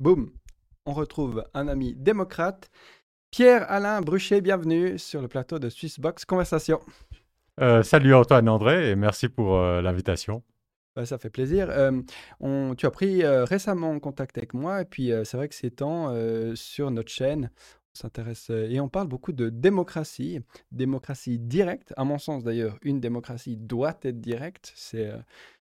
Boum, on retrouve un ami démocrate. Pierre-Alain Bruchet, bienvenue sur le plateau de Swissbox Conversation. Euh, salut Antoine André et merci pour euh, l'invitation. Bah, ça fait plaisir. Euh, on, tu as pris récemment contact avec moi et puis c'est vrai que c'est temps sur notre chaîne. On s'intéresse et on parle beaucoup de démocratie, démocratie directe. À mon sens d'ailleurs, une démocratie doit être directe. C'est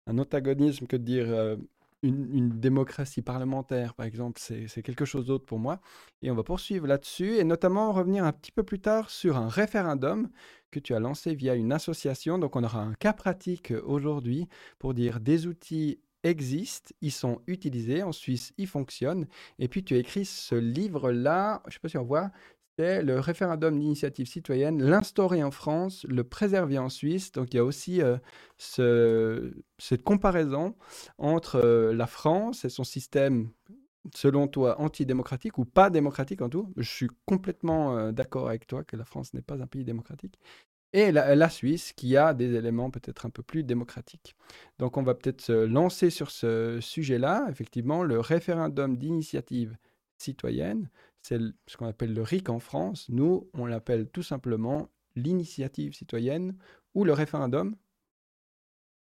un antagonisme que de dire une, démocratie parlementaire, par exemple, c'est quelque chose d'autre pour moi. Et on va poursuivre là-dessus et notamment revenir un petit peu plus tard sur un référendum que tu as lancé via une association. Donc on aura un cas pratique aujourd'hui pour dire des outils existent, ils sont utilisés, en Suisse ils fonctionnent. Et puis tu as écrit ce livre-là, je ne sais pas si on voit, c'est le référendum d'initiative citoyenne, l'instaurer en France, le préserver en Suisse. Donc il y a aussi euh, cette comparaison entre euh, la France et son système, selon toi, antidémocratique ou pas démocratique en tout. Je suis complètement euh, d'accord avec toi que la France n'est pas un pays démocratique. Et la Suisse qui a des éléments peut-être un peu plus démocratiques. Donc on va peut-être se lancer sur ce sujet-là. Effectivement, le référendum d'initiative citoyenne, c'est ce qu'on appelle le RIC en France. Nous, on l'appelle tout simplement l'initiative citoyenne ou le référendum.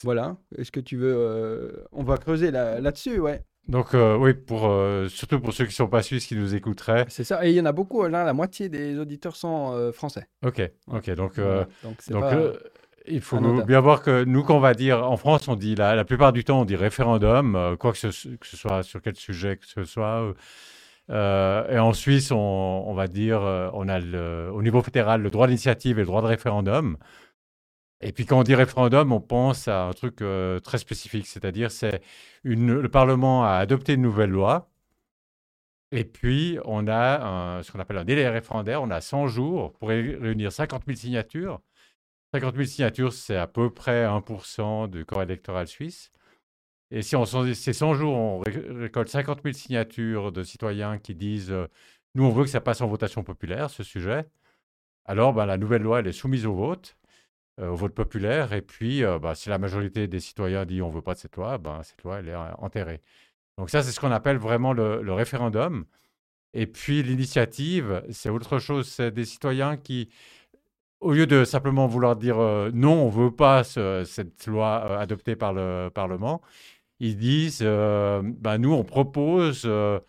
Voilà. Est-ce que tu veux... Euh, on va creuser là-dessus, ouais. Donc euh, oui, pour, euh, surtout pour ceux qui ne sont pas suisses, qui nous écouteraient. C'est ça, et il y en a beaucoup, là, la moitié des auditeurs sont français. Ok, ok, donc, donc, il faut bien voir que nous, qu'on va dire, en France, on dit, la, la plupart du temps, on dit référendum, quoi que ce, que ce, soit sur quel sujet que ce soit. Euh, et en Suisse, on, va dire, euh, on a au niveau fédéral le droit d'initiative et le droit de référendum. Et puis quand on dit référendum, on pense à un truc euh, très spécifique, c'est-à-dire c'est le Parlement a adopté une nouvelle loi. Et puis, on a ce qu'on appelle un délai référendaire. On a 100 jours pour réunir 50 000 signatures. 50 000 signatures, c'est à peu près 1% du corps électoral suisse. Et si on, ces 100 jours, on récolte 50 000 signatures de citoyens qui disent euh, Nous, on veut que ça passe en votation populaire, ce sujet, alors ben, la nouvelle loi, elle est soumise au vote, euh, au vote populaire. Et puis, euh, ben, si la majorité des citoyens dit On ne veut pas de cette loi, ben, cette loi, elle est enterrée. Donc, ça, c'est ce qu'on appelle vraiment le, référendum. Et puis, l'initiative, c'est autre chose. C'est des citoyens qui, au lieu de simplement vouloir dire non, on ne veut pas cette loi adoptée par le Parlement, ils disent, euh, bah, nous, on propose euh,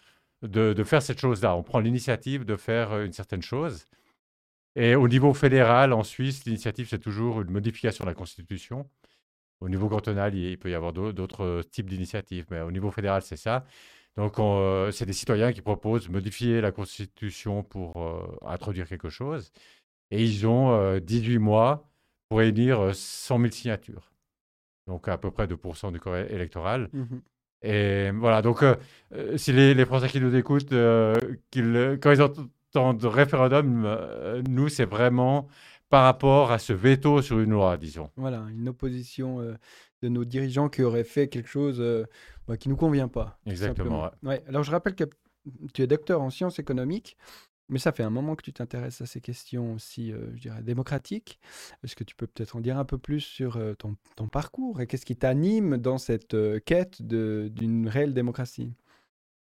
de, faire cette chose-là. On prend l'initiative de faire euh, une certaine chose. Et au niveau fédéral, en Suisse, l'initiative, c'est toujours une modification de la Constitution. Au niveau cantonal, il peut y avoir d'autres types d'initiatives, mais au niveau fédéral, c'est ça. Donc, c'est des citoyens qui proposent de modifier la Constitution pour introduire quelque chose. Et ils ont 18 mois pour réunir 100 000 signatures donc à peu près 2% du corps électoral. Mmh Et voilà, donc euh, euh, si les, Français qui nous écoutent, euh, quand ils entendent référendum, nous, c'est vraiment par rapport à ce veto sur une loi, disons. Voilà, une opposition de nos dirigeants qui auraient fait quelque chose bah, qui ne nous convient pas. Exactement. Ouais. Alors je rappelle que tu es docteur en sciences économiques. Mais ça fait un moment que tu t'intéresses à ces questions aussi, euh, je dirais, démocratiques. Est-ce que tu peux peut-être en dire un peu plus sur euh, ton, parcours et qu'est-ce qui t'anime dans cette euh, quête d'une réelle démocratie?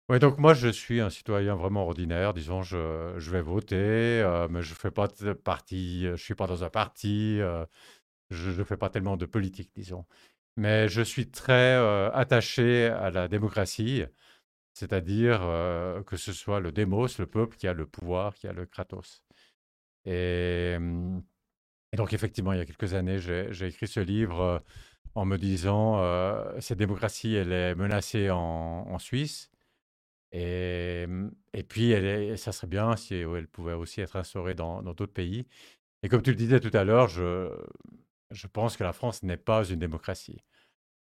Oui, donc moi, je suis un citoyen vraiment ordinaire. Disons, je, je vais voter, mais je fais pas de parti, je suis pas dans un parti, je ne fais pas tellement de politique, disons. Mais je suis très attaché à la démocratie c'est-à-dire que ce soit le démos, le peuple, qui a le pouvoir, qui a le kratos. Et, donc, effectivement, il y a quelques années, j'ai écrit ce livre en me disant cette démocratie, elle est menacée en, Suisse. Et, et puis, elle ça serait bien si elle pouvait aussi être instaurée dans d'autres pays. Et comme tu le disais tout à l'heure, je, je pense que la France n'est pas une démocratie.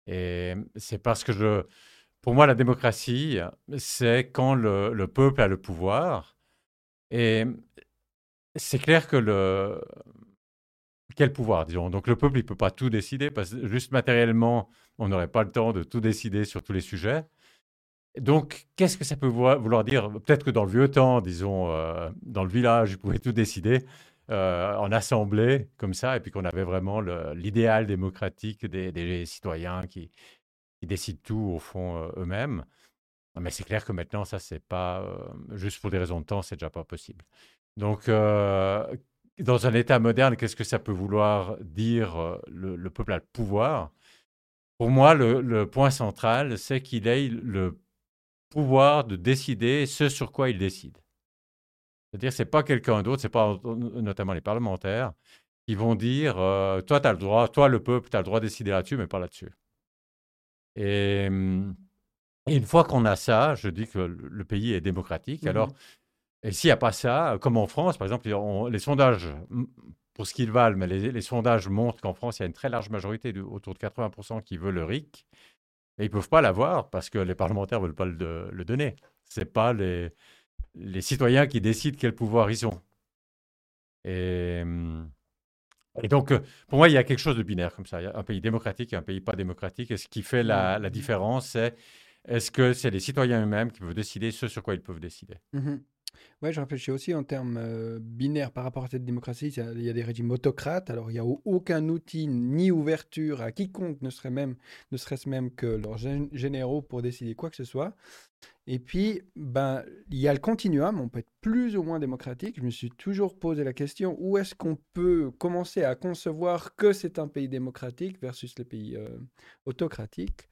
Et c'est parce que je, pour moi, la démocratie, c'est quand le, peuple a le pouvoir. Et c'est clair que le. Quel pouvoir, disons Donc le peuple, il ne peut pas tout décider, parce que juste matériellement, on n'aurait pas le temps de tout décider sur tous les sujets. Donc, qu'est-ce que ça peut vouloir dire? Peut-être que dans le vieux temps, disons, euh, dans le village, ils pouvaient tout décider euh, en assemblée, comme ça, et puis qu'on avait vraiment l'idéal démocratique des, des, citoyens qui, décident tout au fond euh, eux-mêmes. Mais c'est clair que maintenant, ça, c'est pas, euh, juste pour des raisons de temps, c'est déjà pas possible. Donc, euh, dans un État moderne, qu'est-ce que ça peut vouloir dire le, peuple a le pouvoir? Pour moi, le, point central, c'est qu'il ait le pouvoir de décider ce sur quoi il décide. C'est-à-dire, c'est pas quelqu'un d'autre, c'est pas notamment les parlementaires, qui vont dire toi, tu as le droit, toi, le peuple, tu as le droit de décider là-dessus, mais pas là-dessus. Et et une fois qu'on a ça, je dis que le, pays est démocratique. Mmh Alors, et s'il n'y a pas ça, comme en France, par exemple, les sondages, pour ce qu'ils valent, mais les, sondages montrent qu'en France, il y a une très large majorité, de, autour de 80%, qui veulent le RIC. Et ils ne peuvent pas l'avoir parce que les parlementaires ne veulent pas le, le donner. Ce n'est pas les, les citoyens qui décident quel pouvoir ils ont. Et, et donc, pour moi, il y a quelque chose de binaire comme ça. Il y a un pays démocratique et un pays pas démocratique. Et ce qui fait la, la mmh différence, c'est est-ce que c'est les citoyens eux-mêmes qui peuvent décider ce sur quoi ils peuvent décider? Mmh Oui, je réfléchis aussi en termes euh, binaires par rapport à cette démocratie. Il y, a, des régimes autocrates, alors il n'y a aucun outil ni ouverture à quiconque, ne serait-ce même, ne même que leurs généraux pour décider quoi que ce soit. Et puis, ben, il y a le continuum, on peut être plus ou moins démocratique. Je me suis toujours posé la question, où est-ce qu'on peut commencer à concevoir que c'est un pays démocratique versus les pays euh, autocratiques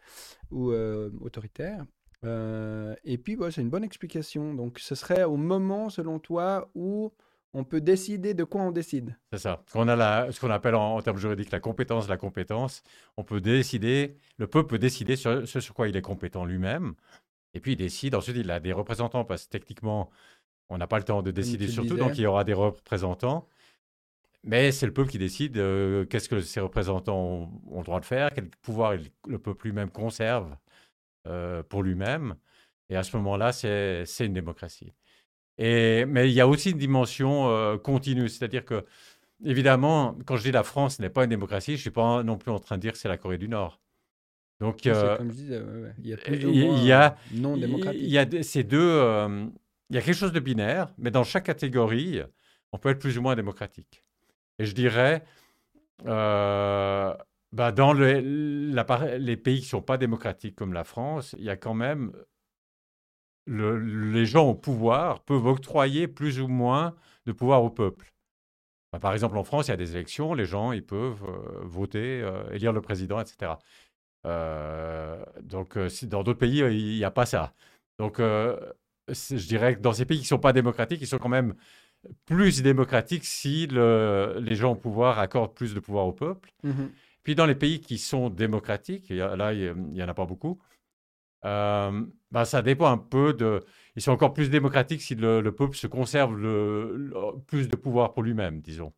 ou euh, autoritaires? Euh, Et puis, c'est une bonne explication. Donc, ce serait au moment, selon toi, où on peut décider de quoi on décide. C'est ça. On a la, ce qu'on appelle en, termes juridiques la compétence la compétence. On peut décider, le peuple peut décider sur, ce sur quoi il est compétent lui-même. Et puis il décide, ensuite il a des représentants, parce que techniquement, on n'a pas le temps de décider sur tout, donc il y aura des représentants. Mais c'est le peuple qui décide euh, qu'est-ce que ces représentants ont, le droit de faire, quel pouvoir le peuple lui-même conserve euh, pour lui-même. Et à ce moment-là, c'est une démocratie. Et, mais il y a aussi une dimension euh, continue, c'est-à-dire que, évidemment, quand je dis la France n'est pas une démocratie, je ne suis pas non plus en train de dire que c'est la Corée du Nord. Donc, euh, comme je dis, il y a plus il y a, non démocratique. Il y a ces deux. Il y a quelque chose de binaire, mais dans chaque catégorie, on peut être plus ou moins démocratique. Et je dirais, bah dans le, les pays qui ne sont pas démocratiques comme la France, il y a quand même le, les gens au pouvoir peuvent octroyer plus ou moins de pouvoir au peuple. Bah, par exemple, en France, il y a des élections, les gens ils peuvent voter, élire le président, etc. Euh, donc, euh, dans d'autres pays, il n'y a pas ça. Donc, euh, je dirais que dans ces pays qui ne sont pas démocratiques, ils sont quand même plus démocratiques si les gens au pouvoir accordent plus de pouvoir au peuple. Mmh Puis dans les pays qui sont démocratiques, là, il n'y en a pas beaucoup, bah, ça dépend un peu de... Ils sont encore plus démocratiques si le, peuple se conserve le, plus de pouvoir pour lui-même, disons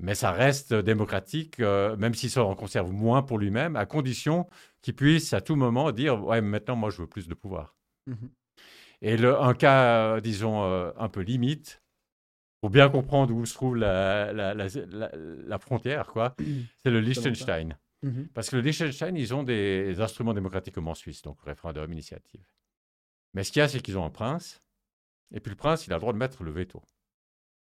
mais ça reste démocratique, euh, même s'il en conserve moins pour lui-même, à condition qu'il puisse à tout moment dire Ouais, maintenant, moi, je veux plus de pouvoir. Mmh Et le, un cas, disons, euh, un peu limite, pour bien comprendre où se trouve la, la, la, frontière, quoi, c'est le Liechtenstein. Mmh Parce que le Liechtenstein, ils ont des instruments démocratiques comme en Suisse, donc référendum, initiative. Mais ce qu'il y a, c'est qu'ils ont un prince, et puis le prince, il a le droit de mettre le veto.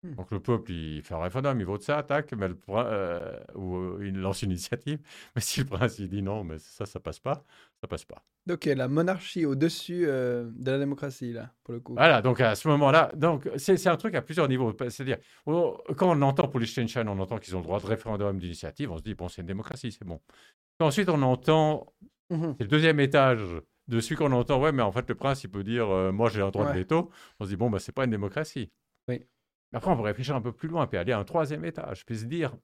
Mmh. Donc le peuple, il fait un référendum, il vote ça, attaque, mais le, euh, ou euh, il lance une initiative. Mais si le prince il dit non, mais ça, ça passe pas, ça passe pas. Donc la monarchie au-dessus euh, de la démocratie, là, pour le coup. Voilà, donc à ce moment-là, donc c'est un truc à plusieurs niveaux. C'est-à-dire, quand on entend pour les Liechtenstein, on entend qu'ils ont le droit de référendum, d'initiative, on se dit, bon, c'est une démocratie, c'est bon. Ensuite, on entend, mmh c'est le deuxième étage de celui qu'on entend, ouais, mais en fait, le prince, il peut dire, moi, j'ai un droit de veto. On se dit, bon, bah, c'est pas une démocratie. Oui. Après, on peut réfléchir un peu plus loin, puis aller à un troisième étage, puis se dire,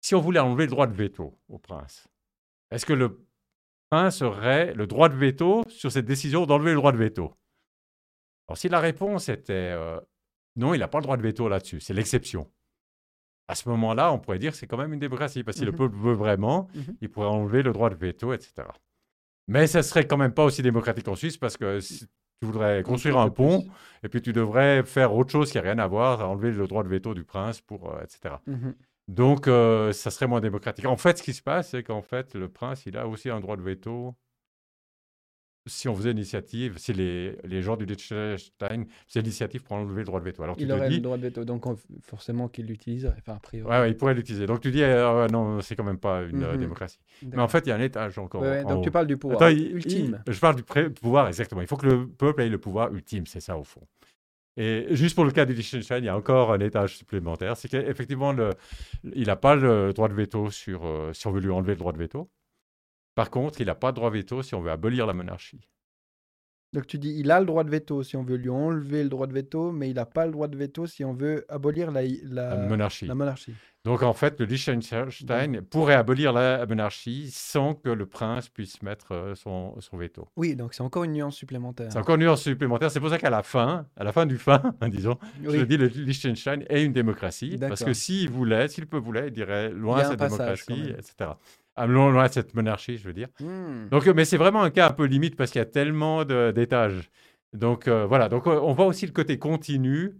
si on voulait enlever le droit de veto au prince, est-ce que le prince aurait le droit de veto sur cette décision d'enlever le droit de veto? Alors, si la réponse était euh, non, il n'a pas le droit de veto là-dessus, c'est l'exception. À ce moment-là, on pourrait dire que c'est quand même une démocratie, parce que si le mmh peuple veut vraiment, mmh il pourrait enlever le droit de veto, etc. Mais ça serait quand même pas aussi démocratique en Suisse, parce que tu voudrais construire un pont et puis tu devrais faire autre chose qui n'a rien à voir, enlever le droit de veto du prince, pour, euh, etc. Mmh Donc, euh, ça serait moins démocratique. En fait, ce qui se passe, c'est qu'en fait, le prince, il a aussi un droit de veto si on faisait l'initiative, si les, les gens du Liechtenstein faisaient l'initiative pour enlever le droit de veto. Alors, il aurait le droit de veto, donc forcément qu'il l'utiliserait. Enfin, Oui, ouais, il pourrait l'utiliser. Donc tu dis, euh, non, c'est quand même pas une euh, mhm. démocratie. Mais en fait, il y a un étage encore. donc tu parles du pouvoir ultime. je parle du pouvoir, exactement. Il faut que le peuple ait le pouvoir ultime, c'est ça au fond. Et juste pour le cas du Liechtenstein, il y a encore un étage supplémentaire. C'est qu'effectivement, il n'a pas le droit de veto sur, euh, si on veut lui enlever le droit de veto. Par contre, il n'a pas de droit de veto si on veut abolir la monarchie. Donc tu dis, il a le droit de veto si on veut lui enlever le droit de veto, mais il n'a pas le droit de veto si on veut abolir la, monarchie. la monarchie. Donc en fait, le Liechtenstein pourrait abolir la monarchie sans que le prince puisse mettre euh, son, son veto. Oui, donc c'est encore une nuance supplémentaire. C'est encore une nuance supplémentaire. C'est pour ça qu'à la fin, à la fin du fin, disons, je dis le Liechtenstein est une démocratie. Parce que s'il voulait, s'il peut voulait, il dirait loin cette démocratie, etc à loin de cette monarchie, je veux dire. Hmm. Donc, mais c'est vraiment un cas un peu limite parce qu'il y a tellement d'étages. Donc euh, voilà, donc on voit aussi le côté continu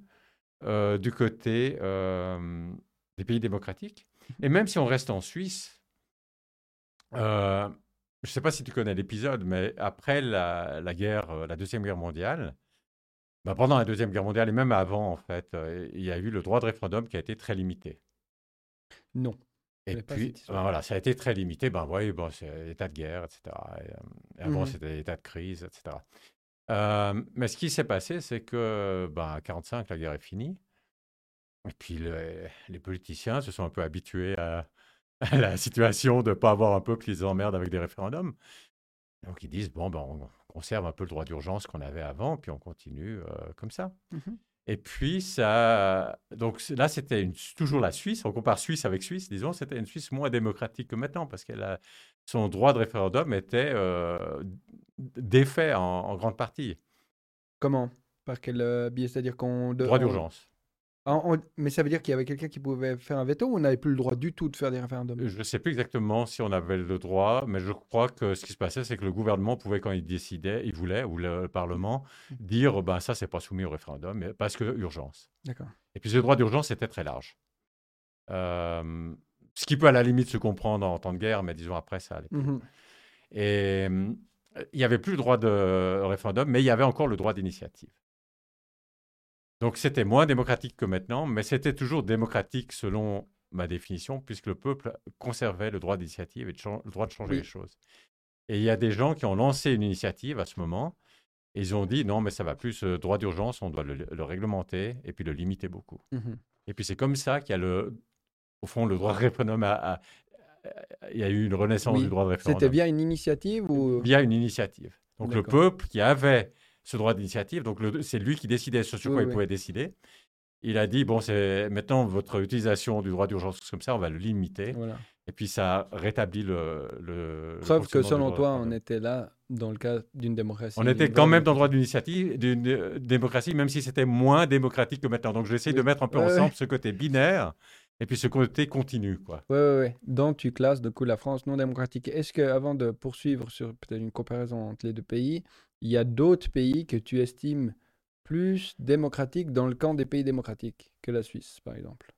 euh, du côté euh, des pays démocratiques. Et même si on reste en Suisse, je ne sais pas si tu connais l'épisode, mais après la, la, guerre, la deuxième guerre mondiale, bah pendant la deuxième guerre mondiale et même avant en fait, il y a eu le droit de référendum qui a été très limité. Non. Et puis, ben voilà, ça a été très limité. Ben oui, bon, c'est état de guerre, etc. Et, avant, mmh c'était état de crise, etc. mais ce qui s'est passé, c'est que, ben, à 45, la guerre est finie. Et puis, les politiciens se sont un peu habitués à, la situation de ne pas avoir un peuple qui les emmerde avec des référendums. Donc, ils disent, bon, ben, on conserve un peu le droit d'urgence qu'on avait avant, puis on continue comme ça. Mmh et puis, ça. Donc là, c'était toujours la Suisse. On compare Suisse avec Suisse, disons. C'était une Suisse moins démocratique que maintenant, parce que son droit de référendum était euh, défait en, grande partie. Comment? Par quel euh, biais? C'est-à-dire qu'on. Droit d'urgence. Mais ça veut dire qu'il y avait quelqu'un qui pouvait faire un veto ou on n'avait plus le droit du tout de faire des référendums? Je ne sais plus exactement si on avait le droit, mais je crois que ce qui se passait, c'est que le gouvernement pouvait, quand il décidait, il voulait, ou le Parlement, dire ben, ça, c'est pas soumis au référendum, parce que urgence. D'accord. Et puis ce droit d'urgence était très large. Euh, ce qui peut à la limite se comprendre en temps de guerre, mais disons après, ça allait. Mmh Et il n'y avait plus le droit de référendum, mais il y avait encore le droit d'initiative. Donc c'était moins démocratique que maintenant, mais c'était toujours démocratique selon ma définition, puisque le peuple conservait le droit d'initiative et le droit de changer les choses. Et il y a des gens qui ont lancé une initiative à ce moment, et ils ont dit non, mais ça va plus, ce droit d'urgence, on doit le, réglementer et puis le limiter beaucoup. Mmh et puis c'est comme ça qu'il y a le, au fond, le droit de référendum il y a eu une renaissance du droit de référendum. C'était via une initiative ou? Via une initiative. Donc le peuple qui avait ce droit d'initiative. Donc, c'est lui qui décidait sur quoi il pouvait décider. Il a dit, bon, c'est maintenant votre utilisation du droit d'urgence comme ça, on va le limiter. Et puis, ça rétablit le... le Preuve que selon toi, on était là dans le cas d'une démocratie. On était quand même dans le droit d'initiative, d'une euh, démocratie, même si c'était moins démocratique que maintenant. Donc, j'essaie de mettre un peu ensemble ce côté binaire et puis ce côté continu, quoi. Oui, oui, oui. Donc, tu classes de coup la France non démocratique. Est-ce que, avant de poursuivre sur peut-être une comparaison entre les deux pays, il y a d'autres pays que tu estimes plus démocratiques dans le camp des pays démocratiques que la Suisse, par exemple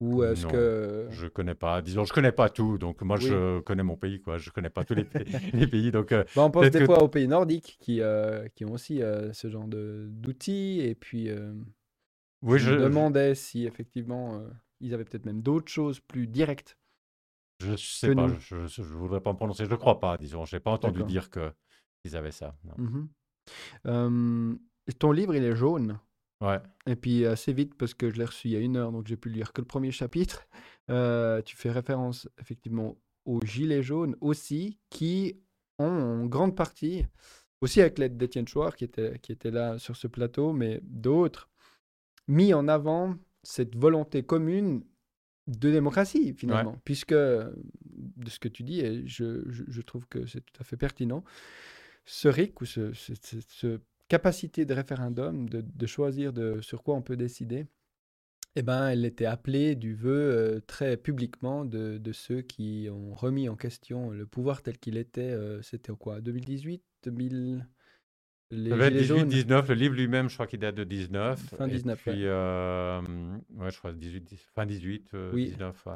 ou est-ce que je connais pas Disons, je connais pas tout, donc moi je connais mon pays, quoi. Je connais pas tous les, pays, donc. Euh, bah, on pense des fois aux pays nordiques qui euh, qui ont aussi euh, ce genre de d'outils, et puis. oui, je, me demandais si effectivement ils avaient peut-être même d'autres choses plus directes. Je sais pas, je, ne voudrais pas me prononcer. Je crois pas, disons. J'ai pas entendu dire que ils avaient ça. Mmh ton livre, il est jaune. Ouais. Et puis assez vite, parce que je l'ai reçu il y a une heure, donc j'ai pu lire que le premier chapitre. Euh, tu fais référence effectivement aux Gilets jaunes aussi, qui ont en grande partie, aussi avec l'aide d'Étienne Chouard, qui était, qui était là sur ce plateau, mais d'autres, mis en avant cette volonté commune de démocratie, finalement. Puisque, de ce que tu dis, et je, je, je trouve que c'est tout à fait pertinent, ce RIC ou ce, capacité de référendum, de, choisir de, sur quoi on peut décider, eh ben, elle était appelée du vœu euh, très publiquement de, ceux qui ont remis en question le pouvoir tel qu'il était. Euh, c'était quoi 2018 2000 les 18, 19, le livre lui-même, je crois qu'il date de 19. Fin 19, et puis, euh, ouais. je crois 18, fin 18, 19, ouais.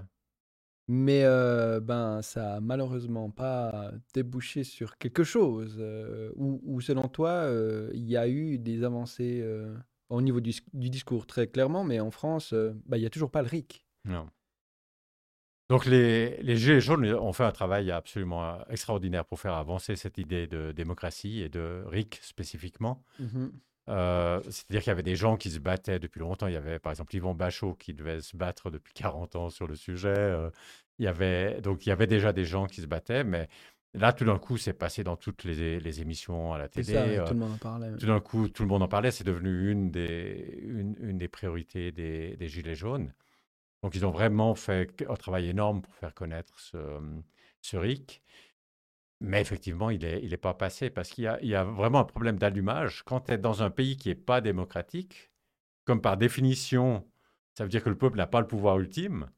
Mais euh, ben, ça a malheureusement pas débouché sur quelque chose. Euh, ou, selon toi, euh, il y a eu des avancées au niveau du, discours, très clairement, mais en France, ben, il n'y a toujours pas le RIC. Non. Donc les, les Gilets jaunes ont fait un travail absolument extraordinaire pour faire avancer cette idée de démocratie et de RIC spécifiquement. Mmh euh, c'est-à-dire qu'il y avait des gens qui se battaient depuis longtemps. Il y avait par exemple Yvon Bachot qui devait se battre depuis 40 ans sur le sujet. Euh, il y avait, donc il y avait déjà des gens qui se battaient, mais là tout d'un coup c'est passé dans toutes les, les, émissions à la télé. Ça, euh, tout le monde en parlait. Tout d'un coup tout le monde en parlait. C'est devenu une des, une, une des priorités des, des, Gilets jaunes. Donc ils ont vraiment fait un travail énorme pour faire connaître ce, ce RIC. Mais effectivement, il n'est il est pas passé parce qu'il y, y, a vraiment un problème d'allumage. Quand tu es dans un pays qui n'est pas démocratique, comme par définition, ça veut dire que le peuple n'a pas le pouvoir ultime,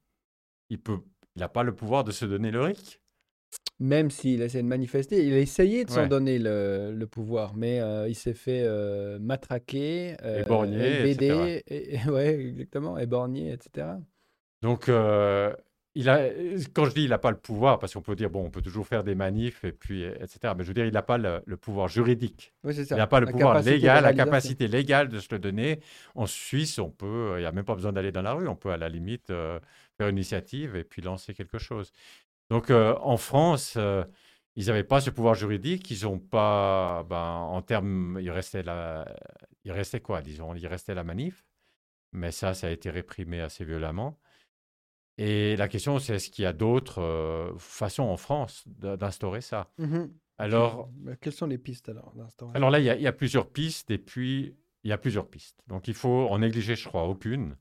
il n'a il pas le pouvoir de se donner le RIC. Même s'il essaie de manifester, il a essayé de s'en donner le, le, pouvoir, mais euh, il s'est fait euh, matraquer, euh, éborgner, etc. Et, ouais, exactement, éborgner, etc. Donc, euh, il a, quand je dis il n'a pas le pouvoir, parce qu'on peut dire, bon, on peut toujours faire des manifs, et puis, etc. Mais je veux dire, il n'a pas le, pouvoir juridique. Oui, ça. Il n'a pas le pouvoir légal, la capacité légale de se le donner. En Suisse, on peut, il n'y a même pas besoin d'aller dans la rue. On peut, à la limite, euh, faire une initiative et puis lancer quelque chose. Donc, euh, en France, ils n'avaient pas ce pouvoir juridique. Ils n'ont pas, ben, en termes, il restait, la, il restait quoi, disons Il restait la manif. Mais ça, ça a été réprimé assez violemment. Et la question, c'est est-ce qu'il y a d'autres euh, façons en France d'instaurer ça? Mmh Alors, quelles sont les pistes alors d'instaurer Alors là, il y, a, plusieurs pistes et puis il y a plusieurs pistes. Donc il faut en négliger, je crois, aucune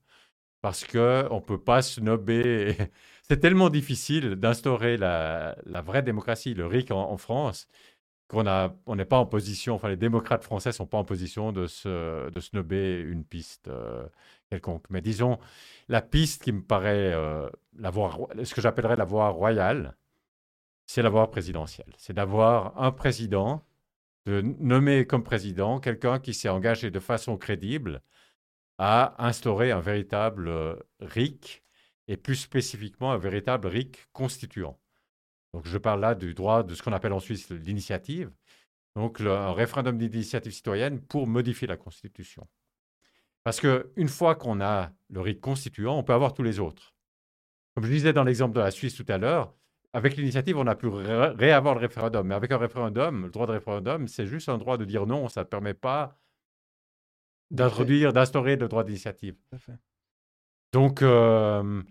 parce que on peut pas snobber. c'est tellement difficile d'instaurer la, vraie démocratie, le RIC en, France, qu'on on n'est pas en position. Enfin, les démocrates français sont pas en position de se, de une piste. Euh, quelconque. Mais disons, la piste qui me paraît euh, la voie, ce que j'appellerais la voie royale, c'est la voie présidentielle. C'est d'avoir un président, de nommer comme président quelqu'un qui s'est engagé de façon crédible à instaurer un véritable euh, RIC et plus spécifiquement un véritable RIC constituant. Donc je parle là du droit de ce qu'on appelle en Suisse l'initiative, donc un référendum d'initiative citoyenne pour modifier la Constitution. Parce qu'une fois qu'on a le rite constituant, on peut avoir tous les autres. Comme je disais dans l'exemple de la Suisse tout à l'heure, avec l'initiative, on a pu réavoir le référendum. Mais avec un référendum, le droit de référendum, c'est juste un droit de dire non. Ça ne permet pas d'introduire, d'instaurer le droit d'initiative. Donc, euh,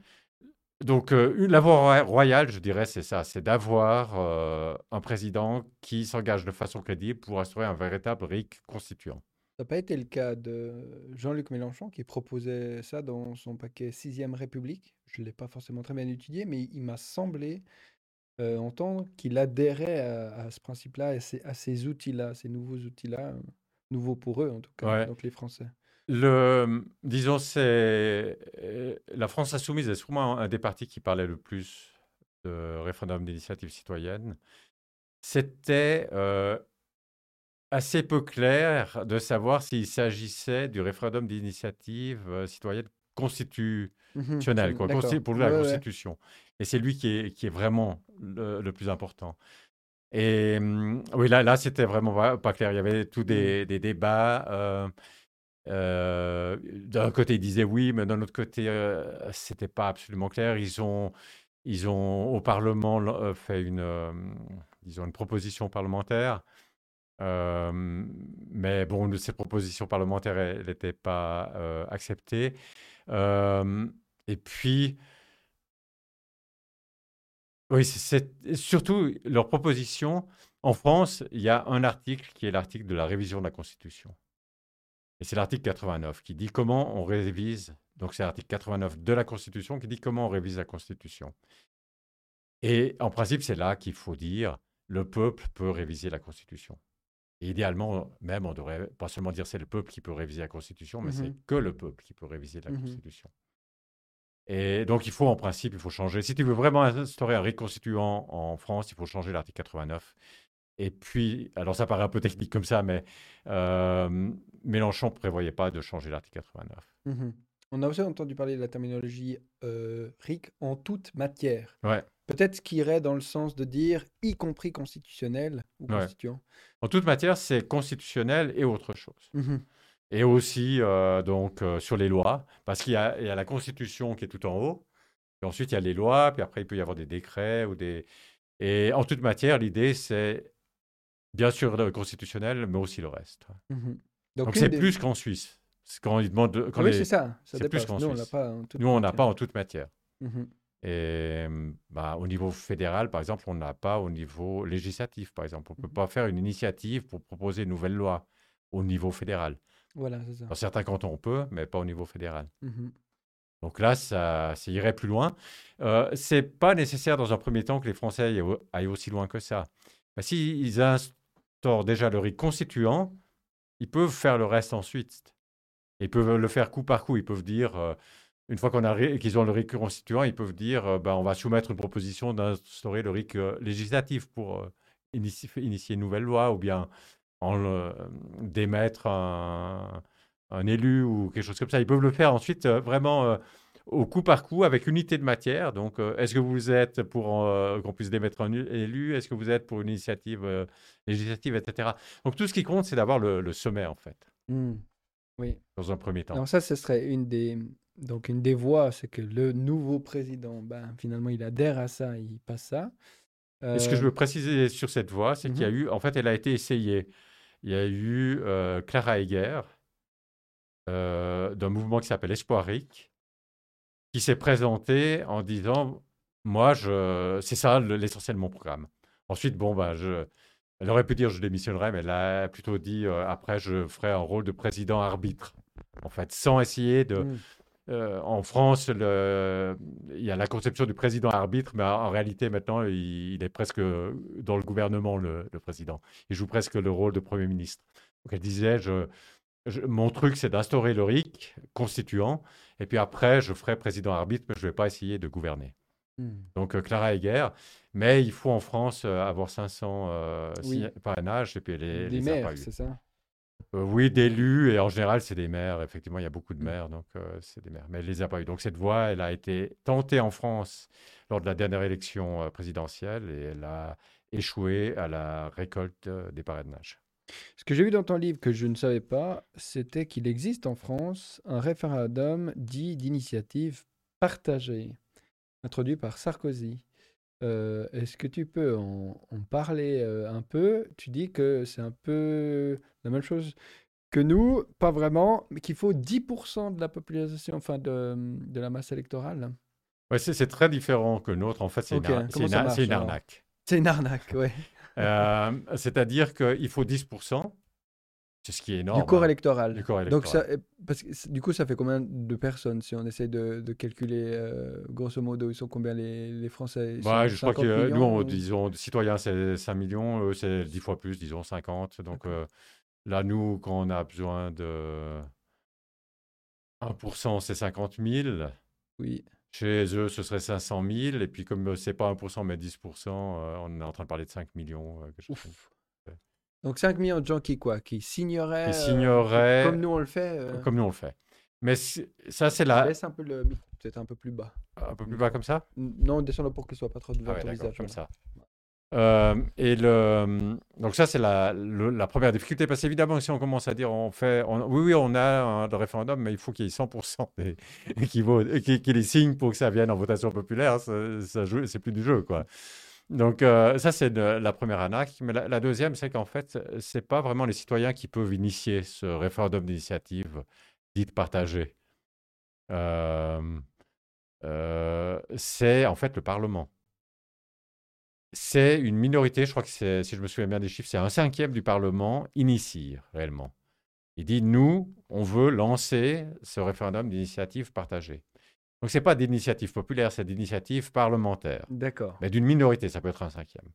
donc euh, la voie royale, je dirais, c'est ça, c'est d'avoir euh, un président qui s'engage de façon crédible pour instaurer un véritable RIC constituant. Ça n'a pas été le cas de Jean-Luc Mélenchon qui proposait ça dans son paquet Sixième République? Je ne l'ai pas forcément très bien étudié, mais il m'a semblé euh, entendre qu'il adhérait à, ce principe-là, et à ces outils-là, ces nouveaux outils-là, euh, nouveaux pour eux en tout cas, donc les Français. Le, disons, c'est euh, la France insoumise est sûrement un des partis qui parlait le plus de référendum d'initiative citoyenne. C'était assez peu clair de savoir s'il s'agissait du référendum d'initiative euh, citoyenne constitutionnelle, quoi, pour la Constitution. Et c'est lui qui est, qui est vraiment le, plus important. Et hum, oui, là, là c'était vraiment pas clair. Il y avait tous des, mmh. des débats. Euh, euh, d'un côté, ils disaient oui, mais d'un autre côté, c'était pas absolument clair. Ils ont, ils ont au Parlement fait une, disons, une proposition parlementaire mais bon, ces propositions parlementaires n'étaient pas euh, acceptées. et puis, oui, c'est surtout leur proposition. En France, il y a un article qui est l'article de la révision de la Constitution. Et c'est l'article 89 qui dit comment on révise. Donc, c'est l'article 89 de la Constitution qui dit comment on révise la Constitution. Et en principe, c'est là qu'il faut dire le peuple peut réviser la Constitution idéalement, même, on devrait pas seulement dire c'est le peuple qui peut réviser la Constitution, mais c'est mmh que le peuple qui peut réviser la mmh Constitution. Et donc, il faut, en principe, il faut changer. Si tu veux vraiment instaurer un rite constituant en France, il faut changer l'article 89. Et puis, alors ça paraît un peu technique comme ça, mais euh, Mélenchon ne prévoyait pas de changer l'article 89. Mmh On a aussi entendu parler de la terminologie euh, RIC en toute matière. Ouais. Peut-être ce qui irait dans le sens de dire y compris constitutionnel ou constituant. En toute matière, c'est constitutionnel et autre chose. Mmh et aussi euh, donc euh, sur les lois, parce qu'il y, a la Constitution qui est tout en haut, et ensuite il y a les lois, puis après il peut y avoir des décrets ou des. Et en toute matière, l'idée c'est bien sûr le constitutionnel, mais aussi le reste. Mmh donc c'est plus qu'en Suisse. Quand ils demandent. Quand oui, c'est ça. c'est plus qu'en Suisse. Nous, on n'a pas en toute matière. Mmh et bah, au niveau fédéral, par exemple, on n'a pas au niveau législatif, par exemple. On ne peut pas faire une initiative pour proposer une nouvelle loi au niveau fédéral. Voilà, c'est ça. Dans certains cantons, on peut, mais pas au niveau fédéral. Mmh Donc là, ça, irait plus loin. Euh, c'est pas nécessaire dans un premier temps que les Français aillent aussi loin que ça. Bah, S'ils instaurent déjà le RIC constituant, ils peuvent faire le reste ensuite. Ils peuvent le faire coup par coup. Ils peuvent dire, euh, une fois qu'on a qu'ils ont le RIC constituant, ils peuvent dire, bah, on va soumettre une proposition d'instaurer le RIC euh, législatif pour initier, initier, une nouvelle loi ou bien en démettre un, élu ou quelque chose comme ça. Ils peuvent le faire ensuite vraiment au coup par coup avec unité de matière. Donc, euh, est-ce que vous êtes pour qu'on puisse démettre un élu? Est-ce que vous êtes pour une initiative législative, etc. Donc, tout ce qui compte, c'est d'avoir le, sommet, en fait. Mmh. Oui. Dans un premier temps. Alors, ça, ce serait une des. Donc, une des voies, c'est que le nouveau président, ben, finalement, il adhère à ça, il passe ça. ce que je veux préciser sur cette voie, c'est qu'il y a mmh eu, en fait, elle a été essayée il y a eu euh, Clara Heger, euh, d'un mouvement qui s'appelle Espoirique, qui s'est présenté en disant Moi, je, c'est ça l'essentiel de mon programme. Ensuite, bon, bah, je, elle aurait pu dire je démissionnerai, mais elle a plutôt dit euh, après, je ferai un rôle de président arbitre, en fait, sans essayer de. Mmh. Euh, en France, le, il y a la conception du président arbitre, mais en, réalité, maintenant, il, est presque dans le gouvernement, le, président. Il joue presque le rôle de Premier ministre. Donc, elle disait, je, mon truc, c'est d'instaurer le RIC constituant, et puis après, je ferai président arbitre, mais je ne vais pas essayer de gouverner. Hmm. Donc, euh, Clara Heger, mais il faut en France euh, avoir 500 parrainages, et puis les, les maires, c'est ça? Euh, oui, d'élus, et en général, c'est des maires. Effectivement, il y a beaucoup de mmh. maires, donc euh, c'est des maires. Mais elle ne les a pas eu. Donc cette voie, elle a été tentée en France lors de la dernière élection euh, présidentielle et elle a échoué à la récolte des parrainages. Ce que j'ai vu dans ton livre que je ne savais pas, c'était qu'il existe en France un référendum dit d'initiative partagée, introduit par Sarkozy. Euh, est-ce que tu peux en, parler euh, un peu? Tu dis que c'est un peu la même chose que nous, pas vraiment, mais qu'il faut 10% de la population, enfin de, de la masse électorale. Oui, c'est très différent que notre. En fait, c'est une, arnaque. C'est une arnaque, oui. Euh, c'est-à-dire qu'il faut 10%. C'est ce qui est énorme. Du corps électoral. Donc ça, parce que, du coup, ça fait combien de personnes si on essaie de, de calculer euh, grosso modo, ils sont combien les, les Français? Bah, Je crois que nous, on, disons, citoyens, c'est 5 millions, c'est 10 fois plus, disons 50. Donc euh, là, nous, quand on a besoin de 1%, c'est 50 000. Oui. Chez eux, ce serait 500 000. Et puis, comme c'est pas 1%, mais 10%, euh, on est en train de parler de 5 millions. Donc 5 millions de gens qui quoi? Qui signeraient, qui signeraient comme nous on le fait euh... Comme nous on le fait. Mais ça c'est la... Laisse un peu le peut-être un peu plus bas. Un peu plus bas comme ça? Non, descend pour qu'il soit pas trop devant ah ton visage. Comme ça. Euh, et le, donc ça c'est la, première difficulté parce qu'évidemment si on commence à dire on fait oui oui on a un référendum mais il faut qu'il y ait 100% qui, qui, les signent pour que ça vienne en votation populaire ça, ça c'est plus du jeu quoi donc euh, ça, c'est la première arnaque. Mais la, deuxième, c'est qu'en fait, ce n'est pas vraiment les citoyens qui peuvent initier ce référendum d'initiative dite partagée. Euh, euh, c'est en fait le Parlement. C'est une minorité, je crois que c'est, si je me souviens bien des chiffres, c'est un cinquième du Parlement initie réellement. Il dit, nous, on veut lancer ce référendum d'initiative partagée. Donc, ce n'est pas d'initiative populaire, c'est d'initiative parlementaire. D'accord. Mais d'une minorité, ça peut être un cinquième.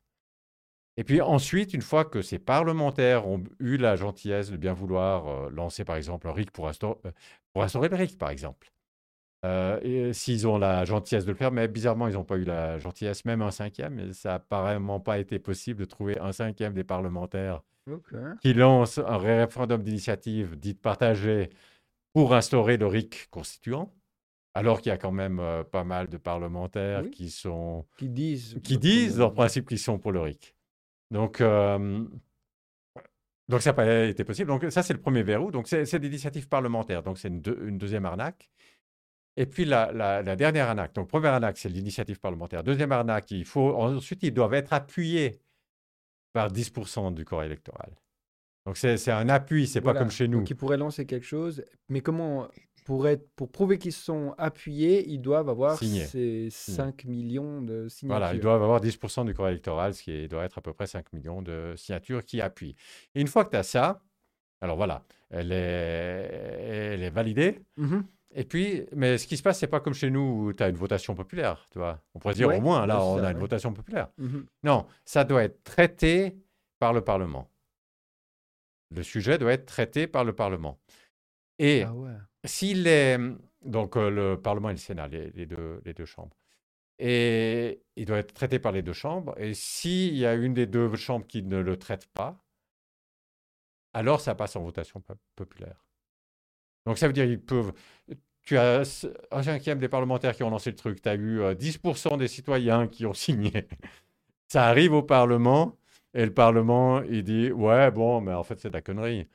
Et puis ensuite, une fois que ces parlementaires ont eu la gentillesse de bien vouloir euh, lancer, par exemple, un RIC pour, instaurer, euh, pour instaurer le RIC, par exemple, euh, s'ils ont la gentillesse de le faire, mais bizarrement, ils n'ont pas eu la gentillesse, même un cinquième, et ça n'a apparemment pas été possible de trouver un cinquième des parlementaires qui lancent un référendum d'initiative dite partagée pour instaurer le RIC constituant, alors qu'il y a quand même euh, pas mal de parlementaires qui sont qui disent qui disent en principe qu'ils sont pour le RIC. Donc euh, donc ça n'a pas été possible. Donc ça c'est le premier verrou. Donc c'est des initiatives parlementaires. Donc c'est une, une, deuxième arnaque. Et puis la, la, dernière arnaque. Donc première arnaque c'est l'initiative parlementaire. Deuxième arnaque, il faut ensuite ils doivent être appuyés par 10% du corps électoral. Donc c'est un appui, c'est pas comme chez nous. Donc ils pourraient lancer quelque chose, mais comment pour, être, pour prouver qu'ils sont appuyés, ils doivent avoir ces 5 millions de signatures. Voilà, ils doivent avoir 10% du corps électoral, ce qui doit être à peu près 5 millions de signatures qui appuient. Et une fois que tu as ça, alors voilà, elle est, elle est validée. Mmh Et puis, mais ce qui se passe, c'est pas comme chez nous où tu as une votation populaire, tu vois. On pourrait dire au moins, là, on a une votation populaire. Mmh non, ça doit être traité par le Parlement. Le sujet doit être traité par le Parlement. Et ah s'il est. Donc, euh, le Parlement et le Sénat, les, deux, les deux chambres. Et il doit être traité par les deux chambres. Et s'il y a une des deux chambres qui ne le traite pas, alors ça passe en votation populaire. Donc, ça veut dire qu'ils peuvent. Tu as un cinquième des parlementaires qui ont lancé le truc. Tu as eu 10% euh, des citoyens qui ont signé. Ça arrive au Parlement. Et le Parlement, il dit Ouais, bon, mais en fait, c'est de la connerie.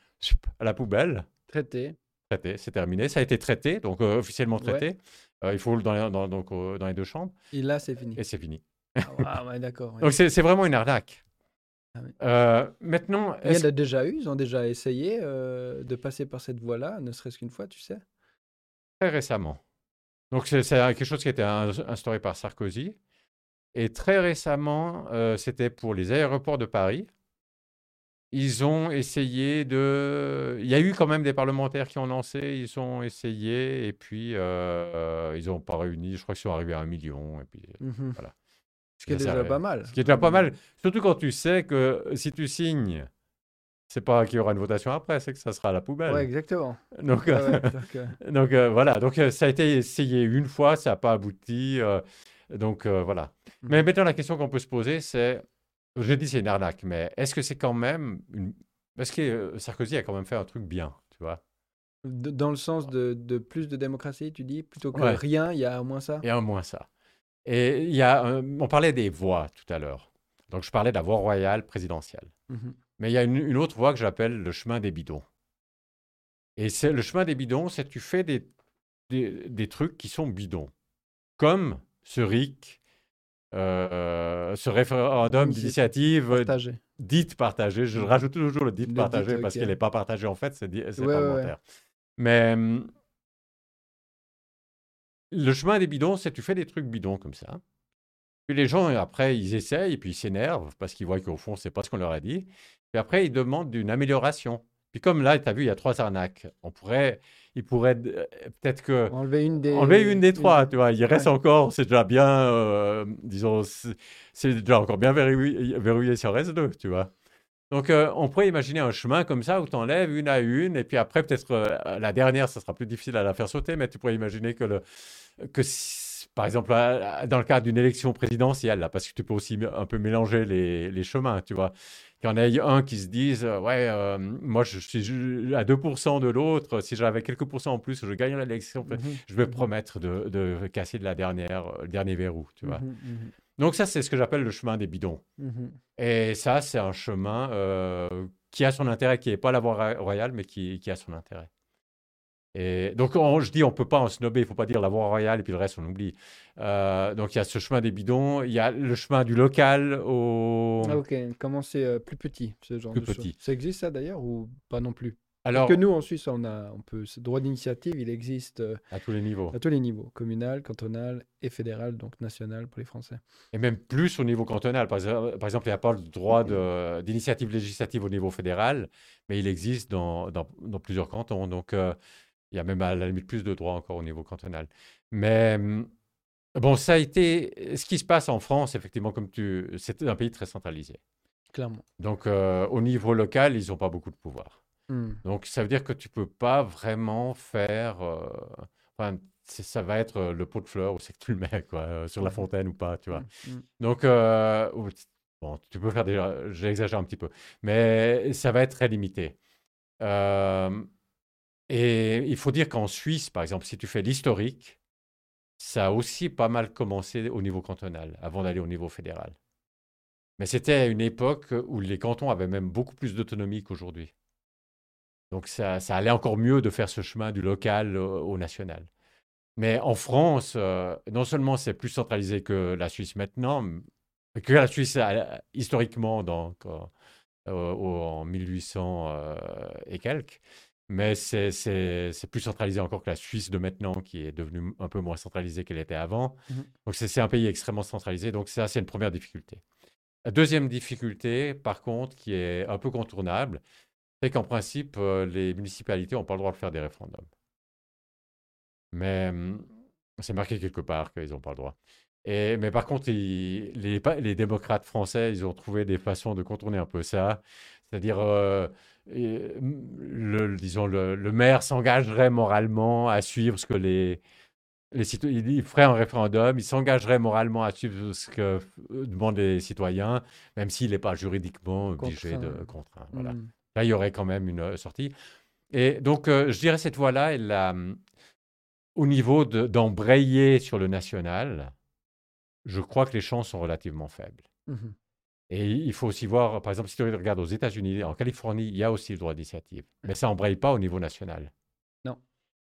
À la poubelle. Traité. Traité, c'est terminé. Ça a été traité, donc euh, officiellement traité. Euh, il faut dans les, dans, donc, dans les deux chambres. Et là, c'est fini. Et c'est fini. Ah, ouais, d'accord. Donc c'est vraiment une arnaque. Ah euh, maintenant, il y en a déjà eu, ils ont déjà essayé de passer par cette voie-là, ne serait-ce qu'une fois, tu sais Très récemment. Donc c'est quelque chose qui a été instauré par Sarkozy. Et très récemment, c'était pour les aéroports de Paris ils ont essayé de. Il y a eu quand même des parlementaires qui ont lancé, ils ont essayé, et puis euh, ils n'ont pas réuni. Je crois qu'ils sont arrivés à un million. Et puis, mmh voilà. Ce qui est déjà pas mal. Ce qui est déjà pas mal. Surtout quand tu sais que si tu signes, c'est pas qu'il y aura une votation après, c'est que ça sera à la poubelle. Oui, exactement. Donc, donc euh, voilà. Donc euh, ça a été essayé une fois, ça n'a pas abouti. donc voilà. Mmh Mais maintenant, la question qu'on peut se poser, c'est je dis c'est une arnaque, mais est-ce que c'est quand même une... Parce que euh, Sarkozy a quand même fait un truc bien, tu vois. Dans le sens de, de, plus de démocratie, tu dis, plutôt que rien, il y a au moins ça. Il y a au moins ça. Et il y a, on parlait des voix tout à l'heure. Donc je parlais de la voie royale présidentielle. Mmh mais il y a une, autre voie que j'appelle le chemin des bidons. Et c'est le chemin des bidons, c'est tu fais des, des, des, trucs qui sont bidons. Comme ce RIC euh, ce référendum d'initiative dite partagée. Je rajoute toujours le dite partagé parce qu'elle n'est pas partagée en fait, c'est parlementaire. Mais hum, le chemin des bidons, c'est tu fais des trucs bidons comme ça. Puis les gens, après, ils essayent et puis ils s'énervent parce qu'ils voient qu'au fond, c'est pas ce qu'on leur a dit. Puis après, ils demandent une amélioration. Puis comme là, tu as vu, il y a trois arnaques. On pourrait, il pourrait euh, peut-être que enlever une des, enlever une des trois, tu vois. Il reste encore, c'est déjà bien, euh, disons, c'est déjà encore bien verrouillé, verrouillé sur reste deux, tu vois. Donc, euh, on pourrait imaginer un chemin comme ça où tu enlèves une à une, et puis après, peut-être la dernière, ça sera plus difficile à la faire sauter, mais tu pourrais imaginer que, le, que par exemple, dans le cadre d'une élection présidentielle, là, parce que tu peux aussi un peu mélanger les, les chemins, tu vois qu'il y en ait un qui se dise euh, Ouais, euh, moi, je suis à 2% de l'autre. Si j'avais quelques pourcents en plus, je gagne l'élection. Mhm. Je vais promettre de, de, casser de la dernière, euh, le dernier verrou. Tu vois. Mhm, Donc, ça, c'est ce que j'appelle le chemin des bidons. Et ça, c'est un chemin qui a son intérêt, qui n'est pas la voie royale, mais qui, qui a son intérêt. Et donc, je dis, on ne peut pas en snobber, il ne faut pas dire la voie royale et puis le reste, on oublie. Euh, donc, il y a ce chemin des bidons, il y a le chemin du local au. Ah, ok, comment c'est euh, plus petit, ce genre plus de petit. Ça existe, ça d'ailleurs, ou pas non plus? Alors, que nous, en Suisse, on a, on peut, ce droit d'initiative, il existe euh, à tous les niveaux. À tous les niveaux, communal, cantonal et fédéral, donc national pour les Français. Et même plus au niveau cantonal. Par, exemple, il n'y a pas le droit d'initiative législative au niveau fédéral, mais il existe dans, dans, dans plusieurs cantons. Donc, il y a même à la limite plus de droits encore au niveau cantonal. Mais mmh, bon, ça a été ce qui se passe en France, effectivement, comme tu. C'est un pays très centralisé. Clairement. Donc, euh, au niveau local, ils n'ont pas beaucoup de pouvoir. Mmh. Donc, ça veut dire que tu ne peux pas vraiment faire. Euh, enfin, ça va être le pot de fleurs où c'est que tu le mets, quoi, euh, sur la fontaine ou pas, tu vois. Mmh, Donc, bon, tu peux faire déjà. J'exagère un petit peu. Mais ça va être très limité. Et il faut dire qu'en Suisse, par exemple, si tu fais l'historique, ça a aussi pas mal commencé au niveau cantonal avant d'aller au niveau fédéral. Mais c'était à une époque où les cantons avaient même beaucoup plus d'autonomie qu'aujourd'hui. Donc ça, allait encore mieux de faire ce chemin du local au, national. Mais en France, euh, non seulement c'est plus centralisé que la Suisse maintenant, que la Suisse historiquement donc, euh, en 1800 euh, et quelques, mais c'est plus centralisé encore que la Suisse de maintenant, qui est devenue un peu moins centralisée qu'elle était avant. Mmh donc c'est un pays extrêmement centralisé. Donc ça, c'est une première difficulté. La deuxième difficulté, par contre, qui est un peu contournable, c'est qu'en principe, euh, les municipalités n'ont pas le droit de faire des référendums. Mais hum, c'est marqué quelque part qu'ils n'ont pas le droit. Et, mais par contre, les, les, démocrates français, ils ont trouvé des façons de contourner un peu ça. C'est-à-dire, euh, le, disons, le, le maire s'engagerait moralement à suivre ce que les, les citoyens, il ferait un référendum, il s'engagerait moralement à suivre ce que demandent les citoyens, même s'il n'est pas juridiquement obligé de contraindre. Voilà. Mmh. Là, il y aurait quand même une euh, sortie. Et donc, euh, je dirais cette voie-là, elle au niveau d'embrayer sur le national, je crois que les chances sont relativement faibles. Mmh Et il faut aussi voir, par exemple, si tu regardes aux États-Unis, en Californie, il y a aussi le droit d'initiative, mais ça n'embraye pas au niveau national. Non.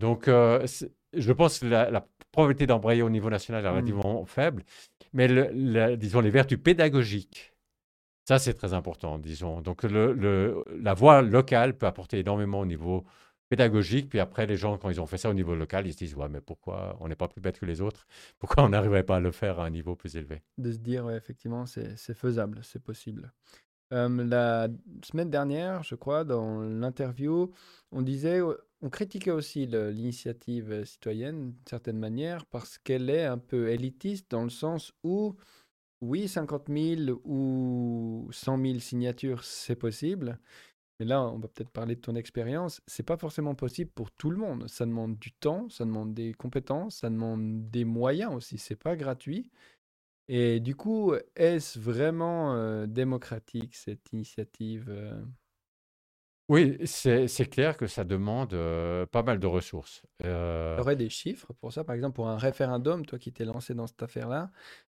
Donc, euh, je pense que la, probabilité d'embrayer au niveau national est mmh. relativement faible, mais disons les vertus pédagogiques, ça c'est très important, disons. Donc, la voie locale peut apporter énormément au niveau pédagogique. Puis après, les gens, quand ils ont fait ça au niveau local, ils se disent Ouais, mais pourquoi on n'est pas plus bête que les autres? Pourquoi on n'arriverait pas à le faire à un niveau plus élevé? De se dire, effectivement, c'est faisable, c'est possible. la semaine dernière, je crois, dans l'interview, on disait on critiquait aussi l'initiative euh, citoyenne d'une certaine manière parce qu'elle est un peu élitiste dans le sens où, oui, 50 000 ou 100 000 signatures, c'est possible. Mais là, on va peut-être parler de ton expérience. C'est pas forcément possible pour tout le monde. Ça demande du temps, ça demande des compétences, ça demande des moyens aussi. C'est pas gratuit. Et du coup, est-ce vraiment euh, démocratique cette initiative euh? Oui, c'est clair que ça demande pas mal de ressources. Tu aurais des chiffres pour ça, par exemple, pour un référendum, toi qui t'es lancé dans cette affaire-là.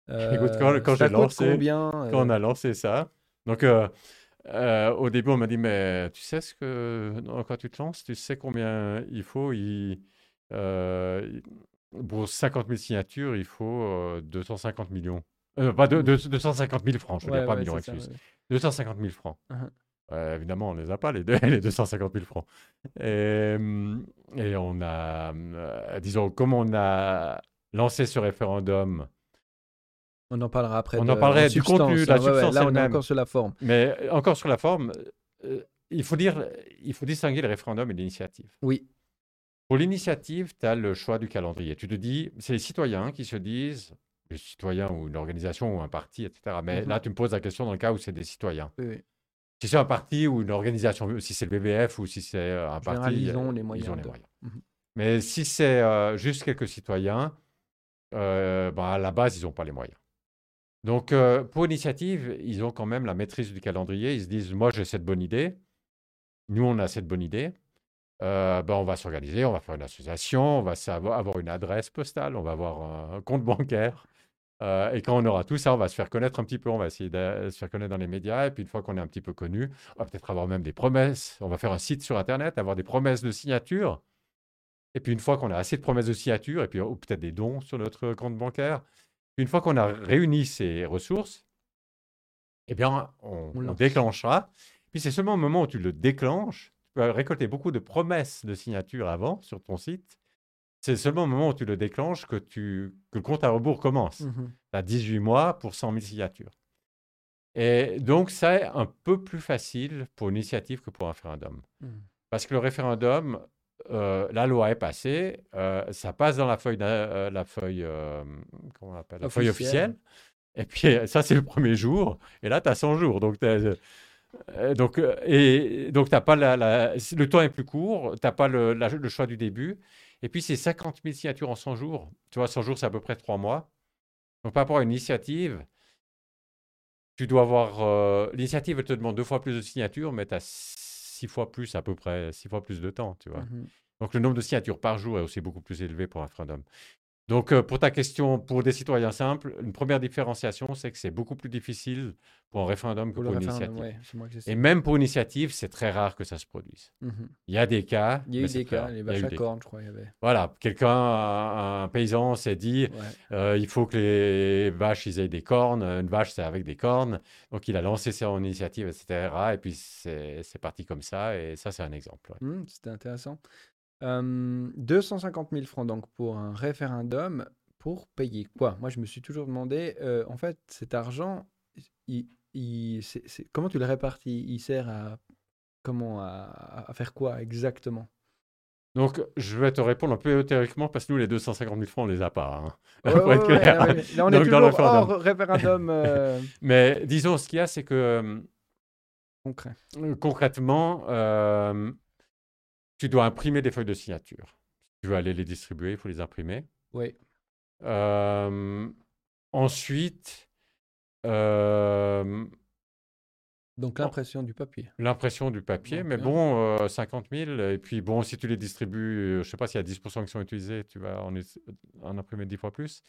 Écoute, quand, j'ai lancé, combien, quand on a lancé ça, donc au début on m'a dit, mais tu sais ce que, quoi tu te lances, tu sais combien il faut, il, pour 50 000 signatures, il faut 250 millions. pas de, 250 000 francs, je veux dire, pas millions, excuse. 250 000 francs. Uh-huh évidemment, on ne les a pas, les, deux, les 250 000 francs. Et, et on a, euh, disons, comme on a lancé ce référendum, on en parlera après. On en parlerait du contenu, la substance Là, on est encore sur la forme. Mais encore sur la forme, euh, il, faut dire, il faut distinguer le référendum et l'initiative. Oui. Pour l'initiative, tu as le choix du calendrier. Tu te dis, c'est les citoyens qui se disent, les citoyens ou une organisation ou un parti, etc. Mais mmh là, tu me poses la question dans le cas où c'est des citoyens. Oui, oui. Si c'est un parti ou une organisation, si c'est le BBF ou si c'est euh, un parti, ils ont les moyens. Mmh Mais si c'est euh, juste quelques citoyens, euh, bah, à la base, ils n'ont pas les moyens. Donc, pour l'initiative, ils ont quand même la maîtrise du calendrier. Ils se disent, moi, j'ai cette bonne idée. Nous, on a cette bonne idée. Ben, on va s'organiser, on va faire une association, on va avoir une adresse postale, on va avoir un compte bancaire. Euh, et quand on aura tout ça, on va se faire connaître un petit peu, on va essayer de se faire connaître dans les médias. Et puis une fois qu'on est un petit peu connu, on va peut-être avoir même des promesses. On va faire un site sur Internet, avoir des promesses de signature. Et puis une fois qu'on a assez de promesses de signature, et puis ou peut-être des dons sur notre compte bancaire, une fois qu'on a réuni ces ressources, eh bien, on, on déclenchera. Puis c'est seulement au moment où tu le déclenches, tu peux récolter beaucoup de promesses de signature avant sur ton site. C'est seulement au moment où tu le déclenches que, tu, que le compte à rebours commence. Tu as 18 mois pour 100 000 signatures. Et donc, c'est un peu plus facile pour une initiative que pour un référendum. Mmh. Parce que le référendum, euh, la loi est passée, euh, ça passe dans la feuille, euh, la feuille, comment on appelle, la feuille officielle. Et puis, ça, c'est le premier jour. Et là, tu as 100 jours. Donc, donc, et, donc pas la, le temps est plus court, tu n'as pas le, le, choix du début. Et puis, c'est 50 000 signatures en 100 jours. Tu vois, 100 jours, c'est à peu près 3 mois. Donc, par rapport à une initiative, tu dois avoir. Euh, l'initiative, elle te demande deux fois plus de signatures, mais tu as six fois plus, à peu près, six fois plus de temps, tu vois. Mmh Donc le nombre de signatures par jour est aussi beaucoup plus élevé pour un référendum. Donc, euh, pour ta question, pour des citoyens simples, une première différenciation, c'est que c'est beaucoup plus difficile pour un référendum que pour, une initiative. Et même pour une initiative, c'est très rare que ça se produise. Mhm. Il y a des cas. Il y a eu des cas, les vaches à cornes, je crois. Il y avait. Voilà, quelqu'un, un, paysan s'est dit euh, il faut que les vaches ils aient des cornes. Une vache, c'est avec des cornes. Donc, il a lancé son initiative, etc. Et puis, c'est parti comme ça. Et ça, c'est un exemple. Mmh, c'était intéressant. 250 000 francs donc pour un référendum pour payer quoi? Moi, je me suis toujours demandé, en fait, cet argent, il, comment tu le répartis? Il sert à comment? À, faire quoi exactement? Donc, je vais te répondre un peu théoriquement parce que nous, les 250 000 francs, on les a pas. Hein, pour être clair. Là, on est toujours hors référendum. Mais disons, ce qu'il y a, c'est que Concret. concrètement, tu dois imprimer des feuilles de signature. Si tu veux aller les distribuer, il faut les imprimer. Oui. Euh, ensuite. Euh, donc l'impression du papier. L'impression du papier, mais bon, 50 euh, 000. Et puis bon, si tu les distribues, je ne sais pas s'il y a 10% qui sont utilisés, tu vas en, en imprimer 10 fois plus.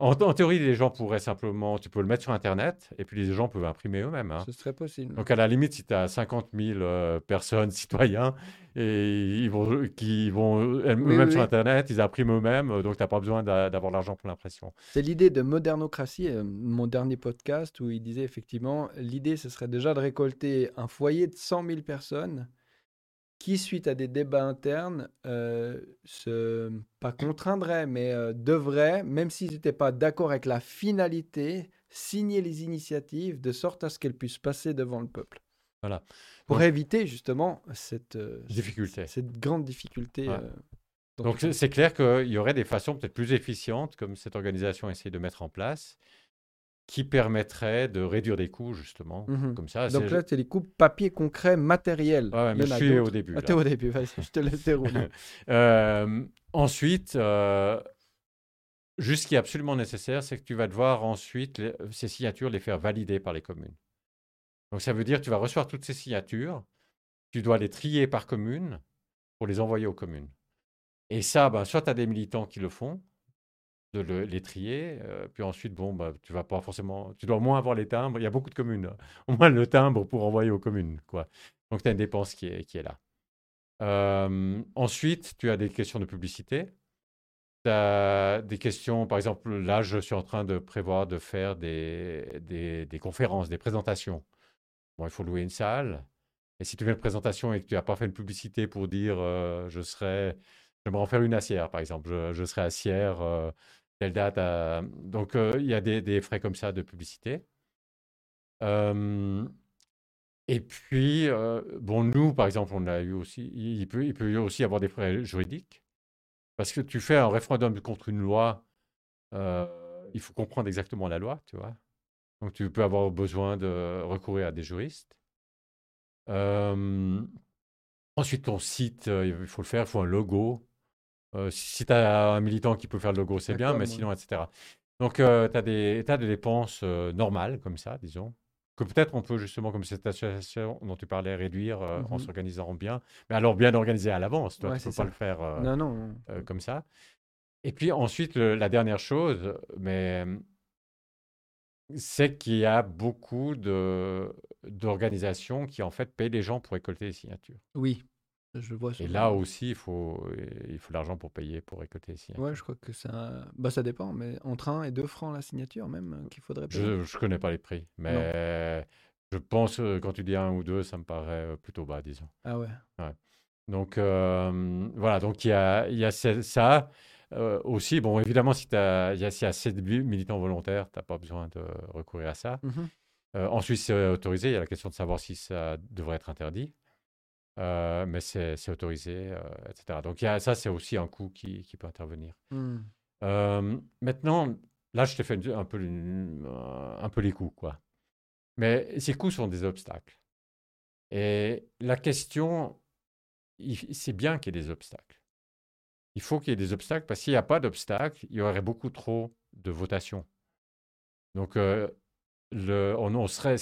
En, théorie, les gens pourraient simplement, tu peux le mettre sur Internet et puis les gens peuvent imprimer eux-mêmes. Hein. Ce serait possible. Donc à la limite, si tu as 50 000 personnes, citoyens, et ils vont, qui vont eux-mêmes sur Internet, ils impriment eux-mêmes, donc tu n'as pas besoin d'avoir l'argent pour l'impression. C'est l'idée de modernocratie, euh, mon dernier podcast, où il disait effectivement, l'idée, ce serait déjà de récolter un foyer de 100 000 personnes qui, suite à des débats internes, euh, se, pas contraindrait, mais euh, devrait, même s'ils n'étaient pas d'accord avec la finalité, signer les initiatives de sorte à ce qu'elles puissent passer devant le peuple. Voilà. Pour éviter justement cette euh, difficulté. Cette grande difficulté. Donc c'est clair qu'il y aurait des façons peut-être plus efficientes, comme cette organisation essaie de mettre en place, qui permettrait de réduire des coûts, justement. Mmh comme ça, Donc là, c'est les coûts papier concret, matériel. Ouais, mais je suis au début. Ah, es au début, je te laisse dérouler. euh, ensuite, euh, juste ce qui est absolument nécessaire, c'est que tu vas devoir ensuite, ces signatures, les faire valider par les communes. Donc ça veut dire que tu vas recevoir toutes ces signatures, tu dois les trier par commune pour les envoyer aux communes. Et ça, ben, soit tu as des militants qui le font, de les trier. Euh, puis ensuite, bon, bah, tu vas pas forcément. Tu dois au moins avoir les timbres. Il y a beaucoup de communes. Hein. Au moins le timbre pour envoyer aux communes. Quoi. Donc, tu as une dépense qui est, qui est là. Ensuite, tu as des questions de publicité. Tu as des questions, par exemple, là, je suis en train de prévoir de faire des, des, conférences, des présentations. Bon, il faut louer une salle. Et si tu fais une présentation et que tu n'as pas fait une publicité pour dire euh, je serai, j'aimerais en faire une assière, par exemple, je, je serai assière quelle date Donc, il y a des, frais comme ça de publicité. et puis, bon, nous, par exemple, on a eu aussi, il peut, il peut y aussi avoir des frais juridiques. Parce que tu fais un référendum contre une loi, il faut comprendre exactement la loi, tu vois. Donc, tu peux avoir besoin de recourir à des juristes. ensuite, ton site, il faut le faire, il faut un logo. Euh, si tu as un militant qui peut faire le logo, c'est bien, mais sinon, etc. Donc, euh, tu as des tas de dépenses euh, normales, comme ça, disons, que peut-être on peut justement, comme cette association dont tu parlais, réduire en mmh s'organisant bien. Mais alors, bien organisé à l'avance, tu ne peux pas le faire non, non. comme ça. Et puis ensuite, la dernière chose, mais c'est qu'il y a beaucoup d'organisations qui en fait payent les gens pour récolter les signatures. Oui, je vois Et là aussi, il faut, il faut l'argent pour payer, pour récolter les Ouais, je crois que ça. Bah, ça dépend, mais entre 1 et 2 francs la signature, même, euh, qu'il faudrait payer. Je ne connais pas les prix, mais je pense que quand tu dis 1 ou 2, ça me paraît euh, plutôt bas, disons. Ah ouais. ouais. Donc, euh, voilà, donc il y a, y a ça. aussi, bon, évidemment, si tu as, y a, si y a assez de militants volontaires, tu n'as pas besoin de recourir à ça. Mmh en Suisse, c'est autorisé. Il y a la question de savoir si ça devrait être interdit. Euh, mais c'est autorisé, euh, etc. Donc y a, ça, c'est aussi un coût qui, qui peut intervenir. Mmh. Euh, maintenant, là, je t'ai fait un peu, un peu les coûts, quoi. Mais ces coûts sont des obstacles. Et la question, c'est bien qu'il y ait des obstacles. Il faut qu'il y ait des obstacles parce qu'il n'y a pas d'obstacles, il y aurait beaucoup trop de votations. Donc, on, serait,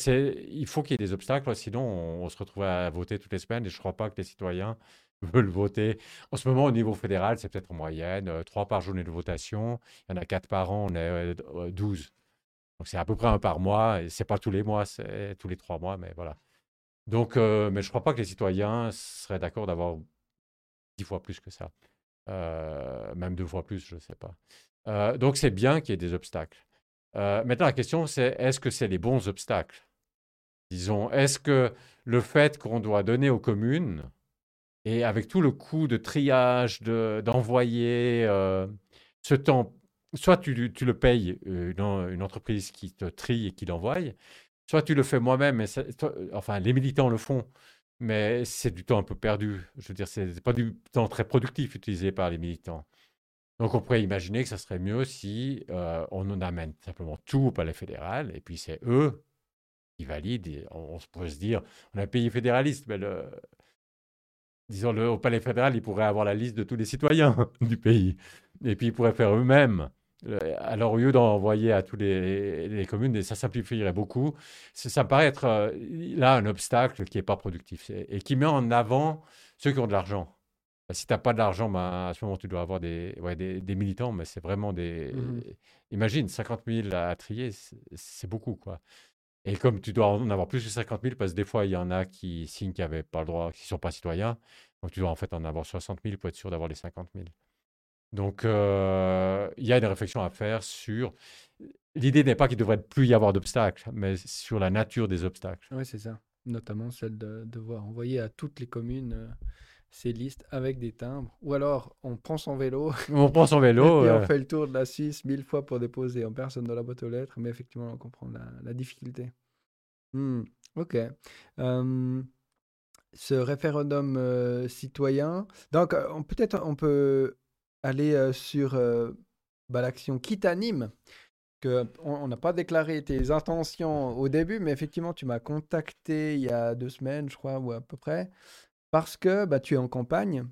il faut qu'il y ait des obstacles, sinon on, se retrouve à voter toutes les semaines et je ne crois pas que les citoyens veulent voter. En ce moment, au niveau fédéral, c'est peut-être en moyenne euh, trois par journée de votation. Il y en a quatre par an, on est 12. Donc c'est à peu près un par mois. Et c'est pas tous les mois, c'est tous les trois mois, mais voilà. Donc, mais je crois pas que les citoyens seraient d'accord d'avoir dix fois plus que ça. même deux fois plus, je ne sais pas. donc c'est bien qu'il y ait des obstacles. Maintenant, la question, c'est est-ce que c'est les bons obstacles? Disons, est-ce que le fait qu'on doit donner aux communes, et avec tout le coût de triage, d'envoyer ce temps, soit tu, le payes une, une, entreprise qui te trie et qui l'envoie, soit tu le fais moi-même, enfin les militants le font, mais c'est du temps un peu perdu. Je veux dire, c'est n'est pas du temps très productif utilisé par les militants. Donc on pourrait imaginer que ça serait mieux si euh, on en amène simplement tout au palais fédéral, et puis c'est eux qui valident. Et on, pourrait se dire, on a un pays fédéraliste, mais le, disons, au palais fédéral, ils pourraient avoir la liste de tous les citoyens du pays. Et puis ils pourraient faire eux-mêmes alors, au lieu d'envoyer à toutes les, communes, et ça simplifierait beaucoup, ça paraît être euh, là un obstacle qui n'est pas productif et, qui met en avant ceux qui ont de l'argent. Si tu n'as pas d'argent, ben, à ce moment, tu dois avoir des, des, militants, mais c'est vraiment des. Mmh imagine, 50 000 à trier, c'est beaucoup, quoi. Et comme tu dois en avoir plus que 50 000, parce que des fois, il y en a qui signent qui n'avaient pas le droit, qui ne sont pas citoyens, donc tu dois en fait en avoir 60 000 pour être sûr d'avoir les 50 000. Donc, euh, il y a une réflexion à faire sur. L'idée n'est pas qu'il devrait plus y avoir d'obstacles, mais sur la nature des obstacles. Oui, c'est ça. Notamment celle de devoir envoyer à toutes les communes euh, ces listes avec des timbres. Ou alors, on prend son vélo. On prend son vélo. et on fait le tour de la Suisse mille fois pour déposer en personne dans la boîte aux lettres. Mais effectivement, on comprend la, difficulté. Hmm, ok. ce référendum euh, citoyen. Donc, peut-être on peut aller sur bah, l'action qui t'anime. Que on n'a pas déclaré tes intentions au début, mais effectivement, tu m'as contacté il y a deux semaines, je crois, ou à peu près, parce que bah, tu es en campagne.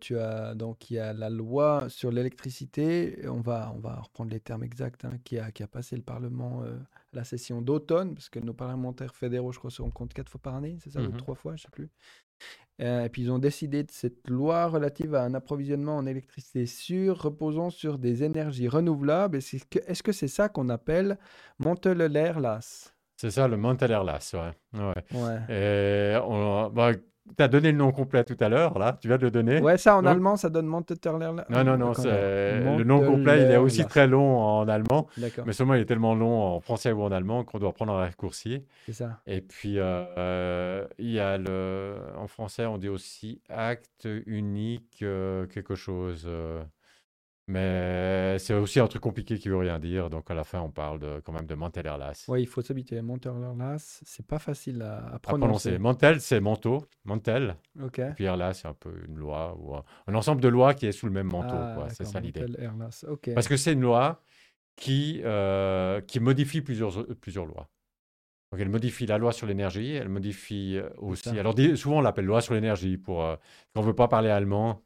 tu as donc il y a la loi sur l'électricité. On va on va reprendre les termes exacts hein, qui a qui a passé le Parlement à la session d'automne, parce que nos parlementaires fédéraux, je crois, se rencontrent quatre fois par année, c'est ça, ou mmh trois fois, je sais plus. Euh, et puis ils ont décidé de cette loi relative à un approvisionnement en électricité sûr, reposant sur des énergies renouvelables. Est-ce que c'est ça qu'on appelle Monteler-Las C'est ça, le Monteler-Las, ouais. ouais. Et on, bah, tu as donné le nom complet tout à l'heure, là. Tu viens de le donner. Ouais, ça en allemand, ça donne Monteterler. Non, non, non. Le nom complet, il est aussi très long en allemand. Mais seulement, il est tellement long en français ou en allemand qu'on doit prendre un raccourci. C'est ça. Et puis, euh, euh, il y a le. En français, on dit aussi acte unique, euh, quelque chose. Mais c'est aussi un truc compliqué qui veut rien dire. Donc à la fin, on parle de, quand même de Montelerlas. Oui, il faut s'habituer. Montelerlas, c'est pas facile à, prononcer. Montel, c'est manteau. Montel. Ok. Puis Erlas, c'est un peu une loi ou un, ensemble de lois qui est sous le même manteau. Ah, c'est ça l'idée. Ok. Parce que c'est une loi qui, euh, qui modifie plusieurs, plusieurs lois. Donc elle modifie la loi sur l'énergie, elle modifie euh, aussi. Alors souvent on l'appelle loi sur l'énergie pour euh, quand on veut pas parler allemand.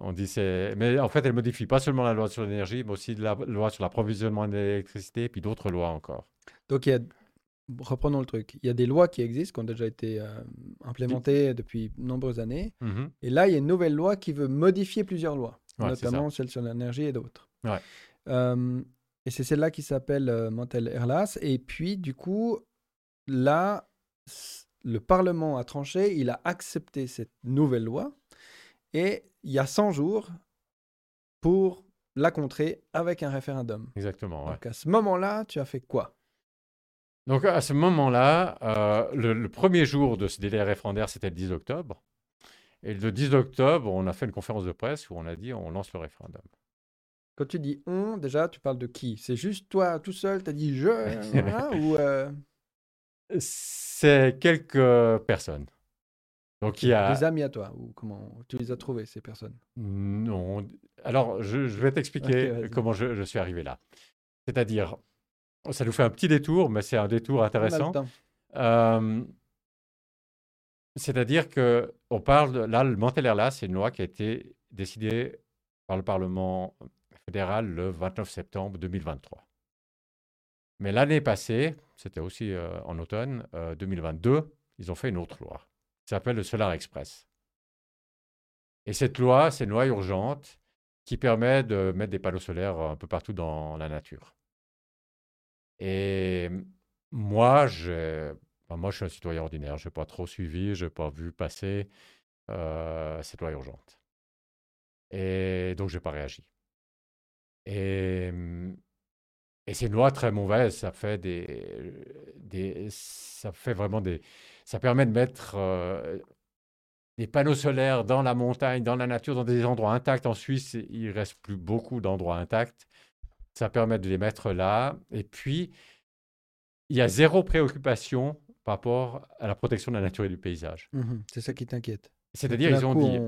On dit c'est, mais en fait, elle modifie pas seulement la loi sur l'énergie, mais aussi la loi sur l'approvisionnement d'électricité, puis d'autres lois encore. Donc, il y a, reprenons le truc, il y a des lois qui existent, qui ont déjà été euh, implémentées depuis de nombreuses années, mm-hmm. et là, il y a une nouvelle loi qui veut modifier plusieurs lois, notamment celle sur l'énergie et d'autres. Ouais. Euh, et c'est celle-là qui s'appelle euh, Mantel Erlas, et puis, du coup, là, le Parlement a tranché, il a accepté cette nouvelle loi, et il y a 100 jours pour la contrer avec un référendum. Exactement. Donc à ce moment-là, tu as fait quoi? Donc à ce moment-là, euh, le, premier jour de ce délai référendaire, c'était le 10 octobre. Et le 10 octobre, on a fait une conférence de presse où on a dit on lance le référendum. Quand tu dis on, déjà, tu parles de qui? C'est juste toi tout seul, tu as dit je ou euh? C'est quelques personnes. Donc il y a... Des amis à toi, ou comment tu les as trouvés, ces personnes? Non. Alors, je, vais t'expliquer comment je, suis arrivé là. C'est-à-dire, ça nous fait un petit détour, mais c'est un détour intéressant. Euh, c'est-à-dire que on parle de, là, le là, c'est une loi qui a été décidée par le Parlement fédéral le 29 septembre 2023. Mais l'année passée, c'était aussi euh, en automne 2022, euh, ils ont fait une autre loi ça s'appelle le Solar Express. Et cette loi, c'est une loi urgente qui permet de mettre des panneaux solaires un peu partout dans la nature. Et moi, moi, je suis un citoyen ordinaire. Je n'ai pas trop suivi, je n'ai pas vu passer euh, cette loi urgente. Et donc, je n'ai pas réagi. Et, et c'est une loi très mauvaise. Ça fait des, des, ça fait vraiment des, ça permet de mettre euh, des panneaux solaires dans la montagne, dans la nature, dans des endroits intacts. En Suisse, il reste plus beaucoup d'endroits intacts. Ça permet de les mettre là. Et puis, il y a zéro préoccupation par rapport à la protection de la nature et du paysage. Mmh c'est ça qui t'inquiète. C'est-à-dire, ils ont dit,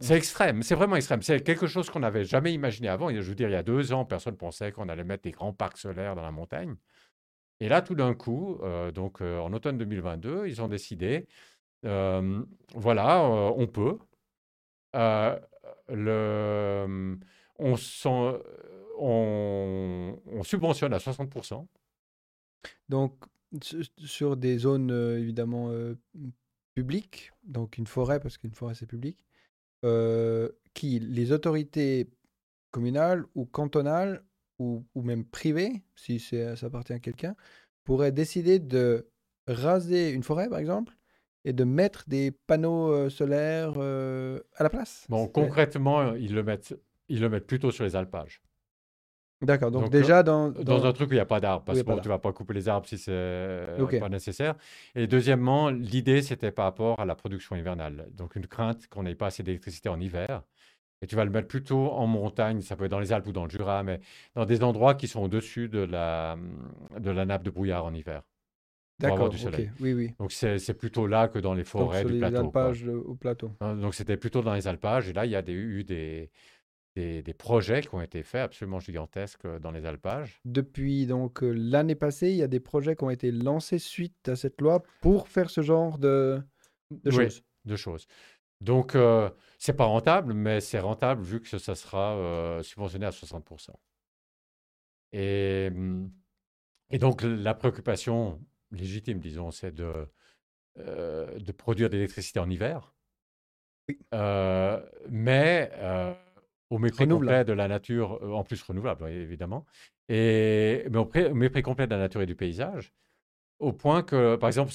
c'est extrême, c'est vraiment extrême. C'est quelque chose qu'on n'avait jamais imaginé avant. Je veux dire, il y a deux ans, personne ne pensait qu'on allait mettre des grands parcs solaires dans la montagne. Et là, tout d'un coup, euh, donc euh, en automne 2022, ils ont décidé, euh, voilà, on peut. le, on, on, on, subventionne à 60%. Donc, sur des zones évidemment publiques, donc une forêt, parce qu'une forêt c'est public, qui les autorités communales ou cantonales ou, ou même privées, si ça appartient à quelqu'un, pourraient décider de raser une forêt par exemple et de mettre des panneaux solaires à la place. Bon, concrètement, ils le mettent, ils le mettent plutôt sur les alpages. D'accord, donc, déjà dans, dans, un truc où il n'y a pas d'arbres, parce que tu ne vas pas couper les arbres si c'est n'est pas nécessaire. Et deuxièmement, l'idée, c'était par rapport à la production hivernale. Donc une crainte qu'on n'ait pas assez d'électricité en hiver. Et tu vas le mettre plutôt en montagne, ça peut être dans les Alpes ou dans le Jura, mais dans des endroits qui sont au-dessus de la, de la nappe de brouillard en hiver. D'accord, soleil. oui, oui. Donc c'est plutôt là que dans les forêts donc, du les alpages au plateau. Hein, donc c'était plutôt dans les alpages, et là, il y a des, eu des, des, projets qui ont été faits absolument gigantesques euh, dans les alpages. Depuis donc euh, l'année passée, il y a des projets qui ont été lancés suite à cette loi pour faire ce genre de, de choses. de choses. Donc, euh, c'est pas rentable, mais c'est rentable vu que ça sera euh, subventionné à 60%. Et, mm, et donc, la préoccupation légitime, disons, c'est de, de produire de l'électricité en hiver. Oui. mais au mépris complet de la nature, euh, en plus renouvelable, évidemment, et, mais au, mépris complet de la nature et du paysage, au point que, par exemple,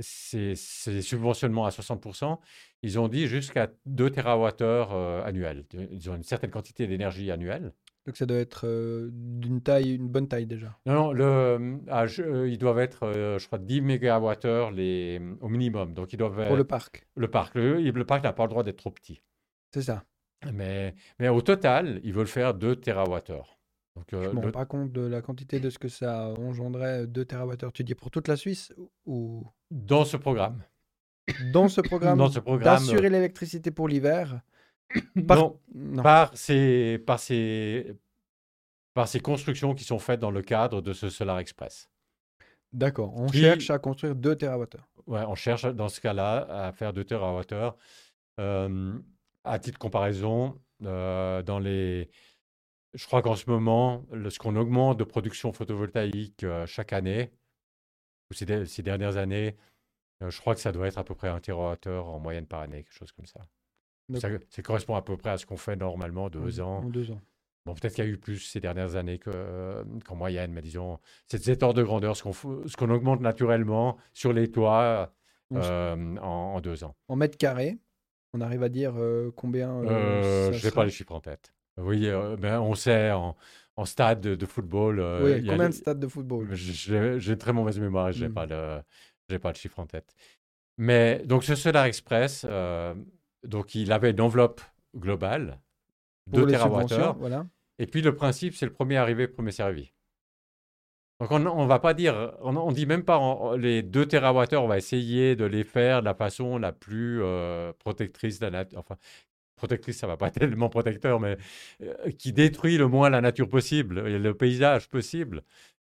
ces, ces, subventionnements à 60%, ils ont dit jusqu'à 2 TWh euh, annuels. Ils ont une certaine quantité d'énergie annuelle. Donc ça doit être euh, d'une taille, une bonne taille déjà. Non, non, le, ah, ils doivent être, je crois, 10 MWh les, au minimum. Donc ils doivent. Pour le parc. Le parc. Le, le parc n'a pas le droit d'être trop petit. C'est ça. Mais, mais au total, ils veulent faire 2 TWh. Donc, euh, je ne me rends pas compte de la quantité de ce que ça engendrait 2 TWh. Tu dis pour toute la Suisse ou Dans ce programme. Dans ce programme, Dans ce programme d'assurer l'électricité pour l'hiver? Par... Non, Par, ces, par, ces, par ces constructions qui sont faites dans le cadre de ce Solar Express. D'accord. On cherche à construire 2 TWh. Ouais, on cherche dans ce cas-là à faire 2 TWh. Euh, à titre de comparaison, euh, dans les... je crois qu'en ce moment, ce qu'on augmente de production photovoltaïque euh, chaque année, ou ces, ces dernières années, euh, je crois que ça doit être à peu près un térawattheure en moyenne par année, quelque chose comme ça. Ça, correspond à peu près à ce qu'on fait normalement deux ans. deux ans. Bon, peut-être qu'il y a eu plus ces dernières années qu'en moyenne, mais disons, c'est cet ordre de grandeur, ce qu'on augmente naturellement sur les toits en, en, deux ans. En mètres carrés on arrive à dire euh, combien euh, euh Je n'ai pas les chiffres en tête. Oui, euh, ben, on sait en, stade de, football. oui, combien de stades de football? J'ai très mauvaise mémoire, je n'ai hmm. pas, le, pas le chiffre en tête. Mais donc ce Solar Express, donc il avait une enveloppe globale, de 2 TWh. Voilà. Et puis le principe, c'est le premier arrivé, premier servi. Donc on ne va pas dire, on, ne dit même pas les 2 TWh, on va essayer de les faire de la façon la plus euh, protectrice de la nature. Enfin, protectrice, ça va pas tellement protecteur, mais euh, qui détruit le moins la nature possible, le paysage possible.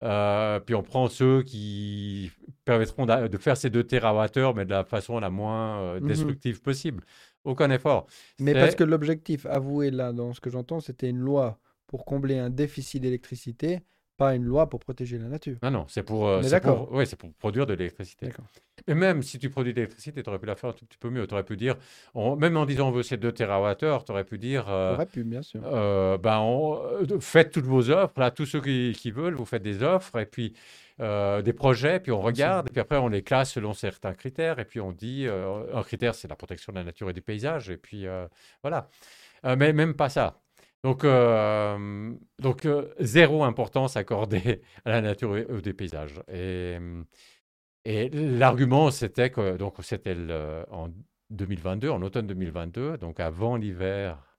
Euh, puis on prend ceux qui permettront de faire ces 2 TWh, mais de la façon la moins mmh destructive possible. Aucun effort. Mais parce que l'objectif avoué là, dans ce que j'entends, c'était une loi pour combler un déficit d'électricité pas une loi pour protéger la nature. Non, non, c'est pour, euh, c'est pour, pour produire de l'électricité. Et même si tu produis de l'électricité, tu aurais pu la faire un tout petit peu mieux. Tu aurais pu dire, même en disant on veut ces 2 TWh, tu aurais pu dire. Euh, aurait pu, bien sûr. Euh, ben, faites toutes vos offres, là, tous ceux qui, qui, veulent, vous faites des offres, et puis euh, des projets, puis on regarde, et puis après on les classe selon certains critères, et puis on dit, euh, un critère c'est la protection de la nature et du paysage, et puis euh, voilà. mais même pas ça. Donc, donc zéro importance accordée à la nature et au paysages. Et, et l'argument c'était que donc c'était en 2022, en automne 2022, donc avant l'hiver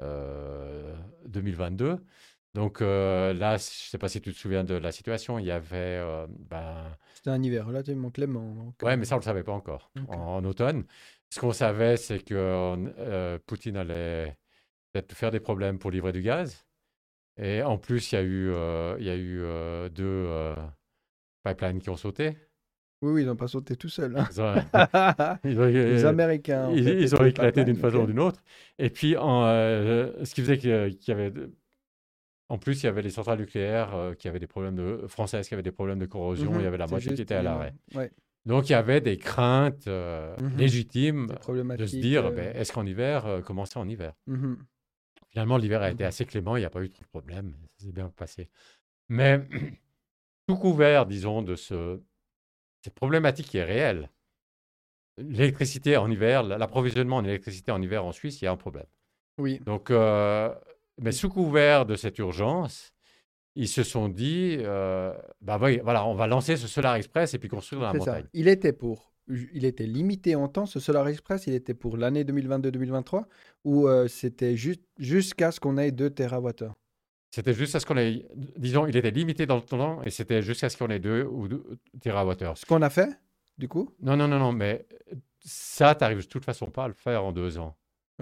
2022. Donc euh, là, je ne sais pas si tu te souviens de la situation, il y avait... Euh, ben C'était un hiver relativement clément. Oui, mais ça, on ne le savait pas encore, en, automne. Ce qu'on savait, c'est que euh, Poutine allait peut-être faire des problèmes pour livrer du gaz. Et en plus, il y a eu, il y a eu deux pipelines qui ont sauté. Oui, oui, ils n'ont pas sauté tout seuls. Hein. les Américains. Ils, ont éclaté d'une façon ou d'une autre. Et puis, en, ce qui faisait qu'il y avait en plus, il y avait les centrales nucléaires euh, qui avaient des problèmes de françaises qui avaient des problèmes de corrosion. il y mhm. avait la moitié qui était à l'arrêt. Donc il y avait des craintes euh, mhm. légitimes de se dire euh. ben, est-ce qu'en hiver, comment c'est en hiver? Mhm. Finalement, l'hiver a été assez clément, il n'y a pas eu trop de problèmes, ça s'est bien passé. Mais tout couvert, disons, de ce, cette problématique qui est réelle, l'électricité en hiver, l'approvisionnement en électricité en hiver en Suisse, il y a un problème. Oui. Donc mais sous couvert de cette urgence, ils se sont dit, euh, bah voilà, on va lancer ce Solar Express et puis construire dans la montagne. Ça. Il était pour, il était limité en temps, ce Solar Express, il était pour l'année 2022-2023 ou euh, c'était juste jusqu'à ce qu'on ait 2 TWh C'était jusqu'à ce qu'on ait, disons, il était limité dans le temps et c'était jusqu'à ce qu'on ait 2 ou 2 TWh. Ce qu'on a fait, du coup? Non, non, non, non, mais ça, tu n'arrives de toute façon pas à le faire en deux ans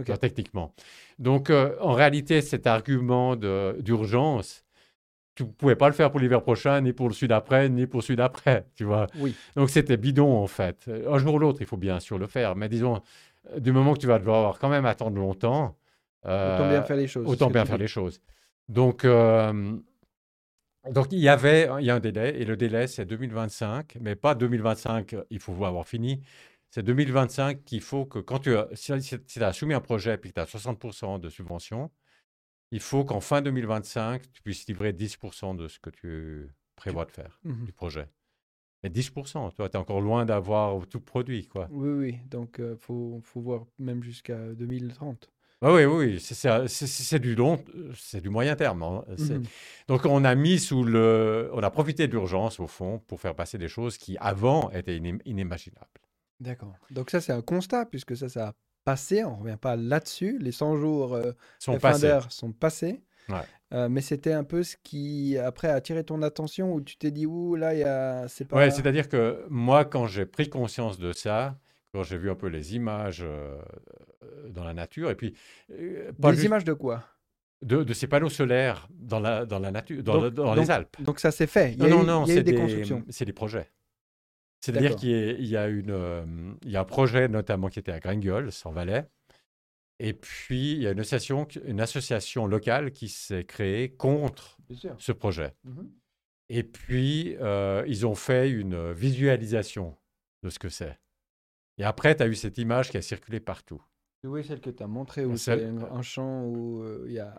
techniquement. Donc, euh, en réalité, cet argument d'urgence, tu ne pouvais pas le faire pour l'hiver prochain, ni pour le sud après, ni pour le sud après, tu vois. Oui. Donc, c'était bidon, en fait. Un jour ou l'autre, il faut bien sûr le faire. Mais disons, du moment que tu vas devoir quand même attendre longtemps... autant bien faire les choses. Autant bien faire les choses. Donc, euh, donc, il y avait il y a un délai, et le délai, c'est 2025, mais pas 2025, il faut avoir fini c'est 2025 qu'il faut que quand tu as, si, tu as soumis un projet et que tu as 60% de subvention, il faut qu'en fin 2025, tu puisses livrer 10% de ce que tu prévois de faire mmh du projet. Mais 10%, tu es encore loin d'avoir tout produit. Quoi. Oui, oui, donc il euh, faut, faut, voir même jusqu'à 2030. Ah oui, oui, c'est du long, c'est du moyen terme. Hein. Mmh donc on a mis sous le, on a profité d'urgence au fond pour faire passer des choses qui avant étaient inimaginables. D'accord. Donc ça, c'est un constat, puisque ça, ça a passé, on ne revient pas là-dessus. Les 100 jours euh, sont, passés. sont passés. Euh, mais c'était un peu ce qui, après, a attiré ton attention, où tu t'es dit, ouh, là, il y a... c'est pas... Ouais, c'est-à-dire que moi, quand j'ai pris conscience de ça, quand j'ai vu un peu les images euh, dans la nature, et puis... les images de quoi? De, ces panneaux solaires dans la, dans la nature, dans, dans les Alpes. Donc ça s'est fait. Il y a non, non, non, c'est des, constructions. C'est des projets. C'est-à-dire qu'il y, a une, euh, il y a un projet notamment qui était à Gringol, en Valais. Et puis, il y a une association, une association locale qui s'est créée contre ce projet. Mmh Et puis, euh, ils ont fait une visualisation de ce que c'est. Et après, tu as eu cette image qui a circulé partout. Oui, celle que tu as montrée, où c'est un champ où euh, il y a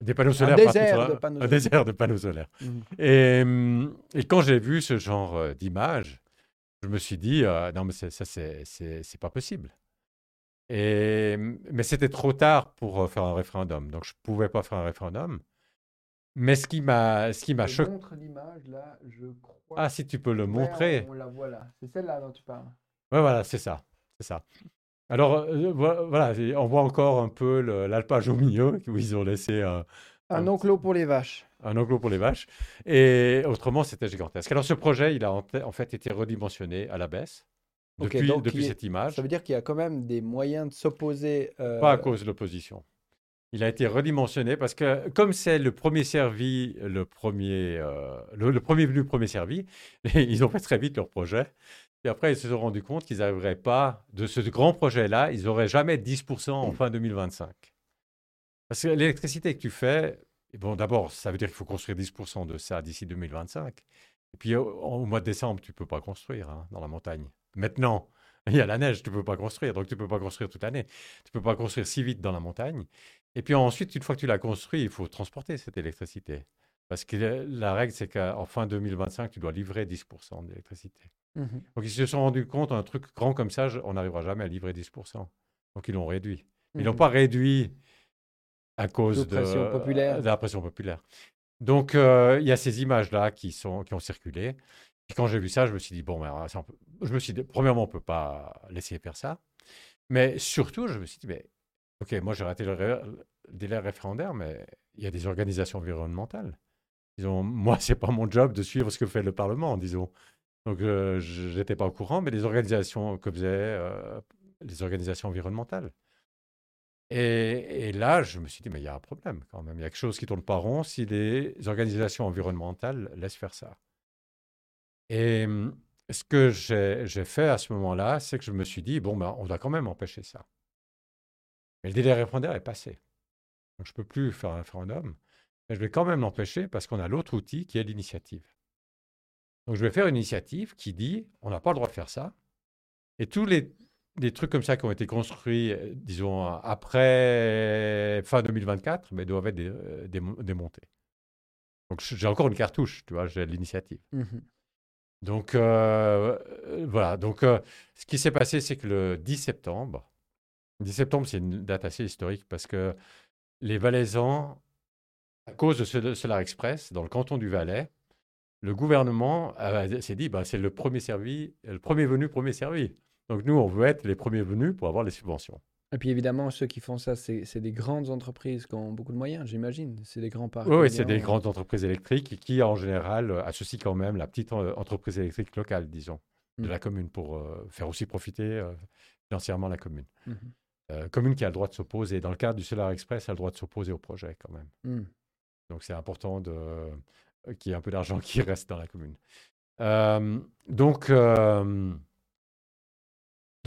des panneaux solaires. Un désert, de panneaux solaires. un désert de panneaux solaires. Mmh et, et, quand j'ai vu ce genre d'image, je me suis dit, euh, non, mais ça, c'est pas possible. Et, mais c'était trop tard pour faire un référendum, donc je ne pouvais pas faire un référendum. Mais ce qui m'a, ce qui m'a choqué. montre l'image là, je crois. Ah, si tu peux le montrer. On, la voit là. C'est celle-là dont tu parles. Ouais, voilà, c'est ça, c'est ça. Alors euh, voilà, on voit encore un peu l'alpage au milieu où ils ont laissé un, un enclos pour les vaches un enclos pour les vaches. Et autrement, c'était gigantesque. Alors, ce projet, il a en fait été redimensionné à la baisse depuis, depuis cette image. Ça veut dire qu'il y a quand même des moyens de s'opposer. Euh, Pas à cause de l'opposition. Il a été redimensionné parce que, comme c'est le premier servi, le premier, euh, le, premier venu, premier servi, ils ont fait très vite leur projet. Et après, ils se sont rendus compte qu'ils n'arriveraient pas, de ce grand projet-là, ils n'auraient jamais 10% en fin 2025. Parce que l'électricité que tu fais, bon, d'abord, ça veut dire qu'il faut construire 10% de ça d'ici 2025. Et puis au, mois de décembre, tu peux pas construire hein, dans la montagne. Maintenant, il y a la neige, tu peux pas construire, donc tu peux pas construire toute l'année. Tu peux pas construire si vite dans la montagne. Et puis ensuite, une fois que tu l'as construit, il faut transporter cette électricité. Parce que la règle, c'est qu'en fin 2025, tu dois livrer 10% d'électricité. Mmh donc ils se sont rendus compte, un truc grand comme ça, on n'arrivera jamais à livrer 10%. Donc ils l'ont réduit. Ils l'ont mmh pas réduit à cause de, la pression populaire. Donc euh, il y a ces images-là qui, sont, qui ont circulé. Et quand j'ai vu ça, je me suis dit, bon, ben, je me suis dit, premièrement, on ne peut pas laisser faire ça. Mais surtout, je me suis dit, mais, OK, moi j'ai raté le délai référendaire, mais il y a des organisations environnementales. Disons, moi, ce n'est pas mon job de suivre ce que fait le Parlement, disons. Donc, euh, je n'étais pas au courant, mais les organisations que faisaient euh, les organisations environnementales. Et, là, je me suis dit, mais il y a un problème quand même. Il y a quelque chose qui tourne pas rond si les organisations environnementales laissent faire ça. Et mmh, ce que j'ai fait à ce moment-là, c'est que je me suis dit, bon, ben, on doit quand même empêcher ça. Mais le délai référendaire est passé. Donc, je ne peux plus faire un référendum. Mais je vais quand même l'empêcher parce qu'on a l'autre outil qui est l'initiative. Donc, je vais faire une initiative qui dit, on n'a pas le droit de faire ça. Et tous les des trucs comme ça qui ont été construits, euh, disons, après fin 2024, mais doivent être euh, démontés. Donc j'ai encore une cartouche, tu vois, j'ai l'initiative. Mmh donc euh, voilà, donc ce qui s'est passé, c'est que le 10 septembre, 10 septembre, c'est une date assez historique parce que les Valaisans, à cause de ce Solar Express, dans le canton du Valais, le gouvernement s'est dit, bah, c'est le premier servi, le premier venu, premier servi. Donc nous, on veut être les premiers venus pour avoir les subventions. Et puis évidemment, ceux qui font ça, c'est des grandes entreprises qui ont beaucoup de moyens, j'imagine. C'est des grands parcs. Oui, c'est des grandes entreprises électriques qui, en général, euh, associent quand même la petite euh, entreprise électrique locale, disons, de mmh. la commune pour euh, faire aussi profiter financièrement la commune. Mmh commune qui a le droit de s'opposer. Dans le cadre du Solar Express, elle a le droit de s'opposer au projet quand même. Mmh. Donc c'est important de, qu'il y ait un peu d'argent qui reste dans la commune. donc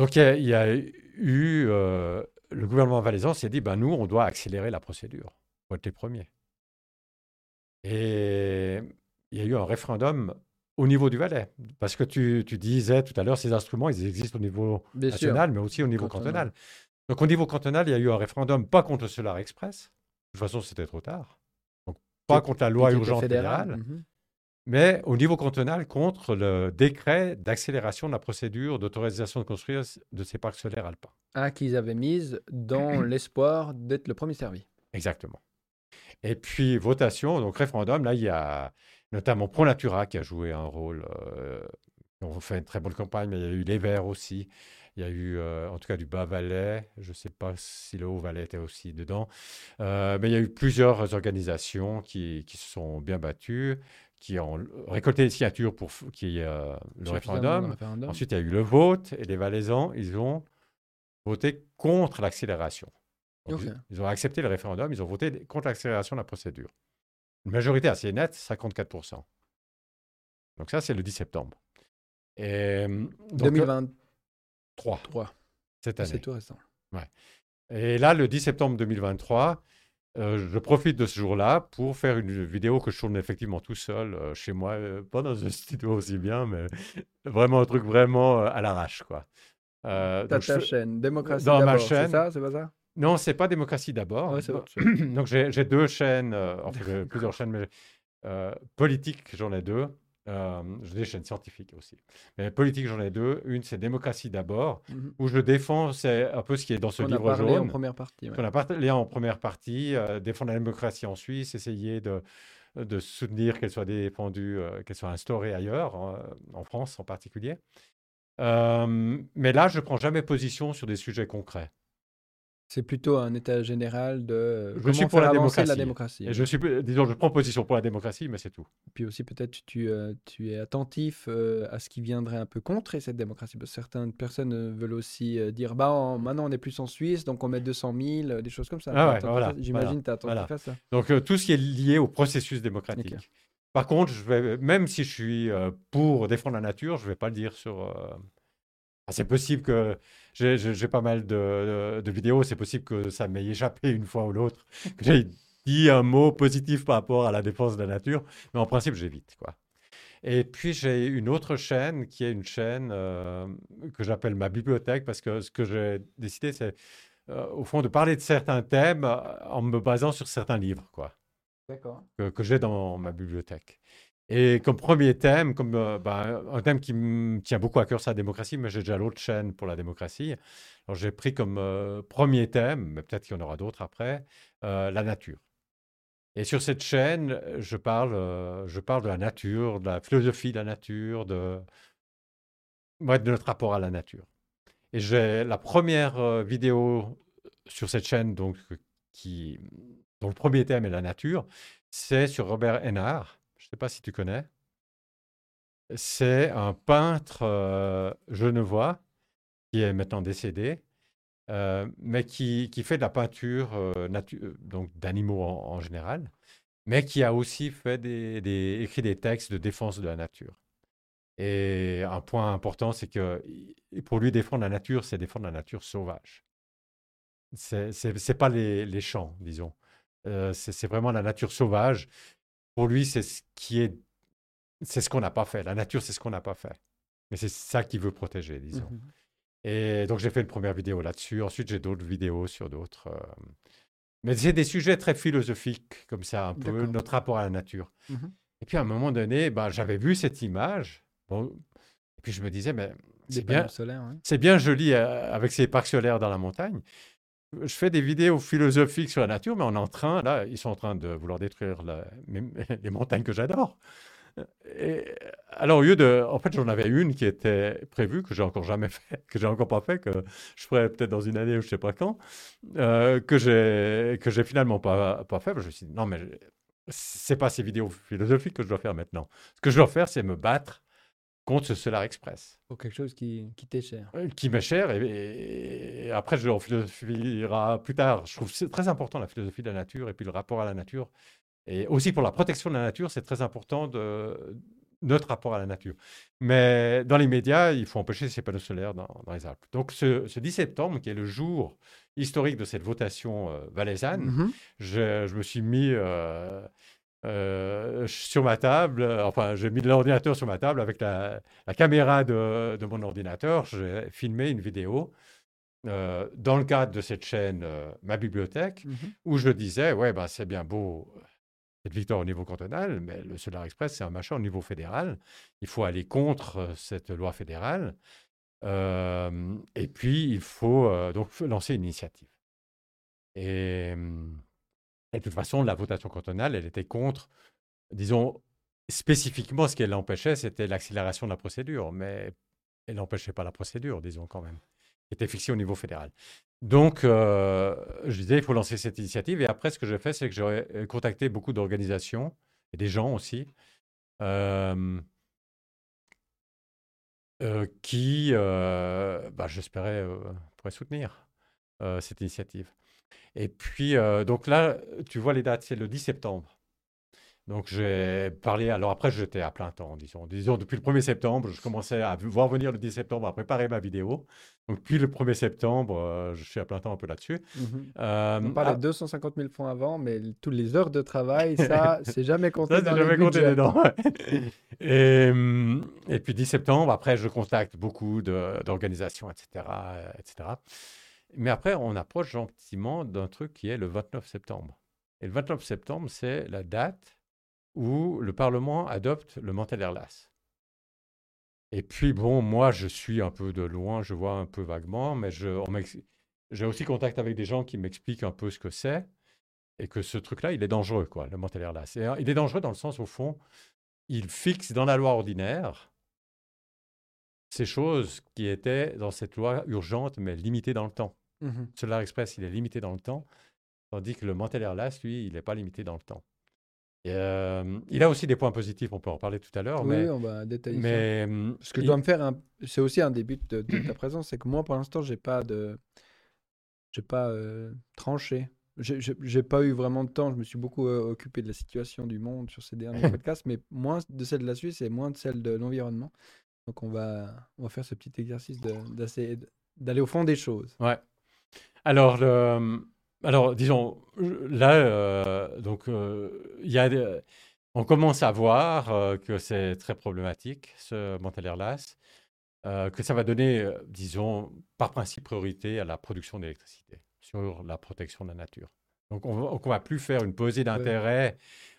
donc il y, a eu, euh, le gouvernement valaisan s'est dit, ben nous, on doit accélérer la procédure pour être les premiers. Et il y a eu un référendum au niveau du Valais. Parce que tu, disais tout à l'heure, ces instruments, ils existent au niveau national, mais aussi au niveau cantonal. Donc au niveau cantonal, il y a eu un référendum, pas contre le Solar Express. De toute façon, c'était trop tard. Donc pas contre la loi urgente fédérale. Mhm mais au niveau cantonal contre le décret d'accélération de la procédure d'autorisation de construire de ces parcs solaires alpins. Ah, qu'ils avaient mise dans l'espoir d'être le premier servi. Exactement. Et puis, votation, donc référendum, là, il y a notamment Pro Natura qui a joué un rôle. Euh, on fait une très bonne campagne, mais il y a eu les Verts aussi. Il y a eu, euh, en tout cas, du Bas-Valais. Je ne sais pas si le Haut-Valais était aussi dedans. Euh, mais il y a eu plusieurs organisations qui, qui se sont bien battues qui ont récolté les signatures pour ait euh, le, référendum. Ensuite, il y a eu le vote et les Valaisans, ils ont voté contre l'accélération. Ils ont accepté le référendum, ils ont voté contre l'accélération de la procédure. Une majorité assez nette, 54%. Donc ça, c'est le 10 septembre. Et, 2023. 3. Cette année. C'est tout récent. Ouais. Et là, le 10 septembre 2023, euh, je profite de ce jour-là pour faire une vidéo que je tourne effectivement tout seul euh, chez moi, euh, pas dans un studio aussi bien, mais vraiment un truc vraiment à l'arrache, quoi. T'as ta chaîne, Démocratie dans ma chaîne. C'est ça, c'est pas ça? Non, c'est pas Démocratie d'abord. Donc j'ai deux chaînes, enfin plusieurs chaînes, mais politique, j'en ai deux. Euh, j'ai des chaînes scientifiques aussi. Mais politique, j'en ai deux. Une, c'est Démocratie d'abord, mhm. où je défends, c'est un peu ce qui est dans ce livre a parlé en première partie. On a parlé en première partie, euh, défendre la démocratie en Suisse, essayer de, de soutenir qu'elle soit défendue, euh, qu'elle soit instaurée ailleurs, en France en particulier. mais là, je ne prends jamais position sur des sujets concrets. C'est plutôt un état général de je suis pour la démocratie. Et je suis, disons, je prends position pour la démocratie, mais c'est tout. Puis aussi peut-être tu, euh, tu es attentif euh, à ce qui viendrait un peu contrer cette démocratie. certaines personnes euh, veulent aussi dire, bah maintenant on est plus en Suisse, donc on met 200 000, des choses comme ça. Ah voilà, J'imagine que tu as attentif à ça. Donc tout ce qui est lié au processus démocratique. Par contre, je vais, même si je suis pour défendre la nature, je ne vais pas le dire sur c'est possible que j'ai pas mal de, vidéos, c'est possible que ça m'ait échappé une fois ou l'autre, que j'ai dit un mot positif par rapport à la défense de la nature, mais en principe, j'évite. quoi. Et puis j'ai une autre chaîne qui est une chaîne que j'appelle ma bibliothèque parce que ce que j'ai décidé, c'est au fond de parler de certains thèmes en me basant sur certains livres, quoi. Que, que j'ai dans ma bibliothèque. Et comme premier thème, comme euh, bah, un thème qui me tient beaucoup à cœur, c'est la démocratie, mais j'ai déjà l'autre chaîne pour la démocratie. Alors j'ai pris comme euh, premier thème, mais peut-être qu'il y en aura d'autres après, euh, la nature. Et sur cette chaîne, je parle, je parle de la nature, de la philosophie de la nature, de, notre rapport à la nature. Et j'ai la première vidéo sur cette chaîne, donc, qui, dont le premier thème est la nature, c'est sur Robert Hénard sais pas si tu connais. C'est un peintre euh, genevois qui est maintenant décédé, euh, mais qui, qui, fait de la peinture euh, donc d'animaux en, général, mais qui a aussi fait des, écrit des textes de défense de la nature. Et un point important, c'est que pour lui, défendre la nature, c'est défendre la nature sauvage. C'est n'est pas les, les, champs, disons. c'est vraiment la nature sauvage pour lui, c'est ce qui est, c'est ce qu'on n'a pas fait. La nature, c'est ce qu'on n'a pas fait. Mais c'est ça qu'il veut protéger, disons. Mmh Et donc, j'ai fait une première vidéo là-dessus. Ensuite, j'ai d'autres vidéos sur d'autres. Euh, mais c'est des sujets très philosophiques, comme ça, un peu, notre rapport à la nature. Mmh Et puis, à un moment donné, bah, j'avais vu cette image. Bon, et puis, je me disais, mais c'est bien, c'est bien joli euh, avec ces parcs solaires dans la montagne je fais des vidéos philosophiques sur la nature, mais on est en train, là, ils sont en train de vouloir détruire les montagnes que j'adore. alors, au lieu de. En fait, j'en avais une qui était prévue, que j'ai encore jamais fait, que j'ai encore pas fait, que je ferai peut-être dans une année ou je sais pas quand, euh, que j'ai que finalement pas, pas fait. Je me suis dit, non, mais c'est pas ces vidéos philosophiques que je dois faire maintenant. Ce que je dois faire, c'est me battre contre ce Solar Express. Pour quelque chose qui, qui t'est cher. Euh, qui m'est cher. Et, après, je le philosophiera plus tard. Je trouve c'est très important la philosophie de la nature et puis le rapport à la nature. Et aussi pour la protection de la nature, c'est très important de notre rapport à la nature. Mais dans les médias, il faut empêcher ces panneaux solaires dans, les Alpes. Donc ce, 10 septembre, qui est le jour historique de cette votation euh, valaisanne, mm-hmm. je, je, me suis mis euh, euh, sur ma table, euh, enfin, j'ai mis l'ordinateur sur ma table avec la, caméra de, mon ordinateur. J'ai filmé une vidéo euh, dans le cadre de cette chaîne Ma Bibliothèque, mmh où je disais Ouais, ben, c'est bien beau cette victoire au niveau cantonal, mais le Solar Express, c'est un machin au niveau fédéral. Il faut aller contre cette loi fédérale. et puis, il faut donc lancer une initiative. Et. Et de toute façon, la votation cantonale, elle était contre, disons, spécifiquement, ce qu'elle empêchait, c'était l'accélération de la procédure, mais elle n'empêchait pas la procédure, disons quand même, qui était fixée au niveau fédéral. Donc, euh, je disais, il faut lancer cette initiative. Et après, ce que j'ai fait, c'est que j'ai euh, contacté beaucoup d'organisations et des gens aussi. Euh, qui, bah, j'espérais, pourraient soutenir cette initiative. Et puis, euh, donc là, tu vois les dates, c'est le 10 septembre. Donc j'ai parlé, alors après j'étais à plein temps, disons. Disons, depuis le 1er septembre, je commençais à voir venir le 10 septembre, à préparer ma vidéo. Donc depuis le 1er septembre, euh, je suis à plein temps un peu là-dessus. Mmh euh, On parlait de 250 000 francs avant, mais toutes les heures de travail, ça, c'est jamais compté ça, dans jamais compté dedans. et, et, puis 10 septembre, après je contacte beaucoup d'organisations, etc., etc. Mais après, on approche gentiment d'un truc qui est le 29 septembre. Et le 29 septembre, c'est la date où le Parlement adopte le Mantel-Erlas. Et puis, bon, moi, je suis un peu de loin, je vois un peu vaguement, mais j'ai aussi contact avec des gens qui m'expliquent un peu ce que c'est et que ce truc-là, il est dangereux, quoi, le Mantel-Erlas. Euh, il est dangereux dans le sens, au fond, il fixe dans la loi ordinaire ces choses qui étaient dans cette loi urgente, mais limitées dans le temps. Mmh Solar Express, il est limité dans le temps, tandis que le Mantel Airless, lui, il n'est pas limité dans le temps. Et, il a aussi des points positifs, on peut en parler tout à l'heure. Oui, mais, on va détailler mais, ça. Ce que je dois me faire, c'est aussi un début de, ta présence, c'est que moi, pour l'instant, j'ai pas de, j'ai pas euh, tranché. J'ai pas eu vraiment de temps. Je me suis beaucoup occupé de la situation du monde sur ces derniers podcasts, mais moins de celle de la Suisse et moins de celle de l'environnement. Donc on va, on va faire ce petit exercice d'aller au fond des choses. Ouais. Alors, alors disons, là, euh, donc, euh, y a on commence à voir que c'est très problématique, ce mental airless, que ça va donner, disons, par principe, priorité à la production d'électricité sur la protection de la nature. Donc, on ne va plus faire une pesée d'intérêt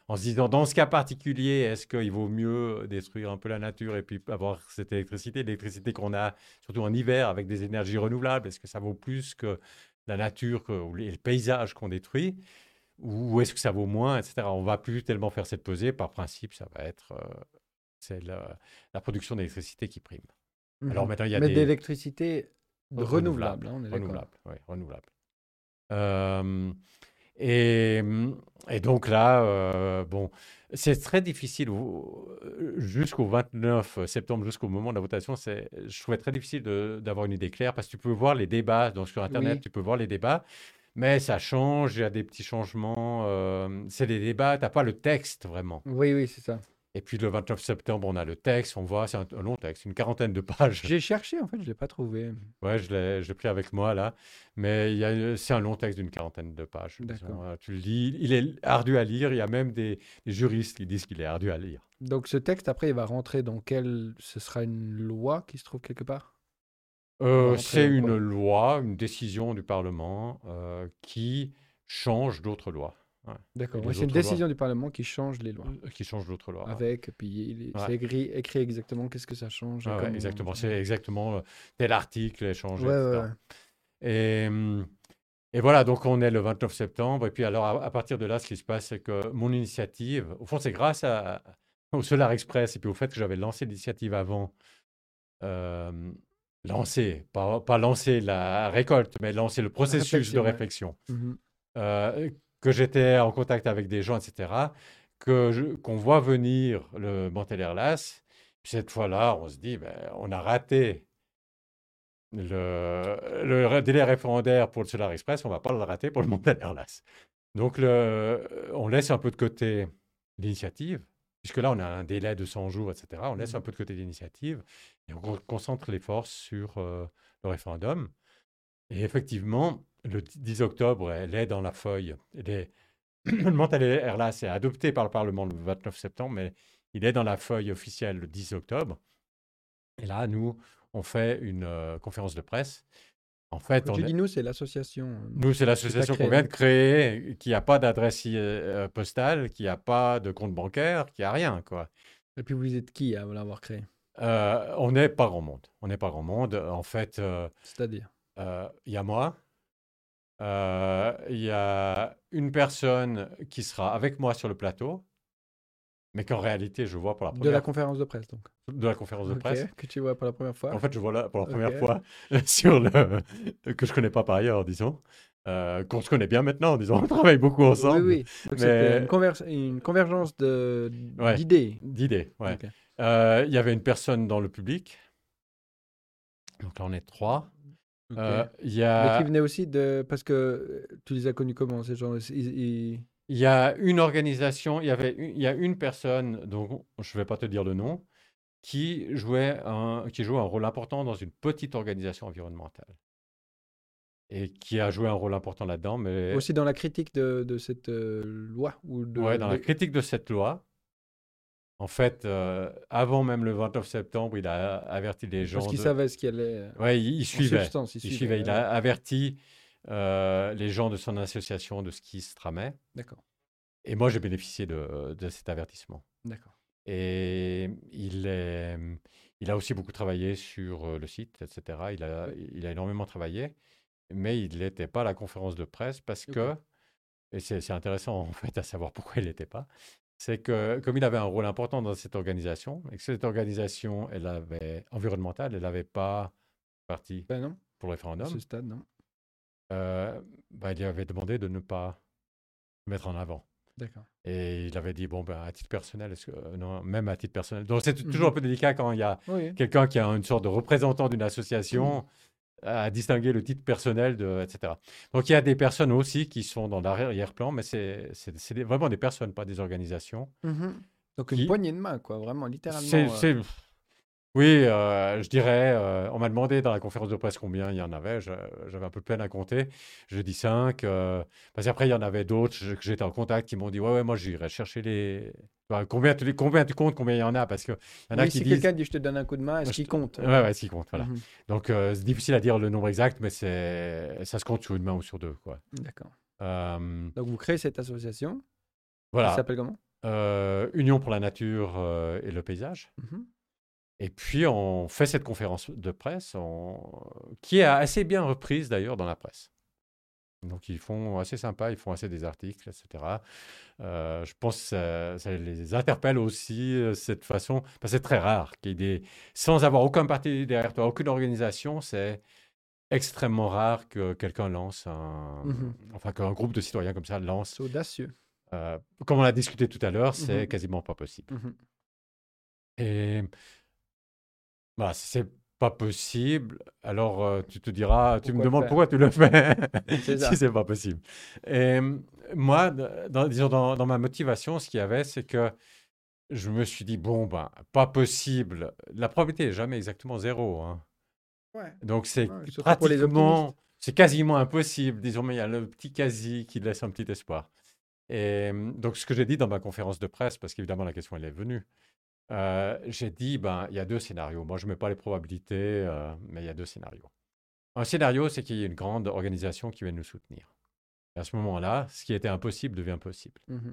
en se disant, dans ce cas particulier, est-ce qu'il vaut mieux détruire un peu la nature et puis avoir cette électricité, l'électricité qu'on a surtout en hiver avec des énergies renouvelables, est-ce que ça vaut plus que la nature ou les paysages qu'on détruit ou est-ce que ça vaut moins, etc. On va plus tellement faire cette pesée. Par principe, ça va être euh, c'est la, production d'électricité qui prime. Alors mmh maintenant, il y a Mais d'électricité renouvelable. Hein, renouvelable, oui, renouvelable. Euh, et, et, donc là, euh, bon, c'est très difficile jusqu'au 29 septembre, jusqu'au moment de la votation. Je trouvais très difficile d'avoir une idée claire parce que tu peux voir les débats. Donc sur Internet, tu peux voir les débats. Mais ça change, il y a des petits changements. Euh, c'est des débats, tu n'as pas le texte vraiment. Oui, oui, c'est ça. Et puis le 29 septembre, on a le texte, on voit, c'est un, long texte, une quarantaine de pages. J'ai cherché, en fait, je ne l'ai pas trouvé. Ouais, je l'ai pris avec moi là. Mais c'est un long texte d'une quarantaine de pages. Hein. Tu le lis, il est ardu à lire, il y a même des, des juristes qui disent qu'il est ardu à lire. Donc ce texte, après, il va rentrer dans quel. Ce sera une loi qui se trouve quelque part? Euh, c'est une loi, une décision du Parlement euh, qui change d'autres lois. D'accord, c'est une décision du Parlement qui change les lois. Euh, qui change d'autres lois. Avec, puis c'est écrit, écrit, exactement qu'est-ce que ça change. Ah exactement, c'est exactement tel article est changé, etc. Et, et, voilà, donc on est le 29 septembre. Et puis alors, à, partir de là, ce qui se passe, c'est que mon initiative, au fond, c'est grâce à, au Solar Express et puis au fait que j'avais lancé l'initiative avant. Euh, lancer, pas, pas, lancer la récolte, mais lancer le processus de réflexion. Euh, que j'étais en contact avec des gens, etc., que qu'on voit venir le Montelerlas. Cette fois-là, on se dit, ben, on a raté le, le, délai référendaire pour le Solar Express, on ne va pas le rater pour le Montelerlas. Donc, le, on laisse un peu de côté l'initiative, puisque là, on a un délai de 100 jours, etc. On laisse mmh un peu de côté l'initiative et on concentre les forces sur euh, le référendum. Et effectivement, le 10 octobre, elle est dans la feuille. Elle est, le mental là, c'est adopté par le Parlement le 29 septembre, mais il est dans la feuille officielle le 10 octobre. Et là, nous, on fait une euh, conférence de presse. En fait, on tu dis nous, c'est l'association. Euh, nous, c'est l'association qu'on vient de créer, qui n'a pas d'adresse postale, qui n'a pas de compte bancaire, qui n'a rien, quoi. Et puis vous êtes qui à l'avoir créé? Euh, on n'est pas grand monde. On n'est pas grand monde. En fait, euh, c'est-à-dire, euh, il y a moi, il y a une personne qui sera avec moi sur le plateau, mais qu'en réalité, je vois pour la première. De la conférence de presse, donc. De la conférence de presse. Que tu vois pour la première fois. En fait, je vois là pour la première fois sur le que je connais pas par ailleurs, disons. qu'on se connaît bien maintenant, disons, on travaille beaucoup ensemble. Oui, oui. mais... une, convergence d'idées. d'idées, ouais. Euh, il y avait une personne dans le public. Donc là, on est trois. Euh, il y a... Mais qui venait aussi de... Parce que euh, tu les as connus comment, ces gens? Il y a une organisation, il y, avait il y a une personne, dont je ne vais pas te dire le nom, qui jouait, un, qui jouait un rôle important dans une petite organisation environnementale. Et qui a joué un rôle important là-dedans. Mais... Aussi dans la critique de, de cette loi ou de, Oui, dans la critique de cette loi. En fait, euh, avant même le 29 septembre, il a averti les gens. Parce qu'il savait ce qu'il allait. Euh, oui, il, suivait. il, suivait. Il a averti euh, les gens de son association de ce qui se tramait. D'accord. Et moi, j'ai bénéficié de, de, cet avertissement. D'accord. Et il, est, il a aussi beaucoup travaillé sur le site, etc. Il a, il a énormément travaillé, mais il n'était pas à la conférence de presse parce que, et c'est intéressant en fait à savoir pourquoi il n'était pas, c'est que comme il avait un rôle important dans cette organisation, et que cette organisation, elle avait environnementale, elle n'avait pas parti ben pour le référendum. À ce stade, non. Euh, ben, il lui avait demandé de ne pas mettre en avant. D'accord. Et il avait dit, bon, ben, à titre personnel, que, euh, non, même à titre personnel. Donc, c'est toujours un peu délicat quand il y a quelqu'un qui a une sorte de représentant d'une association à distinguer le titre personnel, de, etc. Donc il y a des personnes aussi qui sont dans l'arrière-plan, mais c'est vraiment des personnes, pas des organisations. Mmh Donc une poignée de main, quoi, vraiment, littéralement. Euh. Oui, euh, je dirais, euh, on m'a demandé dans la conférence de presse combien il y en avait. J'avais un peu de peine à compter. Je dis 5. Euh, parce qu'après, il y en avait d'autres que j'étais en contact qui m'ont dit Ouais, ouais, moi, j'irai chercher les. combien, tu, combien tu comptes, combien il y en a? Parce qu'il y en a qui si quelqu'un dit Je te donne un coup de main, est-ce qu'il compte? Ouais, ouais, est-ce qu'il compte. Voilà. Mhm. Donc, c'est difficile à dire le nombre exact, mais ça se compte sur une main ou sur deux. D'accord. Donc, vous créez cette association. Voilà. Ça s'appelle comment? Union pour la nature et le paysage. Mhm. Et puis, on fait cette conférence de presse, qui est assez bien reprise d'ailleurs dans la presse. Donc, ils font assez sympa, ils font assez des articles, etc. Euh, je pense que ça, les interpelle aussi, euh, cette façon. Parce que c'est très rare qu'il y ait des. Sans avoir aucun parti derrière toi, aucune organisation, c'est extrêmement rare que quelqu'un lance un. Mmh enfin, qu'un groupe de citoyens comme ça lance. C'est audacieux. Euh, comme on l'a discuté tout à l'heure, c'est mmh quasiment pas possible. Mmh Et bah, si c'est pas possible, alors euh, tu te diras, tu me demandes pourquoi tu le fais si c'est pas possible. Et moi, dans, disons, dans, ma motivation, ce qu'il y avait, c'est que je me suis dit, bon, ben, pas possible. La probabilité n'est jamais exactement zéro. Hein. Ouais. Donc c'est pratiquement, c'est quasiment impossible. Disons, mais il y a le petit quasi qui laisse un petit espoir. Et donc ce que j'ai dit dans ma conférence de presse, parce qu'évidemment la question elle est venue, euh, j'ai dit, ben, il y a deux scénarios. Moi, je ne mets pas les probabilités, euh, mais il y a deux scénarios. Un scénario, c'est qu'il y ait une grande organisation qui vient nous soutenir. Et à ce moment-là, ce qui était impossible devient possible. Mmh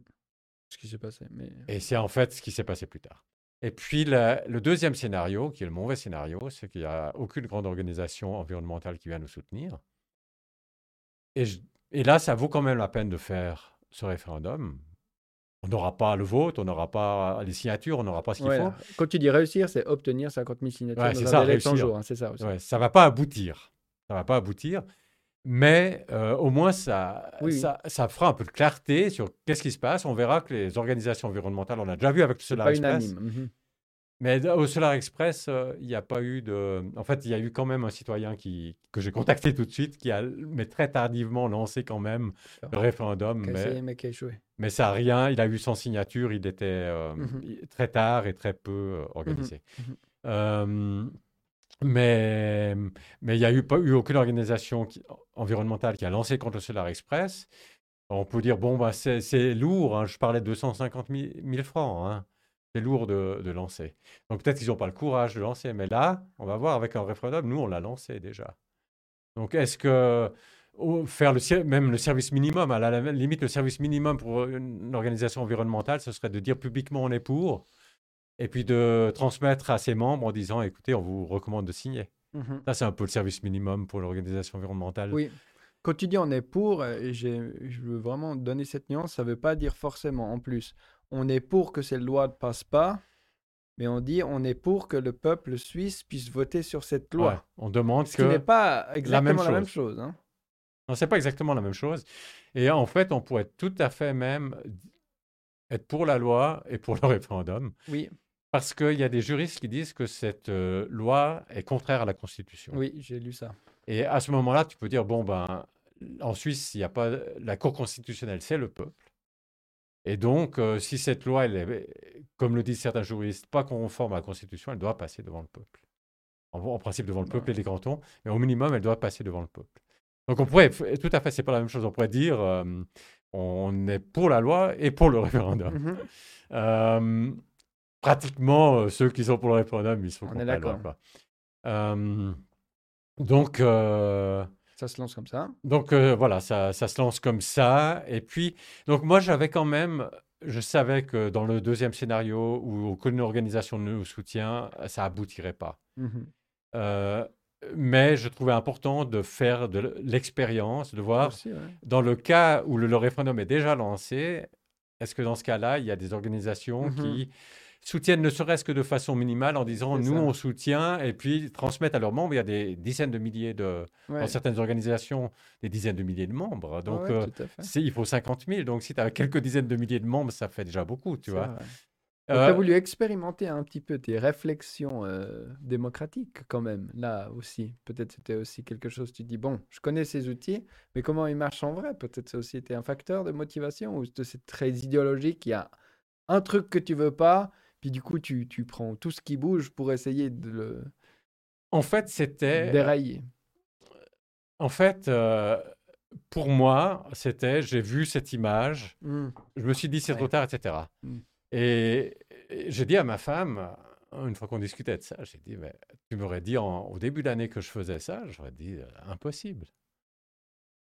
ce qui s'est passé. Mais... Et c'est en fait ce qui s'est passé plus tard. Et puis, le deuxième scénario, qui est le mauvais scénario, c'est qu'il n'y a aucune grande organisation environnementale qui vient nous soutenir. Et, et là, ça vaut quand même la peine de faire ce référendum, on n'aura pas le vote, on n'aura pas les signatures, on n'aura pas ce qu'il faut. Quand tu dis réussir, c'est obtenir 50 000 signatures dans ça, un. Hein, c'est ça aussi. ça ne va pas aboutir. Ça va pas aboutir. Mais euh, au moins, ça, ça, fera un peu de clarté sur qu'est-ce qui se passe. On verra que les organisations environnementales, on a déjà vu avec Solar Express, unanime. Mais au Solar Express, euh, il n'y a pas eu de. En fait, il y a eu quand même un citoyen qui, que j'ai contacté tout de suite, qui a, mais très tardivement, lancé quand même le référendum. Mais, ça n'a rien. Il a eu son signature. Il était euh, mhm. très tard et très peu euh, organisé. Mhm. Mhm. mais mais il n'y a eu, pas eu aucune organisation environnementale qui a lancé contre le Solar Express. On peut dire, bon, bah, c'est lourd. Hein. Je parlais de 250 000, francs. Hein c'est lourd de, lancer. Donc peut-être qu'ils n'ont pas le courage de lancer, mais là, on va voir avec un référendum, nous, on l'a lancé déjà. Donc est-ce que faire le, même le service minimum, à la limite, le service minimum pour une organisation environnementale, ce serait de dire publiquement on est pour, et puis de transmettre à ses membres en disant écoutez, on vous recommande de signer. Mmh Ça, c'est un peu le service minimum pour l'organisation environnementale. Oui. Quand tu dis on est pour, et je veux vraiment donner cette nuance, ça ne veut pas dire forcément en plus on est pour que cette loi ne passe pas, mais on dit on est pour que le peuple suisse puisse voter sur cette loi. on demande ce que. Ce n'est pas exactement la même chose. La même chose hein. Non, c'est pas exactement la même chose. Et en fait, on pourrait tout à fait même être pour la loi et pour le référendum. Oui. Parce qu'il y a des juristes qui disent que cette euh, loi est contraire à la Constitution. Oui, j'ai lu ça. Et à ce moment-là, tu peux dire bon, ben, en Suisse, il n'y a pas. La Cour constitutionnelle, c'est le peuple. Et donc, euh, si cette loi, elle est, comme le disent certains juristes, pas conforme à la Constitution, elle doit passer devant le peuple. En, principe, devant le peuple et les cantons, mais au minimum, elle doit passer devant le peuple. Donc, on pourrait, tout à fait, c'est pas la même chose. On pourrait dire, euh, on est pour la loi et pour le référendum. Mmh euh, pratiquement, ceux qui sont pour le référendum, ils sont contre la loi. donc, ça se lance comme ça. Donc euh, voilà, ça, ça, se lance comme ça. Et puis, donc moi j'avais quand même, je savais que dans le deuxième scénario où aucune organisation ne nous soutient, ça aboutirait pas. Mmh euh, mais je trouvais important de faire de l'expérience, de voir dans le cas où le, référendum est déjà lancé, est-ce que dans ce cas-là, il y a des organisations mmh qui soutiennent ne serait-ce que de façon minimale en disant nous on soutient et puis transmettent à leurs membres. Il y a des dizaines de milliers de dans certaines organisations des dizaines de milliers de membres. Donc euh, il faut 50 000. Donc si tu as quelques dizaines de milliers de membres, ça fait déjà beaucoup, tu vois. tu as euh, voulu expérimenter un petit peu tes réflexions euh, démocratiques quand même, là aussi. Peut-être c'était aussi quelque chose, tu dis, bon, je connais ces outils, mais comment ils marchent en vrai? Peut-être ça aussi été un facteur de motivation ou c'est très idéologique, il y a un truc que tu veux pas, Puis du coup, tu, tu prends tout ce qui bouge pour essayer de le. En fait, c'était. Dérailler. En fait, euh, pour moi, c'était j'ai vu cette image, mmh. je me suis dit c'est trop tard, etc. Mmh. Et, j'ai dit à ma femme, une fois qu'on discutait de ça, j'ai dit mais tu m'aurais dit au début d'année que je faisais ça, j'aurais dit euh, impossible.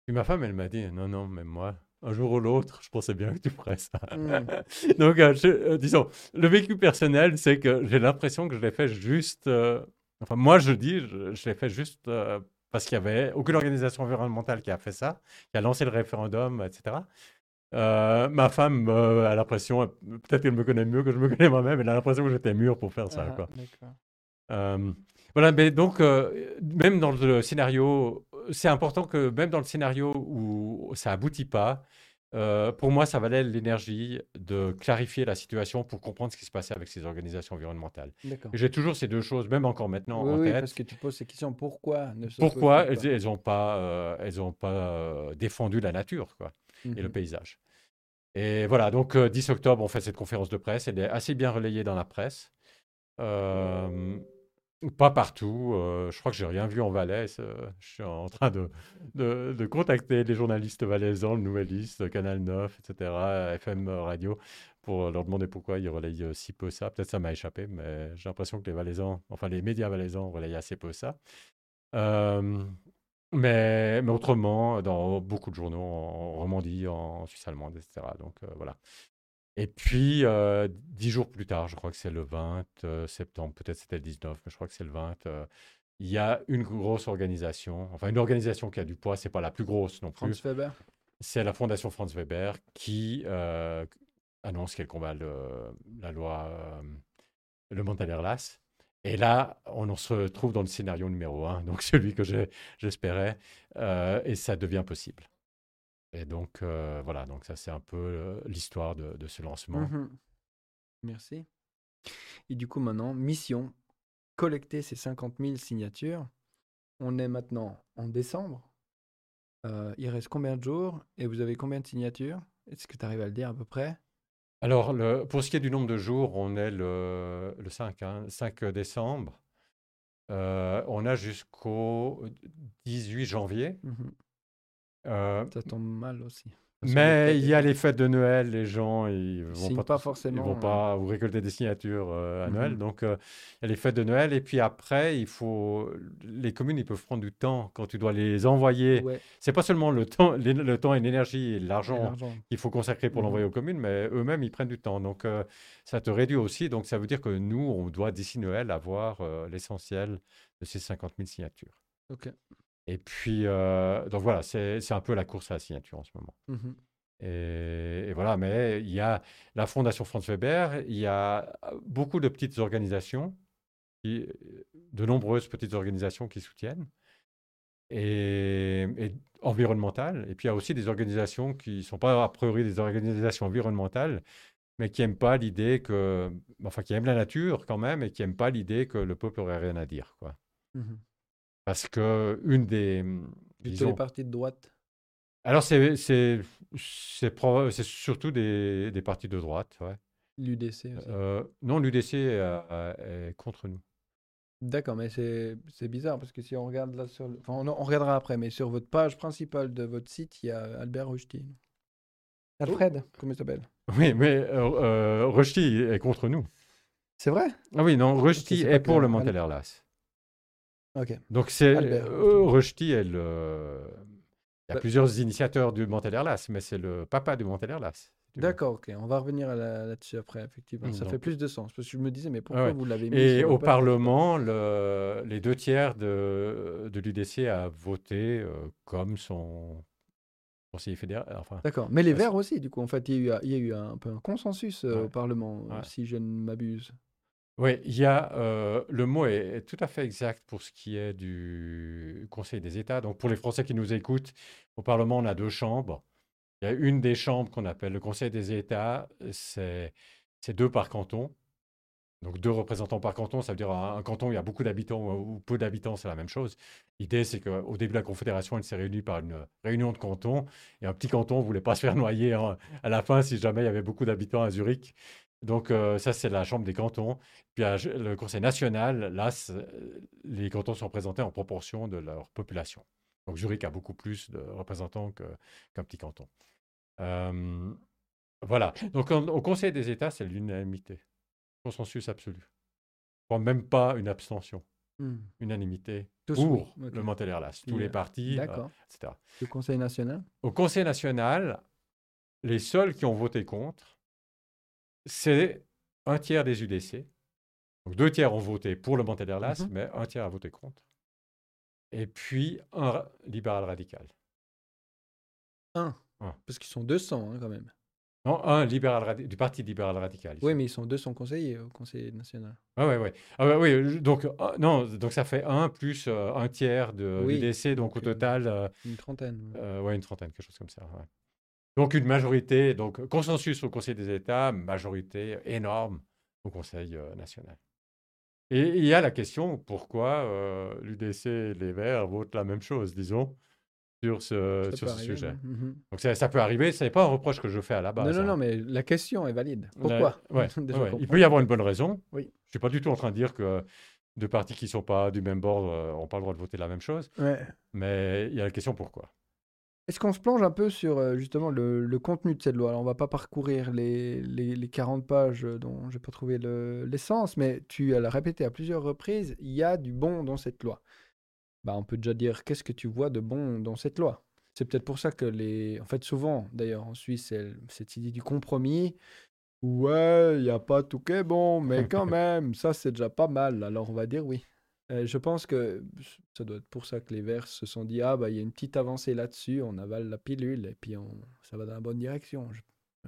Puis ma femme, elle m'a dit non, non, mais moi, un jour ou l'autre, je pensais bien que tu ferais ça. Mmh. Donc, euh, disons, le vécu personnel, c'est que j'ai l'impression que je l'ai fait juste. enfin, moi, je dis, je, je l'ai fait juste parce qu'il n'y avait aucune organisation environnementale qui a fait ça, qui a lancé le référendum, etc. Euh, ma femme a l'impression, peut-être qu'elle me connaît mieux que je me connais moi-même, elle a l'impression que j'étais mûr pour faire ça. Ah, quoi. Euh, voilà, mais donc, euh, même dans le scénario, c'est important que même dans le scénario où ça aboutit pas, euh, pour moi, ça valait l'énergie de clarifier la situation pour comprendre ce qui se passait avec ces organisations environnementales. J'ai toujours ces deux choses, même encore maintenant en oui, tête. parce que tu poses ces questions. Pourquoi ne Pourquoi elles n'ont pas, euh, elles ont pas euh, défendu la nature quoi, et le mmh paysage Et voilà, donc 10 octobre, on fait cette conférence de presse. Elle est assez bien relayée dans la presse. Pas partout. Euh, je crois que j'ai rien vu en Valais. je suis en train de, de, contacter les journalistes valaisans, le Nouvelliste, Canal 9, etc., FM Radio, pour leur demander pourquoi ils relayent euh, si peu ça. Peut-être ça m'a échappé, mais j'ai l'impression que les Valaisans, enfin les médias valaisans relayent assez peu ça. Euh, mais, mais, autrement, dans beaucoup de journaux en Romandie, en Suisse allemande, etc. Donc voilà. Et puis, euh, dix jours plus tard, je crois que c'est le 20 euh, septembre, peut-être c'était le 19, mais je crois que c'est le 20, euh, il y a une grosse organisation, enfin une organisation qui a du poids, c'est pas la plus grosse non plus. Franz Weber C'est la Fondation Franz Weber qui annonce qu'elle combat la loi, le Montalerlas. Et là, on se retrouve dans le scénario numéro un, donc celui que j'espérais, et ça devient possible. Et donc, euh, voilà, donc ça, c'est un peu euh, l'histoire de, de, ce lancement. Mmh Merci. Et du coup, maintenant, mission collecter ces 50 000 signatures. On est maintenant en décembre. Euh, il reste combien de jours et vous avez combien de signatures? Est-ce que tu arrives à le dire à peu près? Alors, le, pour ce qui est du nombre de jours, on est le, le 5, 5 hein, décembre. on a jusqu'au 18 janvier. Mmh euh, ça tombe mal aussi. Mais il y a les fêtes de Noël, les gens ils vont pas, pas, forcément. Ils vont pas vous récolter des signatures euh, à Noël. Mhm. Donc euh, il y a les fêtes de Noël et puis après il faut les communes ils peuvent prendre du temps quand tu dois les envoyer. Ouais. C'est pas seulement le temps, le temps et l'énergie et l'argent qu'il faut consacrer pour mhm. l'envoyer aux communes, mais eux-mêmes ils prennent du temps. Donc ça te réduit aussi. Donc ça veut dire que nous on doit d'ici Noël avoir l'essentiel de ces 50 000 signatures. Ok. Et puis, euh, donc voilà, c'est un peu la course à la signature en ce moment. Mmh et, voilà, mais il y a la Fondation Franz Weber, il y a beaucoup de petites organisations, qui, de nombreuses petites organisations qui soutiennent, et, environnementales. Et puis il y a aussi des organisations qui ne sont pas a priori des organisations environnementales, mais qui n'aiment pas l'idée que, enfin, qui aiment la nature quand même, et qui n'aiment pas l'idée que le peuple aurait rien à dire, quoi. Mmh parce que une des. Plutôt les partis de droite? Alors, c'est surtout des, des partis de droite, ouais. L'UDC euh, Non, l'UDC est, contre nous. D'accord, mais c'est bizarre parce que si on regarde là sur. Enfin, on, regardera après, mais sur votre page principale de votre site, il y a Albert Rushdie. Alfred, comment il s'appelle? Oui, mais euh, euh est contre nous. C'est vrai? Ah oui, non, Rushdie est, pour le Donc c'est euh, Rushdie, elle, euh, il y a bah plusieurs initiateurs du Montalerlas, mais c'est le papa du Montalerlas. D'accord, ok. On va revenir là-dessus après, effectivement. ça fait plus de sens. Parce que je me disais, mais pourquoi vous l'avez mis Et au Parlement, le, les deux tiers de, de l'UDC a voté euh, comme son conseiller fédéral. Enfin, D'accord. Mais les Verts aussi, du coup. En fait, il y a eu, il y a eu un peu un consensus au Parlement, si je ne m'abuse. Oui, il y a, euh, le mot est, tout à fait exact pour ce qui est du Conseil des États. Donc, pour les Français qui nous écoutent, au Parlement, on a deux chambres. Il y a une des chambres qu'on appelle le Conseil des États, c'est deux par canton. Donc, deux représentants par canton, ça veut dire un, canton où il y a beaucoup d'habitants ou peu d'habitants, c'est la même chose. L'idée, c'est qu'au début de la Confédération, elle s'est réunie par une réunion de cantons. Et un petit canton ne voulait pas se faire noyer à la fin si jamais il y avait beaucoup d'habitants à Zurich. Donc, ça, c'est la Chambre des cantons. Puis le Conseil national, là, les cantons sont représentés en proportion de leur population. Donc, Zurich a beaucoup plus de représentants qu'un petit canton. voilà. Donc, au Conseil des États, c'est l'unanimité. Consensus absolu. Même pas une abstention. Mmh. Unanimité pour le Montélerlas. Tous les partis, etc. Le Conseil national? Au Conseil national, les seuls qui ont voté contre, c'est un tiers des UDC. Donc deux tiers ont voté pour le Montélerlas, mmh mais un tiers a voté contre. Et puis un libéral radical. Un. Parce qu'ils sont 200 hein, quand même. Non, un libéral du Parti libéral radical. Oui, mais ils sont 200 conseillers au Conseil national. Ah ouais, ouais. Ah oui, donc, ah, non, donc ça fait un plus euh, un tiers de l'UDC, donc au total. Euh, une trentaine. Euh, ouais, une trentaine, quelque chose comme ça. Donc une majorité, donc consensus au Conseil des États, majorité énorme au Conseil national. Et il y a la question pourquoi l'UDC et les Verts votent la même chose, disons, sur ce, sur ce sujet? Mmh donc ça, peut arriver, ce n'est pas un reproche que je fais à la base. Non, non, non, hein. mais la question est valide. Pourquoi? Il peut y avoir une bonne raison. Oui. Je ne suis pas du tout en train de dire que deux partis qui ne sont pas du même bord n'ont pas le droit de voter la même chose. Mais il y a la question pourquoi. Est-ce qu'on se plonge un peu sur euh, justement le, contenu de cette loi? Alors, on va pas parcourir les, les, 40 pages dont je n'ai pas trouvé l'essence, mais tu l'as répété à plusieurs reprises, il y a du bon dans cette loi. Bah, on peut déjà dire qu'est-ce que tu vois de bon dans cette loi? C'est peut-être pour ça que les... En fait, souvent, d'ailleurs, en Suisse, cette idée du compromis. Ouais, il n'y a pas tout qui est bon, mais quand même, ça, c'est déjà pas mal. Alors, on va dire oui. Euh, je pense que ça doit être pour ça que les Verts se sont dit ah bah il y a une petite avancée là-dessus, on avale la pilule et puis on, ça va dans la bonne direction. Je,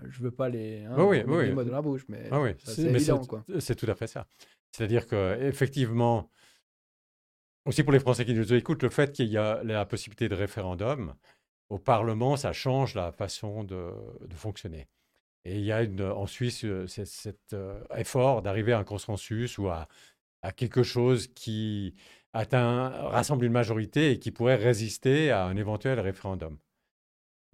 je veux pas les, hein, oui, oui, mots dans la bouche, mais ah c'est évident. C'est tout à fait ça. C'est-à-dire que effectivement, aussi pour les Français qui nous écoutent, le fait qu'il y a la possibilité de référendum au Parlement, ça change la façon de, de fonctionner. Et il y a une, en Suisse euh, cet euh, effort d'arriver à un consensus ou à à quelque chose qui atteint, rassemble une majorité et qui pourrait résister à un éventuel référendum.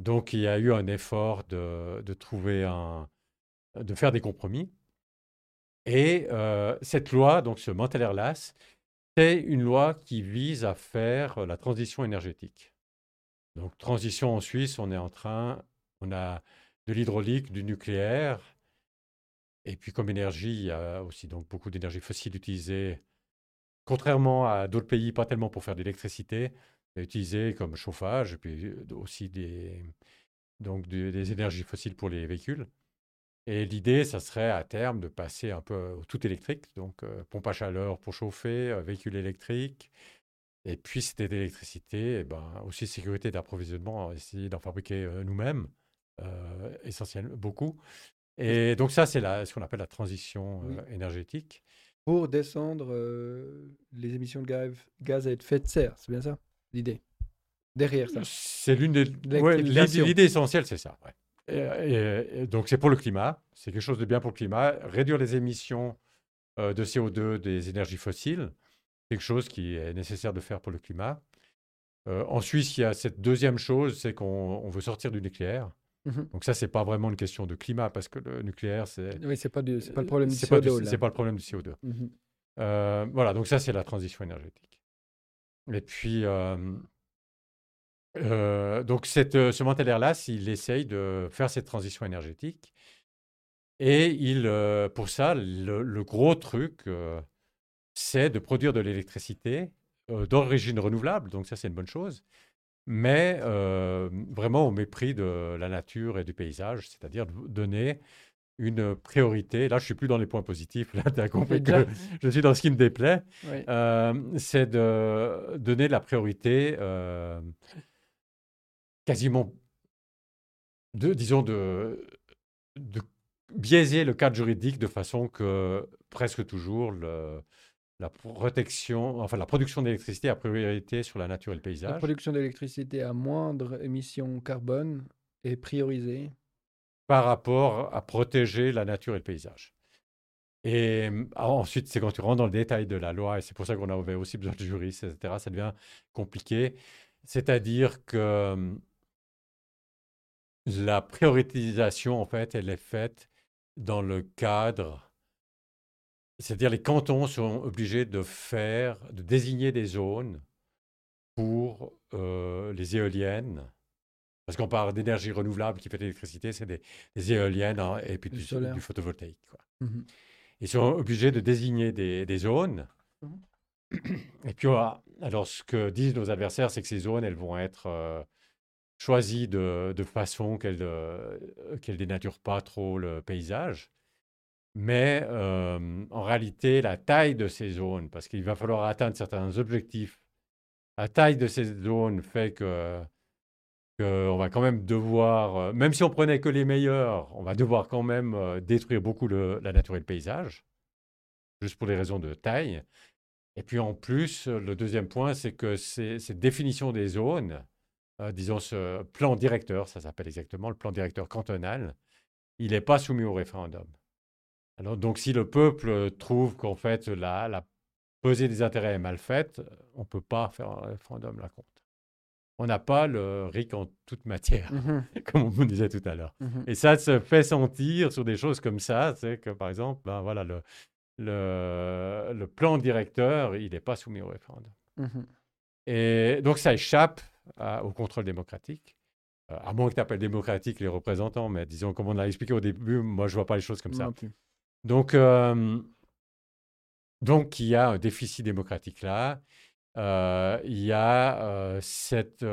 Donc il y a eu un effort de, de trouver un, de faire des compromis. Et euh, cette loi, donc ce Montelerlas, c'est une loi qui vise à faire la transition énergétique. Donc transition en Suisse, on est en train, on a de l'hydraulique, du nucléaire, et puis comme énergie, il y a aussi donc beaucoup d'énergie fossile utilisée, contrairement à d'autres pays, pas tellement pour faire de l'électricité, mais utilisée comme chauffage, et puis aussi des, donc des énergies fossiles pour les véhicules. Et l'idée, ça serait à terme de passer un peu au tout électrique, donc pompe à chaleur pour chauffer, véhicule électrique. Et puis, c'était d'électricité, et ben, aussi sécurité d'approvisionnement, essayer d'en fabriquer nous-mêmes, essentiellement beaucoup. Et donc ça, c'est ce qu'on appelle la transition euh, énergétique. Pour descendre euh, les émissions de gaz, gaz, à effet de serre, c'est bien ça l'idée? Derrière ça. C'est l'une des... l'idée essentielle, c'est ça. Et, donc c'est pour le climat, c'est quelque chose de bien pour le climat. Réduire les émissions euh, de CO2 des énergies fossiles, quelque chose qui est nécessaire de faire pour le climat. en Suisse, il y a cette deuxième chose, c'est qu'on veut sortir du nucléaire. Mmh Donc ça, c'est pas vraiment une question de climat parce que le nucléaire, c'est oui, c'est pas c'est pas le problème du CO2. C'est pas le problème du CO2. voilà, donc ça, c'est la transition énergétique. Et puis, euh, donc cette, euh, ce Montaler-là, il essaye de faire cette transition énergétique. Et il, euh, pour ça, le, le gros truc, c'est de produire de l'électricité d'origine renouvelable. Donc ça, c'est une bonne chose mais euh, vraiment au mépris de la nature et du paysage, c'est-à-dire donner une priorité. Là, je suis plus dans les points positifs. Là, tu as compris que je suis dans ce qui me déplaît. Euh, c'est de donner la priorité euh, quasiment, de, disons, de, de biaiser le cadre juridique de façon que presque toujours le, la protection, enfin la production d'électricité a priorité sur la nature et le paysage. La production d'électricité à moindre émission carbone est priorisée par rapport à protéger la nature et le paysage. Et ah, ensuite, c'est quand tu rentres dans le détail de la loi, et c'est pour ça qu'on avait aussi besoin de juristes, etc., ça devient compliqué. C'est-à-dire que la prioritisation, en fait, elle est faite dans le cadre, c'est-à-dire les cantons sont obligés de faire, de désigner des zones pour euh, les éoliennes, parce qu'on parle d'énergie renouvelable qui fait de l'électricité, c'est des, éoliennes hein, et puis du, du, photovoltaïque. Quoi. Mmh Ils sont obligés de désigner des, des zones. Mmh et puis, alors, ce que disent nos adversaires, c'est que ces zones, elles vont être euh, choisies de, de façon qu'elles ne euh, dénaturent pas trop le paysage. Mais euh, en réalité, la taille de ces zones, parce qu'il va falloir atteindre certains objectifs, la taille de ces zones fait que on va quand même devoir, même si on prenait que les meilleurs, on va devoir quand même détruire beaucoup la nature et le paysage, juste pour les raisons de taille. Et puis en plus, le deuxième point, c'est que ces, définitions des zones, euh, disons ce plan directeur, ça s'appelle exactement le plan directeur cantonal, il n'est pas soumis au référendum. Alors donc si le peuple trouve qu'en fait la, la pesée des intérêts est mal faite, on ne peut pas faire un référendum là contre. On n'a pas le RIC en toute matière, mmh comme on vous disait tout à l'heure. Mmh Et ça se fait sentir sur des choses comme ça, c'est que par exemple, ben voilà, le, le, le plan directeur, il n'est pas soumis au référendum. Mmh Et donc, ça échappe au contrôle démocratique. Euh, à moins que tu appelles démocratique les représentants, mais disons, comme on l'a expliqué au début, moi, je ne vois pas les choses comme ça. Donc, euh, donc, il y a un déficit démocratique là. Euh, il y a cette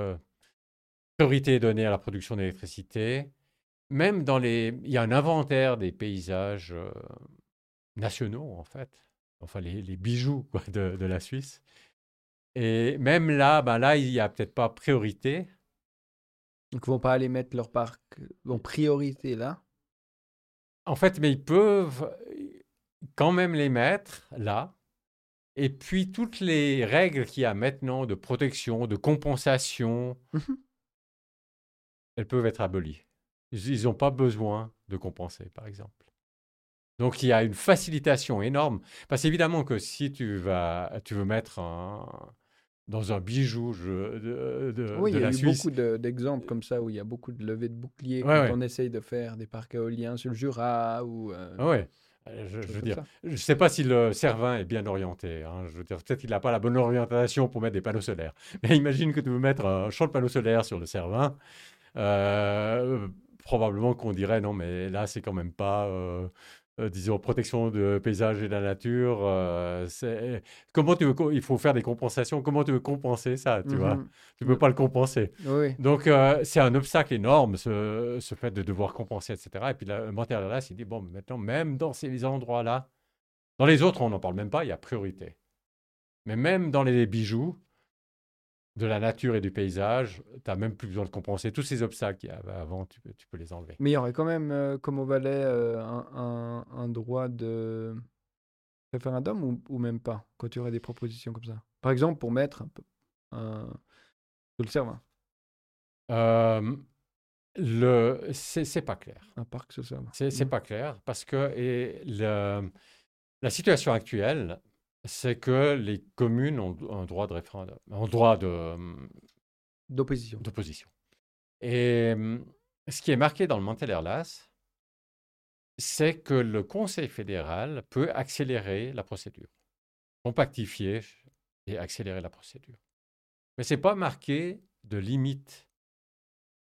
priorité donnée à la production d'électricité. Même dans les... Il y a un inventaire des paysages nationaux, en fait. Enfin, les, bijoux de, la Suisse. Et même là, ben là, il n'y a peut-être pas priorité. Donc, ils ne vont pas aller mettre leur parc en priorité là? En fait, mais ils peuvent quand même les mettre là. Et puis, toutes les règles qu'il y a maintenant de protection, de compensation, mmh elles peuvent être abolies. Ils n'ont pas besoin de compenser, par exemple. Donc il y a une facilitation énorme. Parce évidemment que si tu, vas, tu veux mettre dans un bijou de, de, oui, il y a eu beaucoup d'exemples comme ça où il y a beaucoup de levées de boucliers quand on essaye de faire des parcs éoliens sur le Jura ou. Euh, ah oui. Euh, je, veux dire, je ne sais pas si le Cervin est bien orienté. Hein. Je veux dire, peut-être qu'il n'a pas la bonne orientation pour mettre des panneaux solaires. Mais imagine que tu veux mettre un champ de panneaux solaires sur le Cervin. Euh, probablement qu'on dirait non, mais là, c'est quand même pas euh, disons, protection de paysage et de la nature. Euh, comment tu veux, il faut faire des compensations. Comment tu veux compenser ça, tu vois? Mmh Tu ne peux pas le compenser. Donc, euh, c'est un obstacle énorme, ce, ce, fait de devoir compenser, etc. Et puis, le matériel là, il dit, bon, maintenant, même dans ces endroits-là, dans les autres, on n'en parle même pas, il y a priorité. Mais même dans les bijoux, de la nature et du paysage, tu n'as même plus besoin de compenser. Tous ces obstacles qu'il y avait avant, tu peux, tu peux, les enlever. Mais il y aurait quand même, euh, comme au Valais, euh, un, un, droit de référendum ou, ou, même pas, quand tu aurais des propositions comme ça? Par exemple, pour mettre un peu un, le Cervin. Euh, le, c'est pas clair. Un parc le C'est mmh. pas clair parce que et le, la situation actuelle, c'est que les communes ont un droit de référendum, un droit de, d'opposition. d'opposition. Et ce qui est marqué dans le Mantel-Erlas, c'est que le Conseil fédéral peut accélérer la procédure, compactifier et accélérer la procédure. Mais ce n'est pas marqué de limite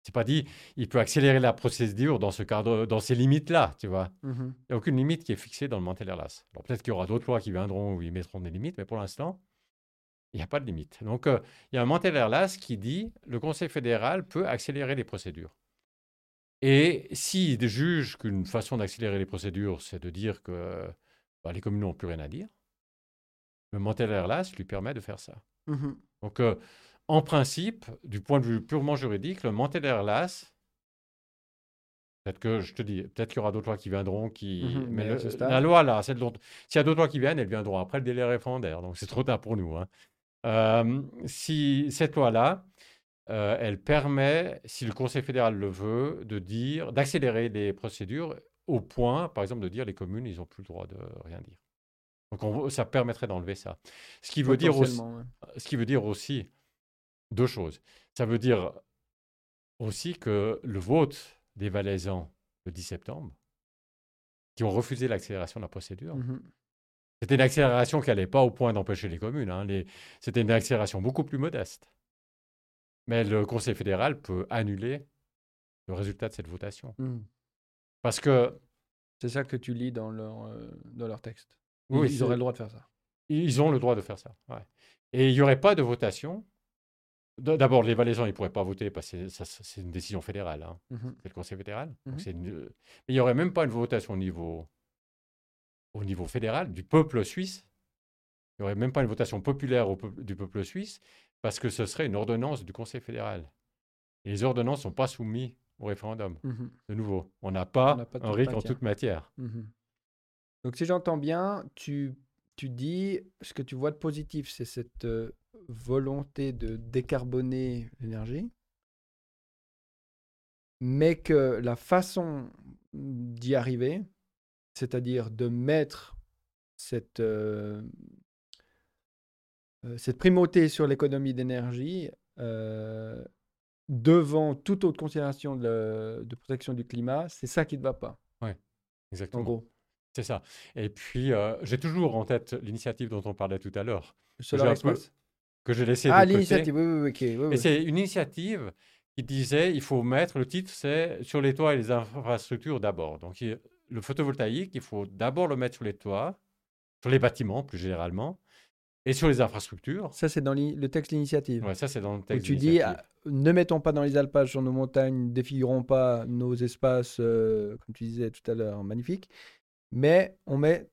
c'est pas dit, il peut accélérer la procédure dans ce cadre, dans ces limites-là, tu vois. Mmh il n'y a aucune limite qui est fixée dans le Mantel-Erlas. Alors peut-être qu'il y aura d'autres lois qui viendront où ils mettront des limites, mais pour l'instant, il n'y a pas de limite. Donc euh, il y a un Mantel-Erlas qui dit le Conseil fédéral peut accélérer les procédures. Et s'il juge qu'une façon d'accélérer les procédures, c'est de dire que bah, les communes n'ont plus rien à dire, le Mantel-Erlas lui permet de faire ça. Mmh Donc euh, en principe, du point de vue purement juridique, le Mantel-Erlas, peut-être que je te dis, peut-être qu'il y aura d'autres lois qui viendront, qui. Mais, la loi là, s'il y a d'autres lois qui viennent, elles viendront après le délai référendaire, donc c'est trop tard pour nous. Hein. Euh, si cette loi-là, euh, elle permet, si le Conseil fédéral le veut, de dire, d'accélérer les procédures au point, par exemple, de dire les communes, ils n'ont plus le droit de rien dire. Donc ça permettrait d'enlever ça. Ce qui veut dire aussi, ce qui veut dire aussi deux choses. Ça veut dire aussi que le vote des Valaisans le 10 septembre, qui ont refusé l'accélération de la procédure. Mmh C'était une accélération qui n'allait pas au point d'empêcher les communes. Hein. C'était une accélération beaucoup plus modeste. Mais le Conseil fédéral peut annuler le résultat de cette votation. Mmh. Parce que... C'est ça que tu lis dans leur, euh, dans leur texte. Oui, ils auraient le droit de faire ça. Ils ont le droit de faire ça. Et il n'y aurait pas de votation. D'abord, les Valaisans, ils ne pourraient pas voter parce que c'est une décision fédérale. Hein. Mmh c'est le Conseil fédéral. Mmh Mais il n'y aurait même pas une votation au niveau, au niveau fédéral du peuple suisse. Il n'y aurait même pas une votation populaire du peuple suisse parce que ce serait une ordonnance du Conseil fédéral. Et les ordonnances ne sont pas soumises au référendum. Mmh de nouveau, on n'a pas, un RIC en toute matière. Donc, si j'entends bien, tu tu dis, ce que tu vois de positif, c'est cette euh, volonté de décarboner l'énergie, mais que la façon d'y arriver, c'est-à-dire de mettre cette, euh, euh, cette primauté sur l'économie d'énergie devant toute autre considération de, de protection du climat, c'est ça qui ne va pas. Oui, exactement. En gros. C'est ça. Et puis, euh, j'ai toujours en tête l'initiative dont on parlait tout à l'heure. Que j'ai laissé ah, l'initiative, oui, oui, oui, Et c'est une initiative qui disait il faut mettre, le titre c'est sur les toits et les infrastructures d'abord. Donc, le photovoltaïque, il faut d'abord le mettre sur les toits, sur les bâtiments plus généralement, et sur les infrastructures. Ça, c'est dans le texte d'initiative. Oui, ça, c'est dans le texte tu dis, ah, ne mettons pas dans les alpages sur nos montagnes, défigurons pas nos espaces, euh, comme tu disais tout à l'heure, magnifiques mais on met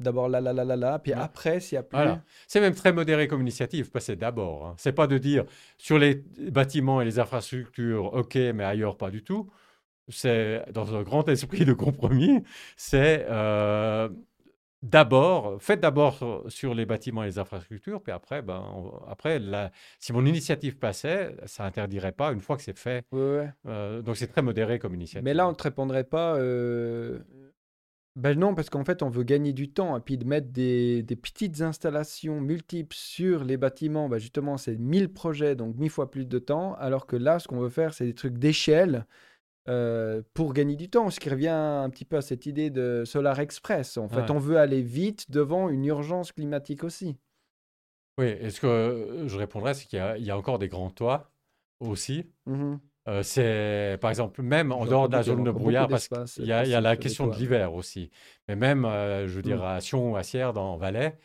d'abord là, là, là, là, là, puis après, s'il y a plus. Voilà. C'est même très modéré comme initiative, c'est d'abord. Hein. C'est pas de dire sur les bâtiments et les infrastructures, OK, mais ailleurs, pas du tout. C'est dans un grand esprit de compromis. C'est euh, d'abord, faites d'abord sur les bâtiments et les infrastructures, puis après, ben, après si mon initiative passait, ça interdirait pas une fois que c'est fait. Euh, donc c'est très modéré comme initiative. Mais là, on ne te répondrait pas. Euh, ben non, parce qu'en fait, on veut gagner du temps et puis de mettre des, petites installations multiples sur les bâtiments, ben justement, c'est 1000 projets, donc 1000 fois plus de temps, alors que là, ce qu'on veut faire, c'est des trucs d'échelle euh, pour gagner du temps, ce qui revient un petit peu à cette idée de Solar Express. En fait, on veut aller vite devant une urgence climatique aussi. Oui, et ce que je répondrais, c'est qu'il y, a encore des grands toits aussi. Mmh euh, c'est, par exemple, même en dehors de la zone de brouillard, parce qu'il y, a la question de l'hiver aussi. Mais même, euh, je veux dire, mmh. à Sion ou à Sierre, dans Valais,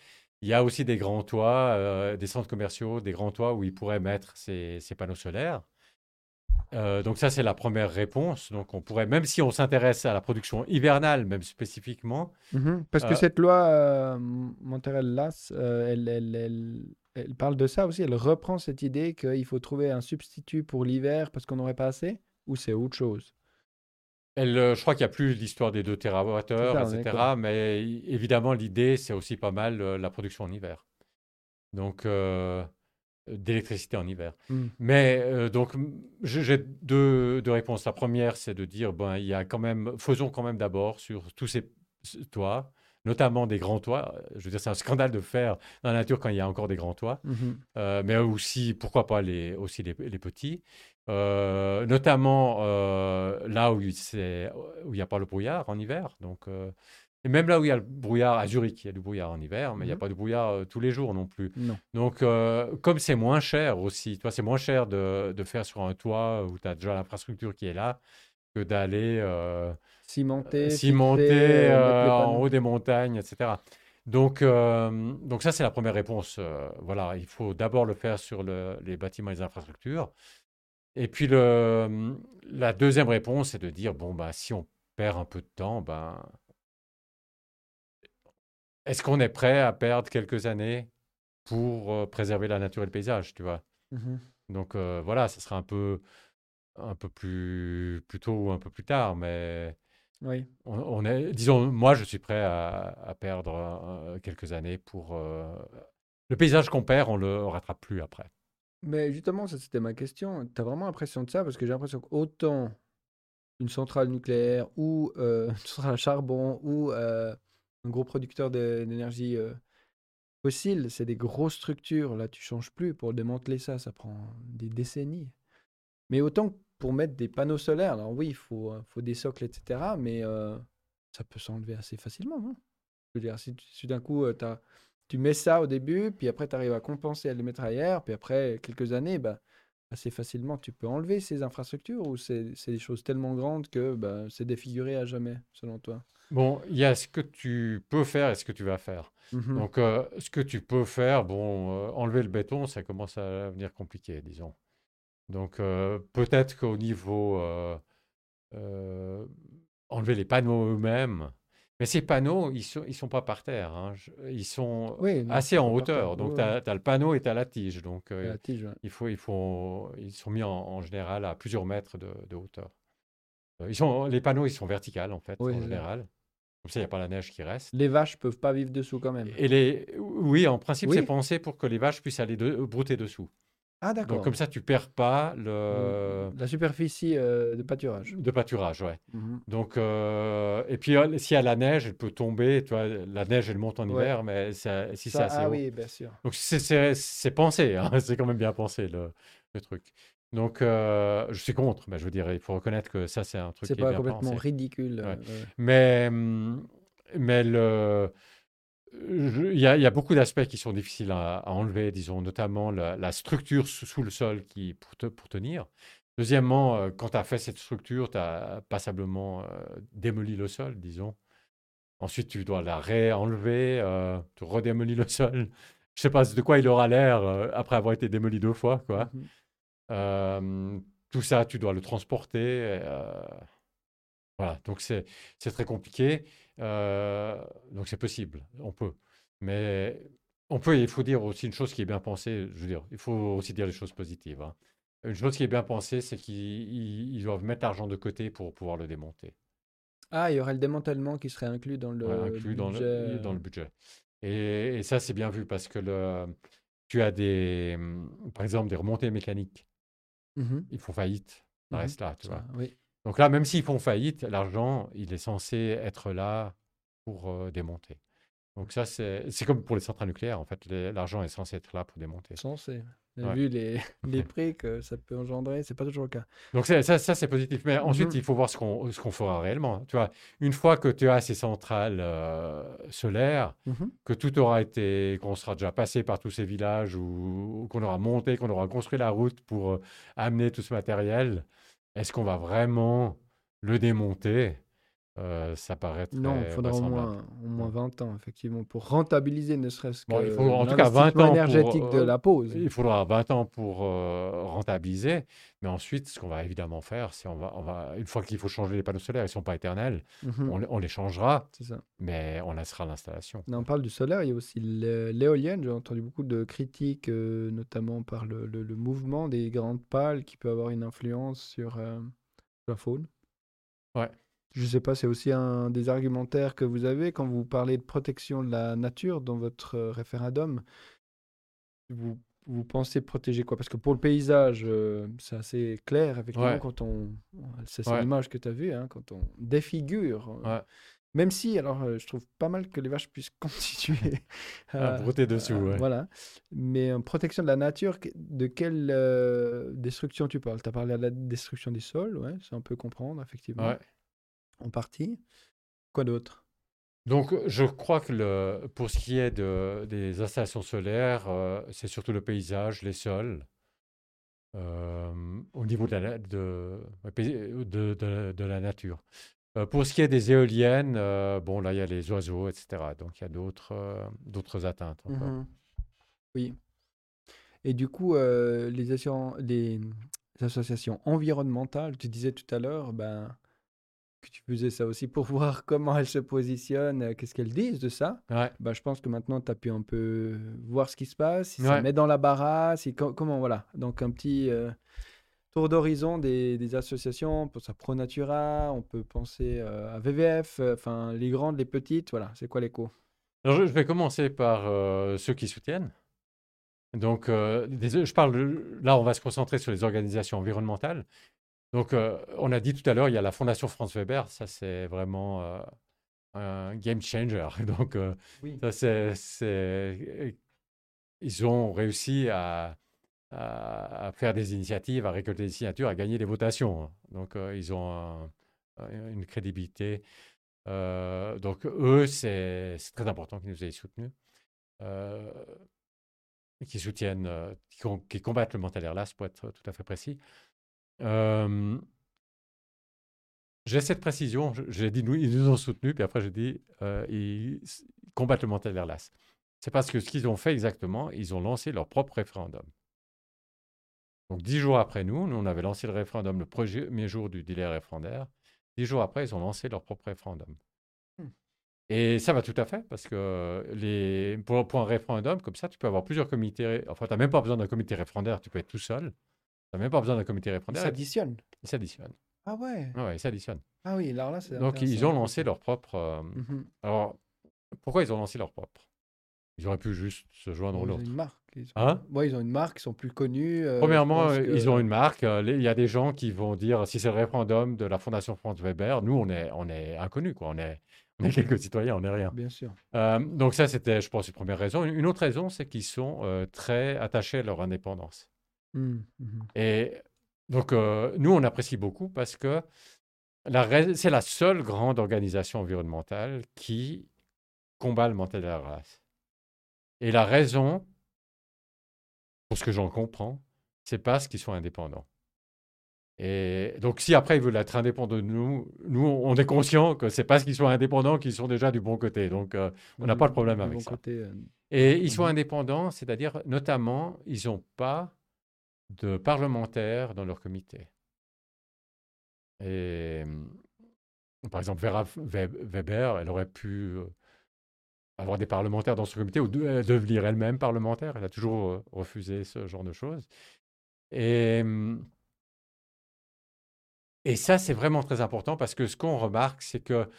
il y a aussi des grands toits, euh, des centres commerciaux, des grands toits où ils pourraient mettre ces, panneaux solaires. donc ça, c'est la première réponse. Donc on pourrait, même si on s'intéresse à la production hivernale, même spécifiquement. Mmh parce que cette loi Monterel-Las, elle, elle, elle parle de ça aussi. Elle reprend cette idée qu'il faut trouver un substitut pour l'hiver parce qu'on n'aurait pas assez Ou c'est autre chose? Elle, euh, je crois qu'il n'y a plus l'histoire des 2 TWh, etc. Mais évidemment, l'idée, c'est aussi pas mal euh, la production en hiver. Donc, euh, d'électricité en hiver. Mmh. Mais donc, j'ai deux, deux, réponses. La première, c'est de dire, ben, il y a quand même, faisons quand même d'abord sur tous ces toits, notamment des grands toits. Je veux dire, c'est un scandale de faire dans la nature quand il y a encore des grands toits, mhm. euh, mais aussi, pourquoi pas, les, aussi les, petits. Euh, notamment euh, là où, il n'y a pas le brouillard en hiver. Donc, et même là où il y a le brouillard, à Zurich, il y a du brouillard en hiver, mais il n'y a mhm. pas de brouillard tous les jours non plus. Donc, comme c'est moins cher aussi, toi, c'est moins cher de, de, faire sur un toit où tu as déjà l'infrastructure qui est là que d'aller Cimenter, cimenter euh, en haut des montagnes, etc. Donc, euh, donc ça, c'est la première réponse. Euh, voilà, il faut d'abord le faire sur les bâtiments et les infrastructures. Et puis, le, la deuxième réponse, c'est de dire, bon, bah, si on perd un peu de temps, ben, est-ce qu'on est prêt à perdre quelques années pour préserver la nature et le paysage, tu vois? Mmh Donc, voilà, ça sera un peu, un peu plus, plus tôt ou un peu plus tard, mais oui. On, est, disons, moi, je suis prêt à, perdre euh, quelques années pour. Euh, le paysage qu'on perd, on le rattrape plus après. Mais justement, ça c'était ma question. Tu as vraiment l'impression de ça? Parce que j'ai l'impression qu'autant une centrale nucléaire ou euh, une centrale à charbon ou un gros producteur d'énergie fossile, c'est des grosses structures. Là, tu changes plus. Pour démanteler ça, ça prend des décennies. Mais autant pour mettre des panneaux solaires, alors oui, il faut, euh, faut des socles, etc. Mais euh, ça peut s'enlever assez facilement. Hein. Je veux dire, si, d'un coup, tu mets ça au début, puis après, tu arrives à compenser à le mettre ailleurs, puis après quelques années, bah, assez facilement, tu peux enlever ces infrastructures ou c'est des choses tellement grandes que bah, c'est défiguré à jamais, selon toi? Bon, il y a ce que tu peux faire et ce que tu vas faire. Mmh Donc, ce que tu peux faire, bon, enlever le béton, ça commence à devenir compliqué, disons. Donc, peut-être qu'au niveau enlever les panneaux eux-mêmes, mais ces panneaux, ils ne sont, ils sont pas par terre. Hein. Ils sont assez en hauteur. Donc, tu as, le panneau et tu as la tige. Donc, euh, il faut, il faut, ils sont mis en, général à plusieurs mètres de, hauteur. Euh, ils sont, les panneaux, ils sont verticaux, en fait, en général. Comme ça, il n'y a pas la neige qui reste. Les vaches peuvent pas vivre dessous quand même. Et les... Oui, en principe, c'est pensé pour que les vaches puissent aller de... brouter dessous. Ah, d'accord. Donc, comme ça, tu perds pas le... La superficie euh, de pâturage. De pâturage, ouais. Mmh Donc, euh, et puis, euh, s'il y a la neige, elle peut tomber. Tu vois, la neige, elle monte en hiver, mais ça, si c'est assez ah, oui, bien sûr. Donc, c'est pensé. Hein, c'est quand même bien pensé, le, le truc. Donc, je suis contre. Mais je veux dire, il faut reconnaître que ça, c'est un truc qui est pas complètement ridicule. Mais, hum, mais le il y, a beaucoup d'aspects qui sont difficiles à, enlever, disons, notamment la, structure sous, le sol qui, pour, pour tenir. Deuxièmement, euh, quand tu as fait cette structure, tu as passablement euh, démoli le sol, disons. Ensuite, tu dois la réenlever, euh, tu redémolis le sol. Je ne sais pas de quoi il aura l'air après avoir été démoli deux fois. Quoi. Mmh tout ça, tu dois le transporter. voilà, donc c'est très compliqué. Euh, donc c'est possible, on peut. Mais on peut, il faut dire aussi une chose qui est bien pensée, je veux dire, il faut aussi dire les choses positives. Hein. Une chose qui est bien pensée, c'est qu'ils doivent mettre l'argent de côté pour pouvoir le démonter. Ah, il y aurait le démantèlement qui serait inclus dans le, budget. Dans le, dans le budget. Et, ça, c'est bien vu parce que le, tu as des, par exemple, des remontées mécaniques. Mmh ils font faillite. Ça mmh reste là, tu vois. Oui. Donc là, même s'ils font faillite, l'argent, il est censé être là pour euh, démonter. Donc ça, c'est comme pour les centrales nucléaires, en fait. L'argent est censé être là pour démonter. Censé. Vu les, les, prix que ça peut engendrer, c'est pas toujours le cas. Donc ça, ça, c'est positif. Mais ensuite, mmh il faut voir ce qu'on qu'on fera réellement. Tu vois, une fois que tu as ces centrales euh, solaires, mmh que tout aura été, qu'on sera déjà passé par tous ces villages, ou, qu'on aura monté, qu'on aura construit la route pour euh, amener tout ce matériel, est-ce qu'on va vraiment le démonter? Euh, ça paraît très Non, il faudra au moins, au moins 20 ans, effectivement, pour rentabiliser ne serait-ce que il faut, en tout cas 20 ans énergétique de euh, la pause. Il faudra 20 ans pour euh, rentabiliser, mais ensuite, ce qu'on va évidemment faire, c'est on va, on va, une fois qu'il faut changer les panneaux solaires, ils ne sont pas éternels, mmh on, les changera, ça. mais on laissera l'installation. On parle du solaire, il y a aussi l'éolienne. J'ai entendu beaucoup de critiques, notamment par le, le, mouvement des grandes pales qui peut avoir une influence sur la faune. Ouais. Je ne sais pas, c'est aussi un des argumentaires que vous avez quand vous parlez de protection de la nature dans votre euh, référendum. Vous, vous pensez protéger quoi? Parce que pour le paysage, euh, c'est assez clair, effectivement, quand on. C'est l'image que tu as vue, hein, quand on défigure. Euh, même si, alors, je trouve pas mal que les vaches puissent continuer à, brouter dessus. Voilà. Mais en protection de la nature, de quelle destruction tu parles? Tu as parlé de la destruction des sols, ouais, c'est un peu comprendre, effectivement en partie. Quoi d'autre? Donc, je crois que le, pour ce qui est de, des installations solaires, euh, c'est surtout le paysage, les sols. Euh, au niveau de la, de, de, de, la nature. Euh, pour ce qui est des éoliennes, bon, là, il y a les oiseaux, etc. Donc, il y a d'autres d'autres atteintes. Mmh oui. Et du coup, les, les associations environnementales, tu disais tout à l'heure, ben, que tu faisais ça aussi pour voir comment elles se positionnent, euh, qu'est-ce qu'elles disent de ça. Bah, je pense que maintenant, tu as pu un peu voir ce qui se passe, si ça met dans la barasse, comment, voilà. Donc, un petit euh, tour d'horizon des, associations, pour ça Pro Natura, on peut penser euh, à VVF, enfin, les grandes, les petites, voilà, c'est quoi l'écho? Alors, je, vais commencer par ceux qui soutiennent. Donc, je parle, là, on va se concentrer sur les organisations environnementales. Donc, euh, on a dit tout à l'heure, il y a la Fondation France Weber. Ça, c'est vraiment euh, un game changer. Donc, euh, ça, c'est, ils ont réussi à, à, faire des initiatives, à récolter des signatures, à gagner des votations. Donc, ils ont une crédibilité donc, eux, c'est très important qu'ils nous aient soutenus, qui soutiennent, qui, combattent le mental Erlas, pour être tout à fait précis. J'ai cette précision, j'ai dit, nous, ils nous ont soutenus, puis après, j'ai dit, ils, combattent le mental Erlas. C'est parce que ce qu'ils ont fait exactement, ils ont lancé leur propre référendum. Donc, dix jours après nous, nous, on avait lancé le référendum le premier jour du délai référendaire. Dix jours après, ils ont lancé leur propre référendum. Hmm. Et ça va tout à fait, parce que les, pour, un référendum, comme ça, tu peux avoir plusieurs comités. Enfin, tu n'as même pas besoin d'un comité référendaire, tu peux être tout seul. Tu n'as même pas besoin d'un comité référendaire. Ils s'additionnent. Ils s'additionnent. Ah ouais Ouais, ils s'additionnent. Ah oui, alors là, c'est. Donc, ils ont lancé leur propre. Euh, mmh alors, pourquoi ils ont lancé leur propre? Ils auraient pu juste se joindre Ils ont l'autre. une marque. Ils Hein? ils ont une marque, ils sont plus connus. Euh, Premièrement, ils ont une marque. Euh, il y a des gens qui vont dire si c'est le référendum de la Fondation Franz Weber, nous, on est, on est inconnus, quoi. On est, on est quelques citoyens, on n'est rien. Bien sûr. Euh, donc, ça, c'était, je pense, une première raison. Une autre raison, c'est qu'ils sont très attachés à leur indépendance. Mmh, mmh Et donc, nous, on apprécie beaucoup parce que c'est la seule grande organisation environnementale qui combat le mental de la race. Et la raison, pour ce que j'en comprends, c'est parce qu'ils sont indépendants. Et donc, si après ils veulent être indépendants de nous, nous, on est conscient que c'est parce qu'ils sont indépendants qu'ils sont déjà du bon côté. Donc, euh, on n'a pas de problème avec ça. Euh, Et ils sont indépendants, c'est-à-dire, notamment, ils n'ont pas de parlementaires dans leur comité. Et par exemple, Vera Weber, elle aurait pu euh, avoir des parlementaires dans ce comité ou de, devenir elle-même parlementaire. Elle a toujours euh, refusé ce genre de choses. Et, mmh, et ça, c'est vraiment très important parce que ce qu'on remarque, c'est que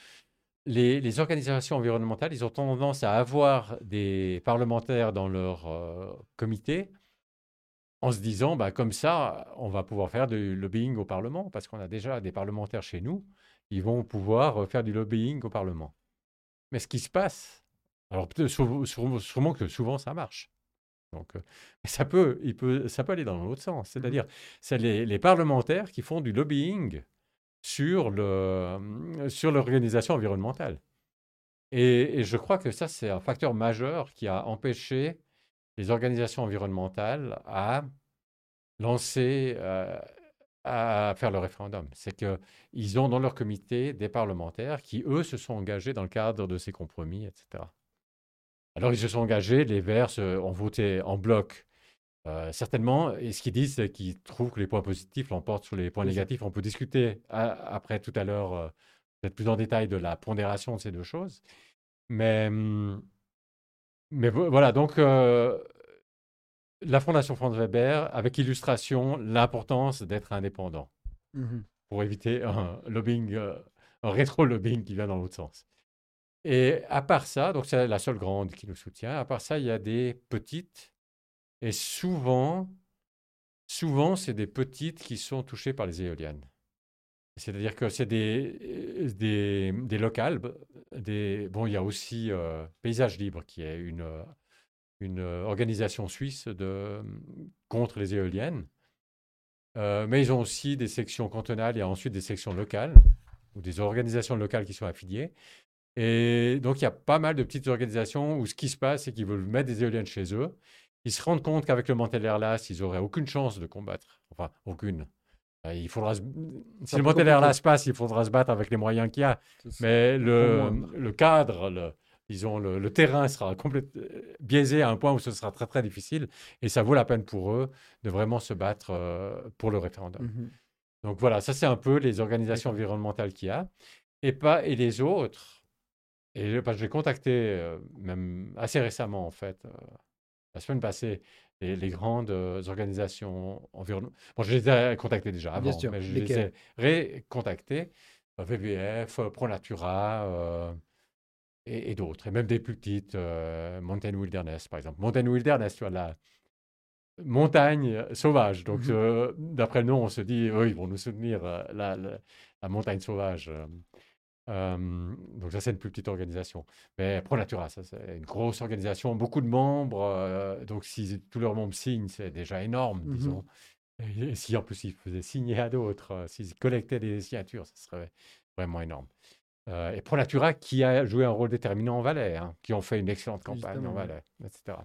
les, organisations environnementales, ils ont tendance à avoir des parlementaires dans leur euh, comité en se disant, bah, comme ça, on va pouvoir faire du lobbying au Parlement parce qu'on a déjà des parlementaires chez nous, ils vont pouvoir faire du lobbying au Parlement. Mais ce qui se passe, alors, sûrement que souvent, ça marche. Donc, euh, ça, peut, il peut, ça peut aller dans l'autre sens. Mmh C'est-à-dire, c'est les, parlementaires qui font du lobbying sur, le, mmh, sur l'organisation environnementale. Et, je crois que ça, c'est un facteur majeur qui a empêché les organisations environnementales à lancer, euh, à faire le référendum. C'est qu'ils ont dans leur comité des parlementaires qui, eux, se sont engagés dans le cadre de ces compromis, etc. Alors, ils se sont engagés, les Verts ont voté en bloc. Euh, certainement, et ce qu'ils disent, c'est qu'ils trouvent que les points positifs l'emportent sur les points négatifs. On peut discuter après tout à l'heure, euh, peut-être plus en détail, de la pondération de ces deux choses. Mais, hum, mais voilà, donc euh, la Fondation Franz Weber, avec illustration, l'importance d'être indépendant mmh pour éviter un lobbying, un rétro-lobbying qui vient dans l'autre sens. Et à part ça, donc c'est la seule grande qui nous soutient. À part ça, il y a des petites. Et souvent, souvent, c'est des petites qui sont touchées par les éoliennes. C'est-à-dire que c'est des, euh, des, locales. Des, bon, il y a aussi euh, Paysage Libre, qui est une, une organisation suisse de, contre les éoliennes. Euh, mais ils ont aussi des sections cantonales et ensuite des sections locales, ou des organisations locales qui sont affiliées. Et donc, il y a pas mal de petites organisations où ce qui se passe, c'est qu'ils veulent mettre des éoliennes chez eux. Ils se rendent compte qu'avec le Montélerlas, ils n'auraient aucune chance de combattre. Enfin, aucune. Euh, il faudra Si le passe, il faudra se battre avec les moyens qu'il y a. Mais le, le cadre, le, disons, le, le, terrain sera complètement euh, biaisé à un point où ce sera très, très difficile. Et ça vaut la peine pour eux de vraiment se battre euh, pour le référendum. Mmh donc voilà, ça c'est un peu les organisations environnementales qu'il y a. Et, pas, et les autres, et je l'ai contacté euh, même assez récemment, en fait, euh, la semaine passée, les, grandes euh, organisations environnementales. Bon, je les ai contactées déjà avant, mais je les ai récontactées. VBF, ProNatura et, et d'autres, et même des plus petites, Mountain Wilderness, par exemple. Mountain Wilderness, tu vois, la montagne sauvage. Donc, mmh d'après le nom, on se dit, eux, ils vont nous soutenir la, la, montagne sauvage donc ça, c'est une plus petite organisation. Mais ProNatura, ça, c'est une grosse organisation, beaucoup de membres. donc si tous leurs membres signent, c'est déjà énorme, mmh disons. Et, si en plus ils faisaient signer à d'autres, s'ils collectaient des signatures, ce serait vraiment énorme. et ProNatura qui a joué un rôle déterminant en Valais, hein, qui ont fait une excellente campagne en Valais, etc.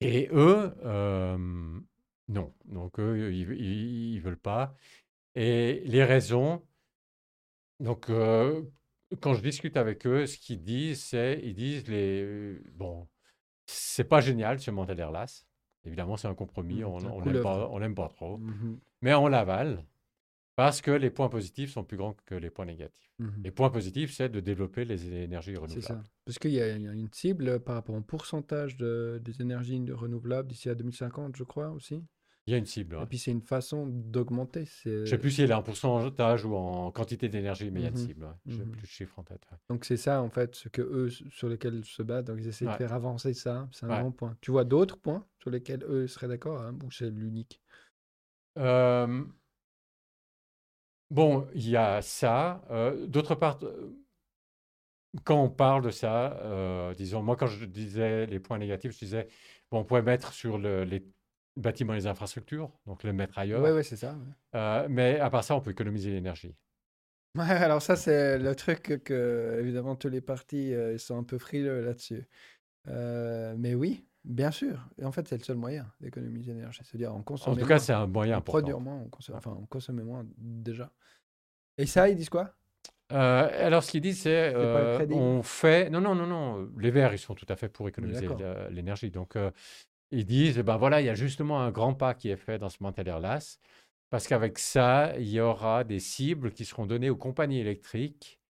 et eux, non. Donc eux, ils ne veulent pas. Et les raisons, donc quand je discute avec eux, ce qu'ils disent, c'est, ils disent les, bon, c'est pas génial ce mental d'Erlas. Évidemment, c'est un compromis, mmh, on n'aime pas, on pas trop, mmh mais on l'avale parce que les points positifs sont plus grands que les points négatifs. Mmh les points positifs, c'est de développer les énergies renouvelables. C'est ça. Parce qu'il y, a une cible par rapport au pourcentage de, des énergies renouvelables d'ici à 2050, je crois aussi? Il y a une cible. Et puis c'est une façon d'augmenter. Je ne sais plus si elle est en pourcentage ou en quantité d'énergie, mais il y a une mmh cible. Je n'ai mmh plus de chiffre en tête. Donc c'est ça en fait ce que eux sur lesquels se battent. Donc ils essaient de faire avancer ça. C'est un bon point. Tu vois d'autres points sur lesquels eux seraient d'accord hein, ou c'est l'unique? Bon, il y a ça. Euh, d'autre part, euh, quand on parle de ça, euh, disons, moi quand je disais les points négatifs, je disais, bon, on pourrait mettre sur le, les bâtiments et les infrastructures, donc le mettre ailleurs. Oui, oui, c'est ça. Euh, mais à part ça, on peut économiser l'énergie. Ouais, alors ça, c'est le truc que, évidemment, tous les partis euh, ils sont un peu frileux là-dessus. Euh, mais oui, bien sûr. Et en fait, c'est le seul moyen d'économiser l'énergie. C'est-à-dire, on consomme. En tout cas, c'est un moyen important. Produire moins, on consomme, enfin, on consomme moins déjà. Et ça, ils disent quoi? Alors, ce qu'ils disent, c'est on fait. Non, non, non, non. Les Verts, ils sont tout à fait pour économiser l'énergie. Donc, ils disent, ben voilà, il y a justement un grand pas qui est fait dans ce Mantel-Airlas, parce qu'avec ça, il y aura des cibles qui seront données aux compagnies électriques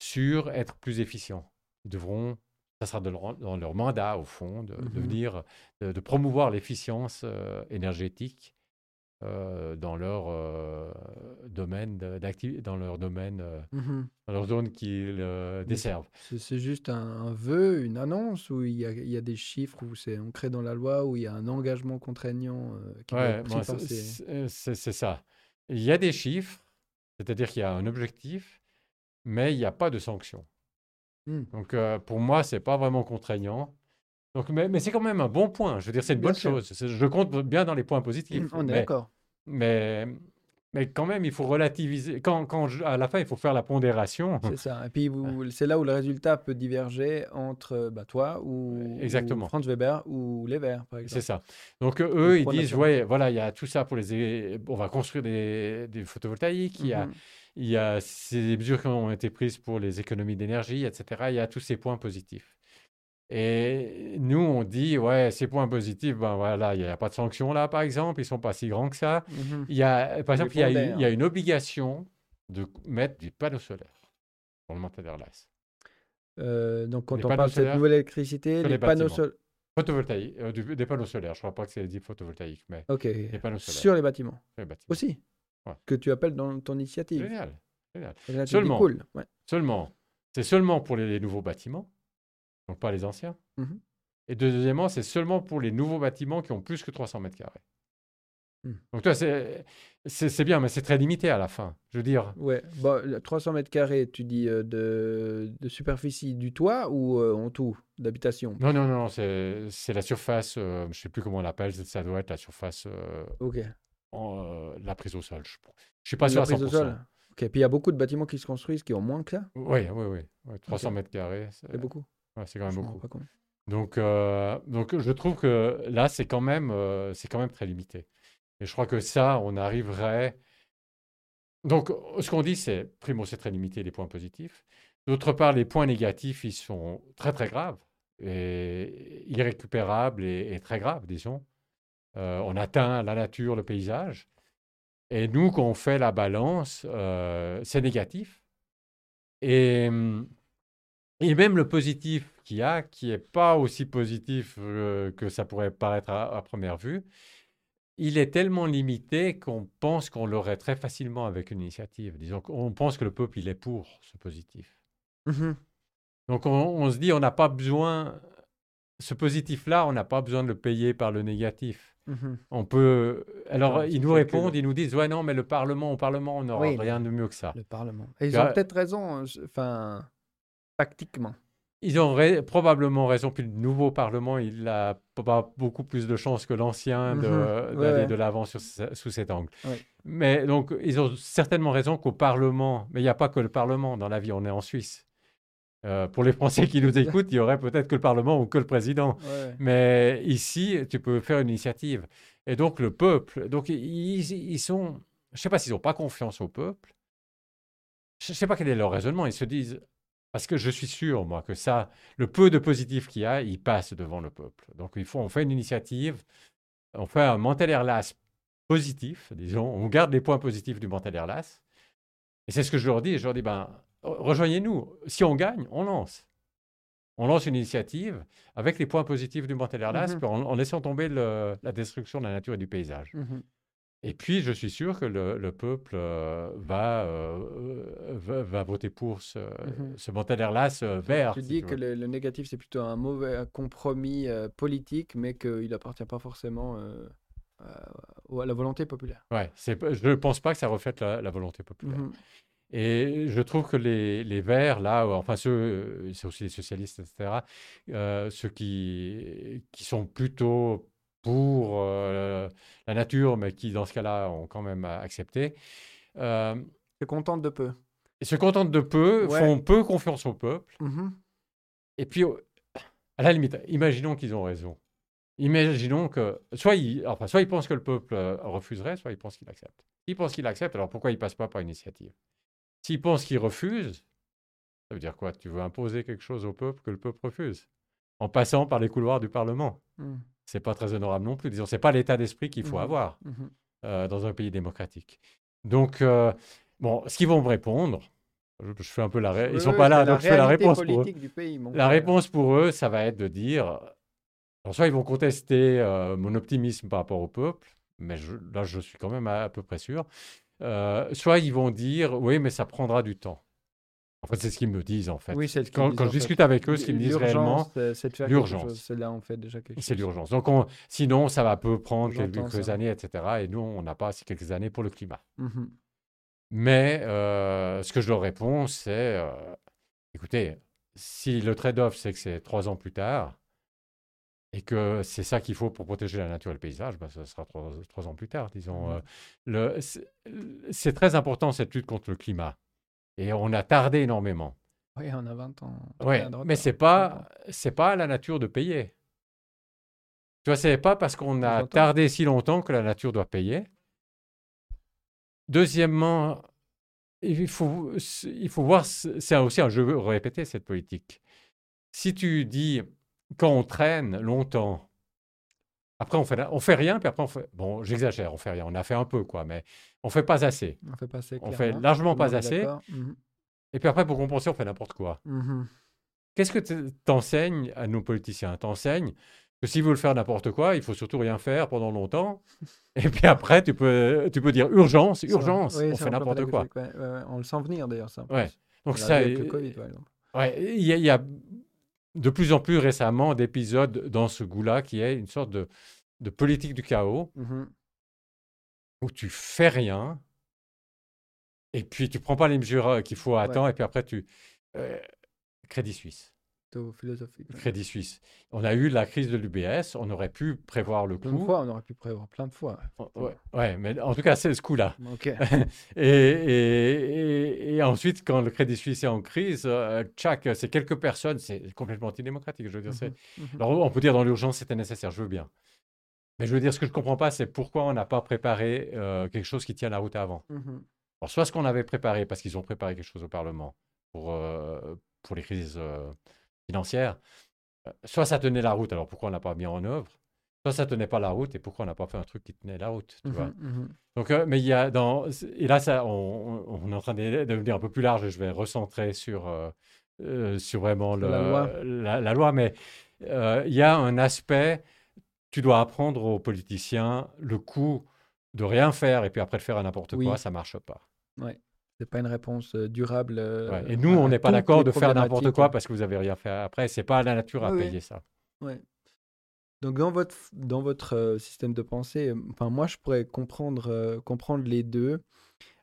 sur être plus efficients. Ils devront, ça sera dans leur, mandat au fond, de, mmh venir, de, promouvoir l'efficience énergétique euh, dans leur euh, domaine d'activité, dans leur domaine, euh, mmh dans leur zone qu'ils desservent. C'est juste un, vœu, une annonce, où il y a, il y a des chiffres, où c'est ancré dans la loi, où il y a un engagement contraignant qui ouais, c'est ça. Il y a des chiffres, c'est-à-dire qu'il y a un objectif, mais il n'y a pas de sanction. Mmh. Donc pour moi, c'est pas vraiment contraignant. Donc, mais, c'est quand même un bon point. Je veux dire, c'est une bonne chose. Je compte bien dans les points positifs. On est d'accord. Mais, mais quand même, il faut relativiser. Quand, quand à la fin, il faut faire la pondération. C'est ça. Et puis, c'est là où le résultat peut diverger entre bah, toi ou, Exactement. Franz Weber ou les Verts, par exemple. C'est ça. Donc, eux, ils disent, ouais, voilà, il y a tout ça pour les... On va construire des, des photovoltaïques. Il y a... Mhm. Il y a ces mesures qui ont été prises pour les économies d'énergie, etc. Il y a tous ces points positifs. Et nous, on dit, ouais, ces points positifs, ben voilà, il n'y a pas de sanctions là, par exemple, ils ne sont pas si grands que ça. Mmh il y a, par exemple, il y, a, il y, a, une obligation de mettre du panneau solaire pour le montagne euh, donc, quand on parle de cette nouvelle électricité, les, panneaux solaires. Photovoltaïques, euh, des panneaux solaires, je ne crois pas que c'est dit photovoltaïque, mais panneaux solaires. Sur les bâtiments. Sur les bâtiments. Aussi. Que tu appelles dans ton initiative. Génial. Génial. Seulement, cool. ouais. seulement, c'est seulement pour les nouveaux bâtiments donc pas les anciens. Mmh et deuxièmement, c'est seulement pour les nouveaux bâtiments qui ont plus que 300 mètres carrés. Mmh. Donc toi, c'est bien, mais c'est très limité à la fin. Je veux dire. Ouais, bah, 300 mètres carrés, tu dis euh, de, de, superficie du toit ou euh, en tout d'habitation? Non, non, non, c'est la surface, euh, je ne sais plus comment on l'appelle, ça doit être la surface. ok. En, la prise au sol. Je ne suis pas sûr à 100%. Au sol. Ok, puis il y a beaucoup de bâtiments qui se construisent qui ont moins que ça? Oui, oui, oui. 300 mètres carrés. C'est beaucoup c'est quand même beaucoup. Donc, euh, donc, je trouve que là, c'est quand, même, euh, c'est quand même très limité. Et je crois que ça, on arriverait. Donc, ce qu'on dit, c'est, primo, c'est très limité les points positifs. D'autre part, les points négatifs, ils sont très, très graves, et irrécupérables et, très graves, disons. Euh, on atteint la nature, le paysage. Et nous, quand on fait la balance, c'est négatif. Et hum, et même le positif qu'il y a, qui n'est pas aussi positif euh, que ça pourrait paraître à, première vue, il est tellement limité qu'on pense qu'on l'aurait très facilement avec une initiative. Disons qu'on pense que le peuple, il est pour ce positif. Mmh Donc on, se dit, on n'a pas besoin, ce positif-là, on n'a pas besoin de le payer par le négatif. Mmh on peut. Alors, ils nous répondent, ils nous disent Ouais, non, mais le Parlement, au Parlement, on n'aura rien de mieux que ça. Le Parlement. Et ils ont peut-être raison. Enfin, tactiquement. ils ont probablement raison. Puis le nouveau Parlement, il a pas beaucoup plus de chances que l'ancien mhm. d'aller de l'avant sous cet angle. Mais donc, ils ont certainement raison qu'au Parlement, mais il n'y a pas que le Parlement dans la vie, on est en Suisse. Euh, pour les Français qui nous écoutent, il y aurait peut-être que le Parlement ou que le président. Mais ici, tu peux faire une initiative. Et donc, le peuple, donc ils, ils sont, je ne sais pas s'ils n'ont pas confiance au peuple. Je ne sais pas quel est leur raisonnement. Ils se disent, parce que je suis sûr, moi, que ça, le peu de positif qu'il y a, il passe devant le peuple. Donc, il faut, on fait une initiative, on fait un Montel-Erlas positif, disons, on garde les points positifs du Montel-Erlas. Et c'est ce que je leur dis. Je leur dis, ben, rejoignez-nous. Si on gagne, on lance. On lance une initiative avec les points positifs du Montel-Erlas, mmh en, laissant tomber la destruction de la nature et du paysage. Mmh et puis, je suis sûr que le, peuple euh, euh, va, va, voter pour ce, mmh ce vert. Tu dis que le, négatif, c'est plutôt un mauvais compromis euh, politique, mais qu'il n'appartient pas forcément à la volonté populaire. Ouais, je ne pense pas que ça reflète la, volonté populaire. Mmh Et je trouve que les, les Verts, là, enfin ceux, c'est aussi les socialistes, etc., ceux qui, qui sont plutôt pour euh, la nature, mais qui, dans ce cas-là, ont quand même accepté. Euh, se contentent de peu. Et se contentent de peu, font peu confiance au peuple. Mmh et puis, à la limite, imaginons qu'ils ont raison. Imaginons que soit ils, enfin, soit ils pensent que le peuple euh, refuserait, soit ils pensent qu'il accepte. S'ils pensent qu'il accepte, alors pourquoi ils ne passent pas par initiative? S'ils pensent qu'il refuse, ça veut dire quoi? Tu veux imposer quelque chose au peuple que le peuple refuse en passant par les couloirs du Parlement. Mmh c'est pas très honorable non plus. Disons, c'est pas l'état d'esprit qu'il faut mmh avoir mmh euh, dans un pays démocratique. Donc, euh, bon, ce qu'ils vont me répondre, je, fais un peu la, ils sont pas là, donc je fais la réponse pour eux. la réponse pour eux, ça va être de dire, soit ils vont contester euh, mon optimisme par rapport au peuple, mais là, je suis quand même à peu près sûr. soit ils vont dire, oui, mais ça prendra du temps. En fait, c'est ce qu'ils me disent, en fait. Oui, c'est quand, quand je discute avec eux, ce qu'ils me disent réellement, c'est l'urgence. C'est là, on fait déjà quelque chose. C'est l'urgence. Donc, sinon, ça va peu prendre quelques années, etc. Et nous, on n'a pas assez quelques années pour le climat. Mmh Mais euh, ce que je leur réponds, c'est euh, écoutez, si le trade-off, c'est que c'est trois ans plus tard, et que c'est ça qu'il faut pour protéger la nature et le paysage, bah, ça sera trois, ans plus tard, disons. Mmh euh, c'est très important, cette lutte contre le climat. Et on a tardé énormément. Oui, on a 20 ans. Oui, mais ce n'est pas, pas à la nature de payer. Tu vois, ce n'est pas parce qu'on a tardé si longtemps que la nature doit payer. Deuxièmement, il faut, il faut voir, c'est aussi un jeu répéter cette politique. Si tu dis, quand on traîne longtemps, après on fait, on fait rien, puis après on fait, bon, j'exagère, on fait rien, on a fait un peu, quoi, mais on fait pas assez. On fait pas assez. On fait largement pas assez. Mmh Et puis après, pour compenser, on fait n'importe quoi. Mmh Qu'est-ce que tu enseignes à nos politiciens? T'enseignes que s'ils veulent faire n'importe quoi, il faut surtout rien faire pendant longtemps. Et puis après, tu peux, tu peux dire urgence, urgence, on fait n'importe quoi. on le sent venir d'ailleurs, ça. Ouais. Donc ça, il ouais, y, y, a de plus en plus récemment d'épisodes dans ce goût-là qui est une sorte de, de politique du chaos. Mmh où tu fais rien, et puis tu prends pas les mesures euh, qu'il faut attendre, et puis après tu... Euh, Crédit Suisse. Crédit Suisse. On a eu la crise de l'UBS, on aurait pu prévoir le coup. Plein de fois, on aurait pu prévoir plein de fois. Ouais, mais en tout cas, c'est ce coup-là. et, et, ensuite, quand le Crédit Suisse est en crise, euh, tchac, c'est quelques personnes, c'est complètement antidémocratique, je veux dire. Mmh mmh Alors, on peut dire dans l'urgence, c'était nécessaire, je veux bien. Mais je veux dire, ce que je ne comprends pas, c'est pourquoi on n'a pas préparé euh, quelque chose qui tient la route avant. Mmh Alors, soit ce qu'on avait préparé, parce qu'ils ont préparé quelque chose au Parlement pour, euh, pour les crises euh, financières, soit ça tenait la route, alors pourquoi on n'a pas mis en œuvre Soit ça tenait pas la route, et pourquoi on n'a pas fait un truc qui tenait la route, tu mmh vois mmh Donc, mais il y a dans... Et là, ça, on, est en train de devenir un peu plus large, et je vais recentrer sur, sur vraiment le, la, loi. La, loi. mais il y a un aspect tu dois apprendre aux politiciens le coup de rien faire et puis après de faire à n'importe quoi, ça marche pas. Ouais. C'est pas une réponse euh, durable. Euh, et nous, on n'est pas d'accord de faire n'importe quoi parce que vous avez rien fait après. C'est pas à la nature à payer ça. Ouais. Donc dans votre dans votre euh, système de pensée, enfin moi je pourrais comprendre comprendre les deux.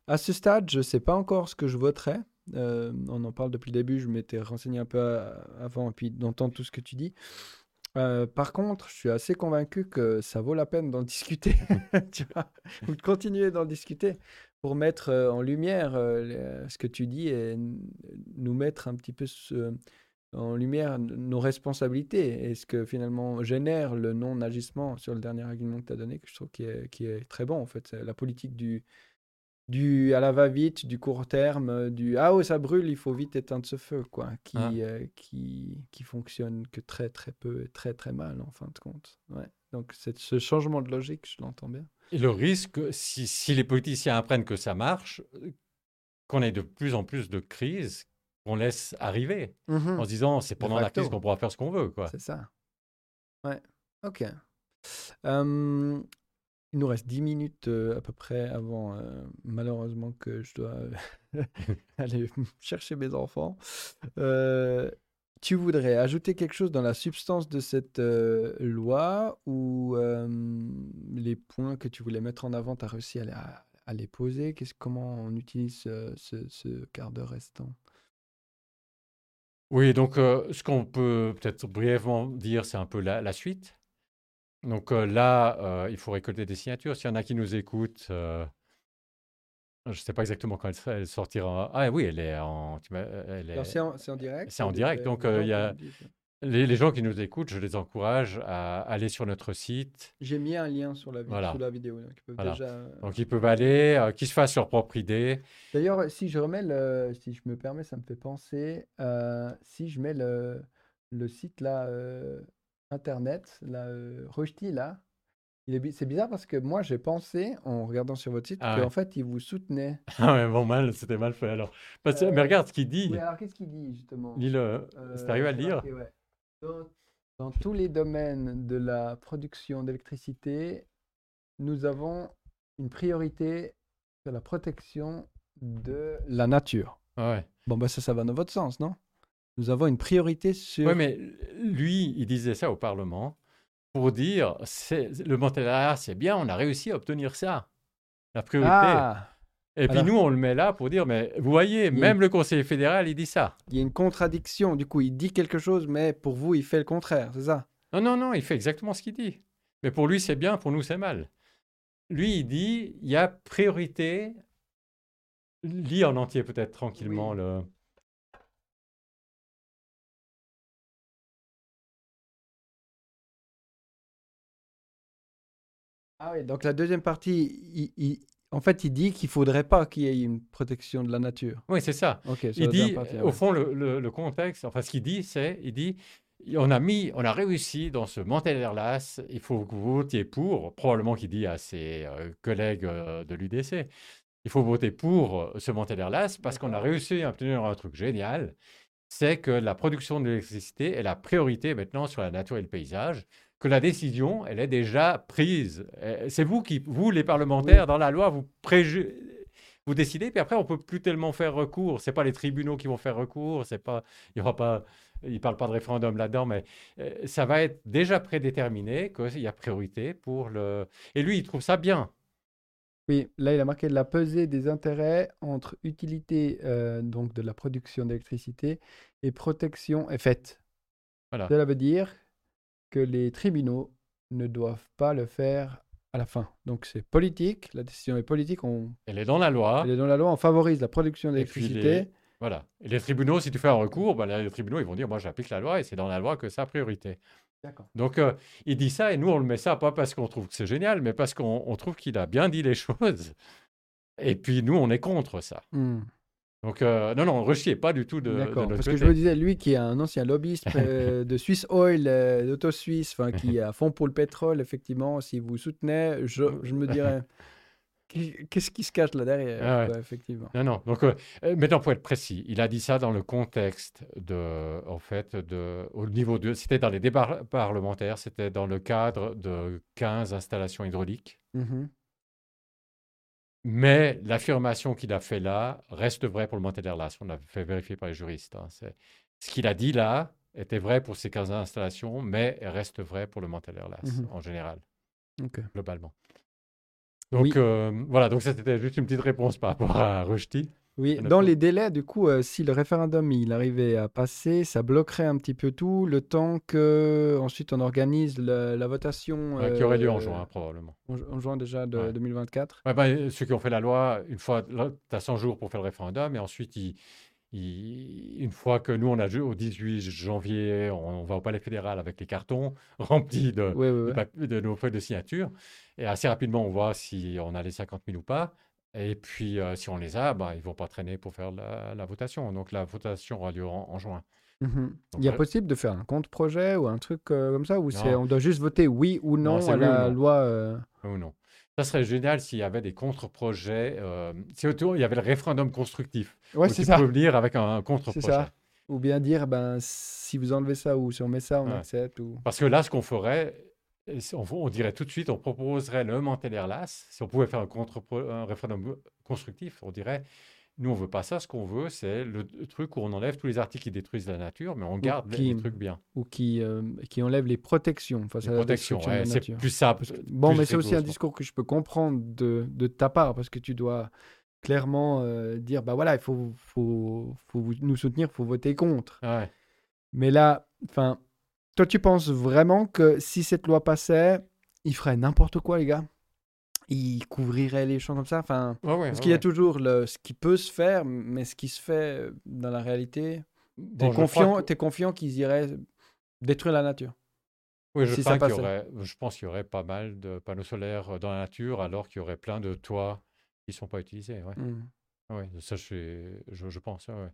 À ce stade, je sais pas encore ce que je voterais on en parle depuis le début, je m'étais renseigné un peu avant et puis d'entendre tout ce que tu dis. Par contre, je suis assez convaincu que ça vaut la peine d'en discuter, tu vois, ou de continuer d'en discuter pour mettre en lumière ce que tu dis et nous mettre un petit peu en lumière nos responsabilités et ce que finalement génère le non-agissement sur le dernier argument que tu as donné, que je trouve qui est, qui est très bon en fait. La politique du, du à la va-vite, du court terme, du ah oh ça brûle, il faut vite éteindre ce feu, quoi, qui, ah. euh, qui, qui fonctionne que très très peu, très très mal en fin de compte. Ouais. Donc c'est ce changement de logique, je l'entends bien. Et le risque, si, si, les politiciens apprennent que ça marche, qu'on ait de plus en plus de crises qu'on laisse arriver, mmh en se disant c'est pendant la crise qu'on pourra faire ce qu'on veut, quoi. C'est ça. Ouais. Ok. Il nous reste 10 minutes à peu près avant, malheureusement, que je dois aller chercher mes enfants. tu voudrais ajouter quelque chose dans la substance de cette loi ou les points que tu voulais mettre en avant, tu as réussi à, les poser? Comment on utilise ce, quart d'heure restant? Oui, donc ce qu'on peut peut-être brièvement dire, c'est un peu la suite. Donc là, il faut récolter des signatures. S'il y en a qui nous écoutent, je ne sais pas exactement quand elle, sortira. Ah oui, elle est en. C'est en, direct. C'est en direct. Donc il y a les, gens qui nous écoutent, je les encourage à aller sur notre site. J'ai mis un lien sur la, la vidéo. Donc ils peuvent, déjà... donc ils peuvent aller, qu'ils se fassent leur propre idée. D'ailleurs, si je remets le, si je me permets, ça me fait penser, si je mets le, le site là internet, la euh, là, c'est bizarre parce que moi j'ai pensé en regardant sur votre site ah qu'en fait il vous soutenait. Ah ouais, bon mal, c'était mal fait alors. mais euh, regarde ce qu'il dit. alors qu'est-ce qu'il dit justement? Lis-le. Euh, c'est arrivé à le lire dans, tous les domaines de la production d'électricité, nous avons une priorité sur la protection de la nature. Ah ouais. Bon bah ça, ça va dans votre sens, non? Nous avons une priorité sur. Oui, mais lui, il disait ça au Parlement pour dire le Monténégro, c'est bien, on a réussi à obtenir ça. La priorité. Ah, et puis nous, on le met là pour dire, mais vous voyez, même le Conseil fédéral, il dit ça. Il y a une contradiction. Du coup, il dit quelque chose, mais pour vous, il fait le contraire, c'est ça? Non, non, non, il fait exactement ce qu'il dit. Mais pour lui, c'est bien, pour nous, c'est mal. Lui, il dit, il y a priorité. Lis en entier peut-être tranquillement le. Ah oui, donc la deuxième partie, il, en fait, il dit qu'il ne faudrait pas qu'il y ait une protection de la nature. Oui, c'est ça. il dit, au fond, le, le, contexte, enfin, ce qu'il dit, c'est, il dit, on a mis, on a réussi dans ce Montélerlas, il faut que vous votiez pour, probablement qu'il dit à ses euh, collègues euh, de l'UDC, il faut voter pour euh, ce Montélerlas parce qu'on a réussi à obtenir un truc génial, c'est que la production d'électricité est la priorité maintenant sur la nature et le paysage que la décision, elle est déjà prise. Euh, c'est vous qui, vous les parlementaires, dans la loi, vous vous décidez, puis après on peut plus tellement faire recours. C'est pas les tribunaux qui vont faire recours, c'est pas, il y aura pas, il parle pas de référendum là-dedans, mais euh, ça va être déjà prédéterminé qu'il y a priorité pour le. Et lui, il trouve ça bien. Oui, là il a marqué la pesée des intérêts entre utilité euh, donc de la production d'électricité et protection est faite. Voilà. Cela veut dire que les tribunaux ne doivent pas le faire à la fin. Donc c'est politique, la décision est politique. On... Elle est dans la loi. Elle est dans la loi, on favorise la production d'électricité. Voilà. Et les tribunaux, si tu fais un recours, ben, les tribunaux, ils vont dire, moi j'applique la loi et c'est dans la loi que ça a priorité. Donc euh, il dit ça et nous on le met ça pas parce qu'on trouve que c'est génial, mais parce qu'on trouve qu'il a bien dit les choses. Et puis nous on est contre ça. Hmm. Donc, euh, non, non, rechiez pas du tout de, D'accord, parce que je me disais, lui qui est un ancien lobbyiste euh, de Swiss Oil, euh, d'Auto Suisse, qui est à fond pour le pétrole, effectivement, si vous soutenez, je, je me dirais, qu'est-ce qui se cache là derrière ah Effectivement. Non, non, donc maintenant, pour être précis, il a dit ça dans le contexte de, en fait, de, au niveau de, c'était dans les débats parlementaires, c'était dans le cadre de 15 installations hydrauliques. Mmh mais l'affirmation qu'il a fait là reste vraie pour le Monténerlas. On a fait vérifier par les juristes. Hein. Ce qu'il a dit là était vrai pour ces 15 installations, mais reste vrai pour le Monténerlas mmh en général, globalement. Donc euh, voilà, donc c'était juste une petite réponse par rapport à Rushdie. Oui, dans les délais, du coup, euh, si le référendum il arrivait à passer, ça bloquerait un petit peu tout, le temps que ensuite on organise la votation. qui aurait lieu en juin, probablement. En, juin déjà de 2024. Bah, ceux qui ont fait la loi, une fois, tu as 100 jours pour faire le référendum, et ensuite, une fois que nous, on a au 18 janvier, on, va au Palais fédéral avec les cartons remplis de, de nos feuilles de signature, et assez rapidement, on voit si on a les 50 000 ou pas. Et puis, euh, si on les a, bah, ils ne vont pas traîner pour faire la, votation. Donc, la votation aura lieu en, juin. Mmh il y a possible de faire un compte projet ou un truc euh, comme ça, ou on doit juste voter oui ou non, à la loi euh? Ou non. Ça serait génial s'il y avait des contre-projets. si autour, il y avait le référendum constructif. Ouais, c'est ça. Tu peux venir avec un, contre-projet. C'est ça. Ou bien dire, ben, si vous enlevez ça ou si on met ça, on accepte. Ou... Parce que là, ce qu'on ferait, on, dirait tout de suite, on proposerait le Mantelerlas. Si on pouvait faire un, contre, un référendum constructif, on dirait, nous, on veut pas ça. Ce qu'on veut, c'est le, truc où on enlève tous les articles qui détruisent la nature, mais on garde les, trucs bien. Ou qui, euh, qui enlèvent les protections face les protections, c'est plus simple. bon, mais c'est aussi un discours que je peux comprendre de, de, ta part, parce que tu dois clairement euh, dire, bah voilà, il faut, faut, faut nous soutenir, il faut voter contre. Mais là, enfin toi, tu penses vraiment que si cette loi passait, il ferait n'importe quoi, les gars? Il couvrirait les champs comme ça? Enfin, Parce qu'il y a toujours le, ce qui peut se faire, mais ce qui se fait euh, dans la réalité. T'es confiant, es confiant qu'ils iraient détruire la nature oui, je, pense qu'il y aurait, je pense qu'il y aurait pas mal de panneaux solaires dans la nature, alors qu'il y aurait plein de toits qui ne sont pas utilisés. Ouais. Mmh. ça, je, je, je pense. Ouais.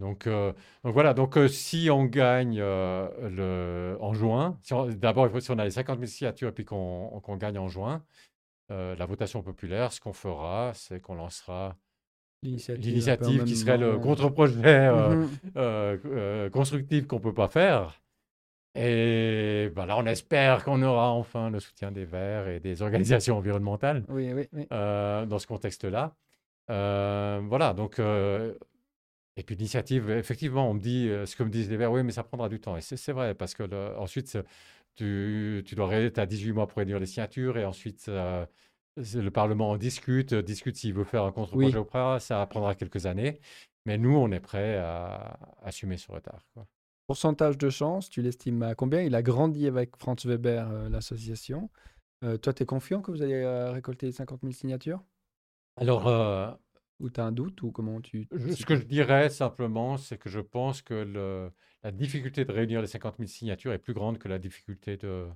Donc, euh, donc voilà, donc euh, si on gagne euh, le, en juin, si d'abord si on a les 50 000 signatures et puis qu'on gagne en juin, la votation populaire, ce qu'on fera, c'est qu'on lancera l'initiative qui serait le contre-projet mmh constructif qu'on ne peut pas faire. Et ben là, on espère qu'on aura enfin le soutien des Verts et des organisations environnementales oui, oui, oui. dans ce contexte-là. voilà, donc et puis l'initiative, effectivement, on me dit, euh, ce que me disent les Verts, oui, mais ça prendra du temps. Et c'est vrai, parce que ensuite, tu, tu dois tu as 18 mois pour réunir les signatures, et ensuite, euh, le Parlement en discute, discute s'il veut faire un contre-projet ou pas, ça prendra quelques années. Mais nous, on est prêt à, assumer ce retard. Quoi. Pourcentage de chance, tu l'estimes à combien? Il a grandi avec Franz Weber, euh, l'association. toi, tu es confiant que vous allez récolter 50 000 signatures? Alors, ou tu as un doute ou comment tu... ce que je dirais simplement, c'est que je pense que le, la difficulté de réunir les 50 000 signatures est plus grande que la difficulté de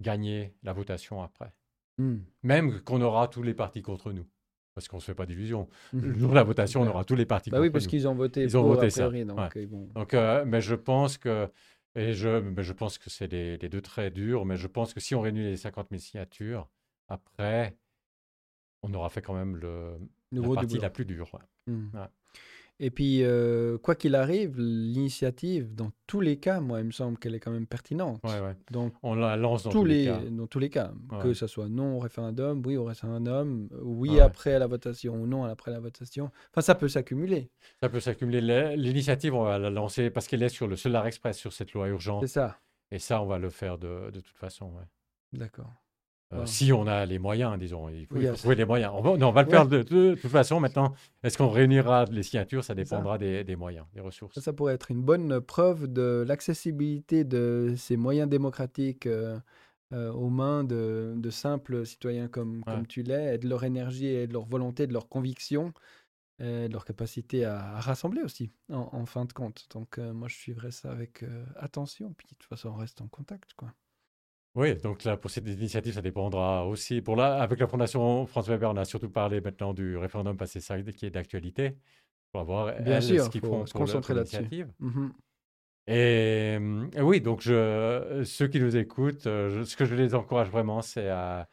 gagner la votation après. Mmh. Même qu'on aura tous les partis contre nous. Parce qu'on ne se fait pas division. Mmh. Le jour de la votation, on aura tous les partis bah contre nous. Oui, parce qu'ils ont voté Ils ont voté ça. donc, donc euh, mais je pense que... Et je, mais je pense que c'est les, les, deux très durs, mais je pense que si on réunit les 50 000 signatures, après, on aura fait quand même le, la partie la plus dure. Mmh. Et puis, euh, quoi qu'il arrive, l'initiative, dans tous les cas, moi, il me semble qu'elle est quand même pertinente. Donc, on la lance dans tous, les, cas. Dans tous les cas. Que ce soit non au référendum, oui au référendum, oui après la votation ou non après la votation. Enfin, ça peut s'accumuler. Ça peut s'accumuler. L'initiative, on va la lancer parce qu'elle est sur le Solar Express, sur cette loi urgente. C'est ça. Et ça, on va le faire de, de toute façon. D'accord. Euh, si on a les moyens, disons, il faut, trouver les moyens. On va, on va le faire de, toute façon maintenant. Est-ce qu'on réunira les signatures? Ça dépendra Des, moyens, des ressources. Ça, pourrait être une bonne preuve de l'accessibilité de ces moyens démocratiques euh, euh, aux mains de, simples citoyens comme, comme tu l'es, et de leur énergie et de leur volonté, de leur conviction, et de leur capacité à, rassembler aussi, en, fin de compte. Donc, moi, je suivrai ça avec attention. Puis, de toute façon, on reste en contact, quoi. Oui, donc là, pour cette initiative, ça dépendra aussi. Pour là, avec la Fondation France Weber, on a surtout parlé maintenant du référendum passé ça qui est d'actualité. Pour voir Bien sûr, ce qu'ils font se concentrer là-dessus. Mmh et, oui, donc je, ceux qui nous écoutent, euh, ce que je les encourage vraiment, c'est à,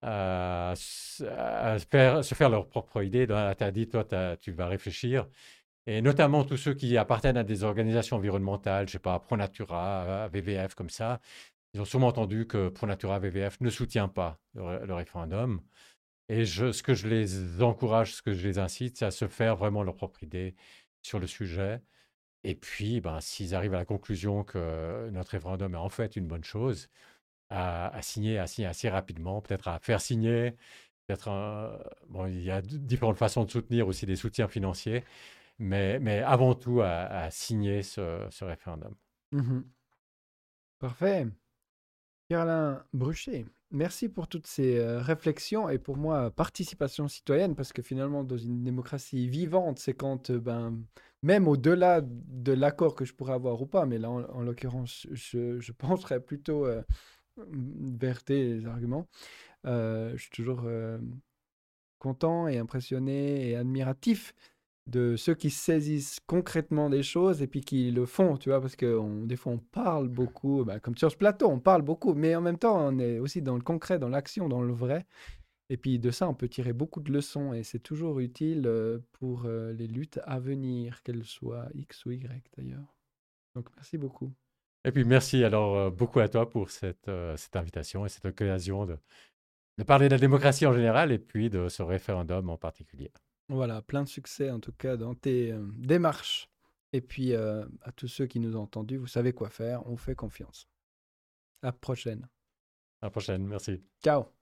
à, faire, se faire leur propre idée. Tu as dit, toi, tu vas réfléchir. Et notamment tous ceux qui appartiennent à des organisations environnementales, je sais pas, ProNatura, VVF, comme ça, ils ont sûrement entendu que ProNatura VVF ne soutient pas le, référendum. Et ce que je les encourage, ce que je les incite, c'est à se faire vraiment leur propre idée sur le sujet. Et puis, ben, s'ils arrivent à la conclusion que notre référendum est en fait une bonne chose, à, signer, à signer assez rapidement, peut-être à faire signer, bon, il y a différentes façons de soutenir aussi des soutiens financiers, mais, mais avant tout à, signer ce, ce référendum. Mmh Parfait. Pierre-Alain Bruchet, merci pour toutes ces euh, réflexions et pour moi, participation citoyenne, parce que finalement, dans une démocratie vivante, c'est quand, euh, ben, même au-delà de l'accord que je pourrais avoir ou pas, mais là, en, l'occurrence, je, je, penserais plutôt euh, vers tes arguments. je suis toujours content et impressionné et admiratif de ceux qui saisissent concrètement des choses et puis qui le font, tu vois, parce que des fois on parle beaucoup, bah, comme sur ce plateau, on parle beaucoup, mais en même temps on est aussi dans le concret, dans l'action, dans le vrai. Et puis de ça, on peut tirer beaucoup de leçons et c'est toujours utile euh, pour euh, les luttes à venir, qu'elles soient X ou Y d'ailleurs. Donc merci beaucoup. Et puis merci alors euh, beaucoup à toi pour cette, cette invitation et cette occasion de, de parler de la démocratie en général et puis de ce référendum en particulier. Voilà, plein de succès en tout cas dans tes euh, démarches. Et puis euh, à tous ceux qui nous ont entendus, vous savez quoi faire, on fait confiance. À la prochaine. À la prochaine, merci. Ciao.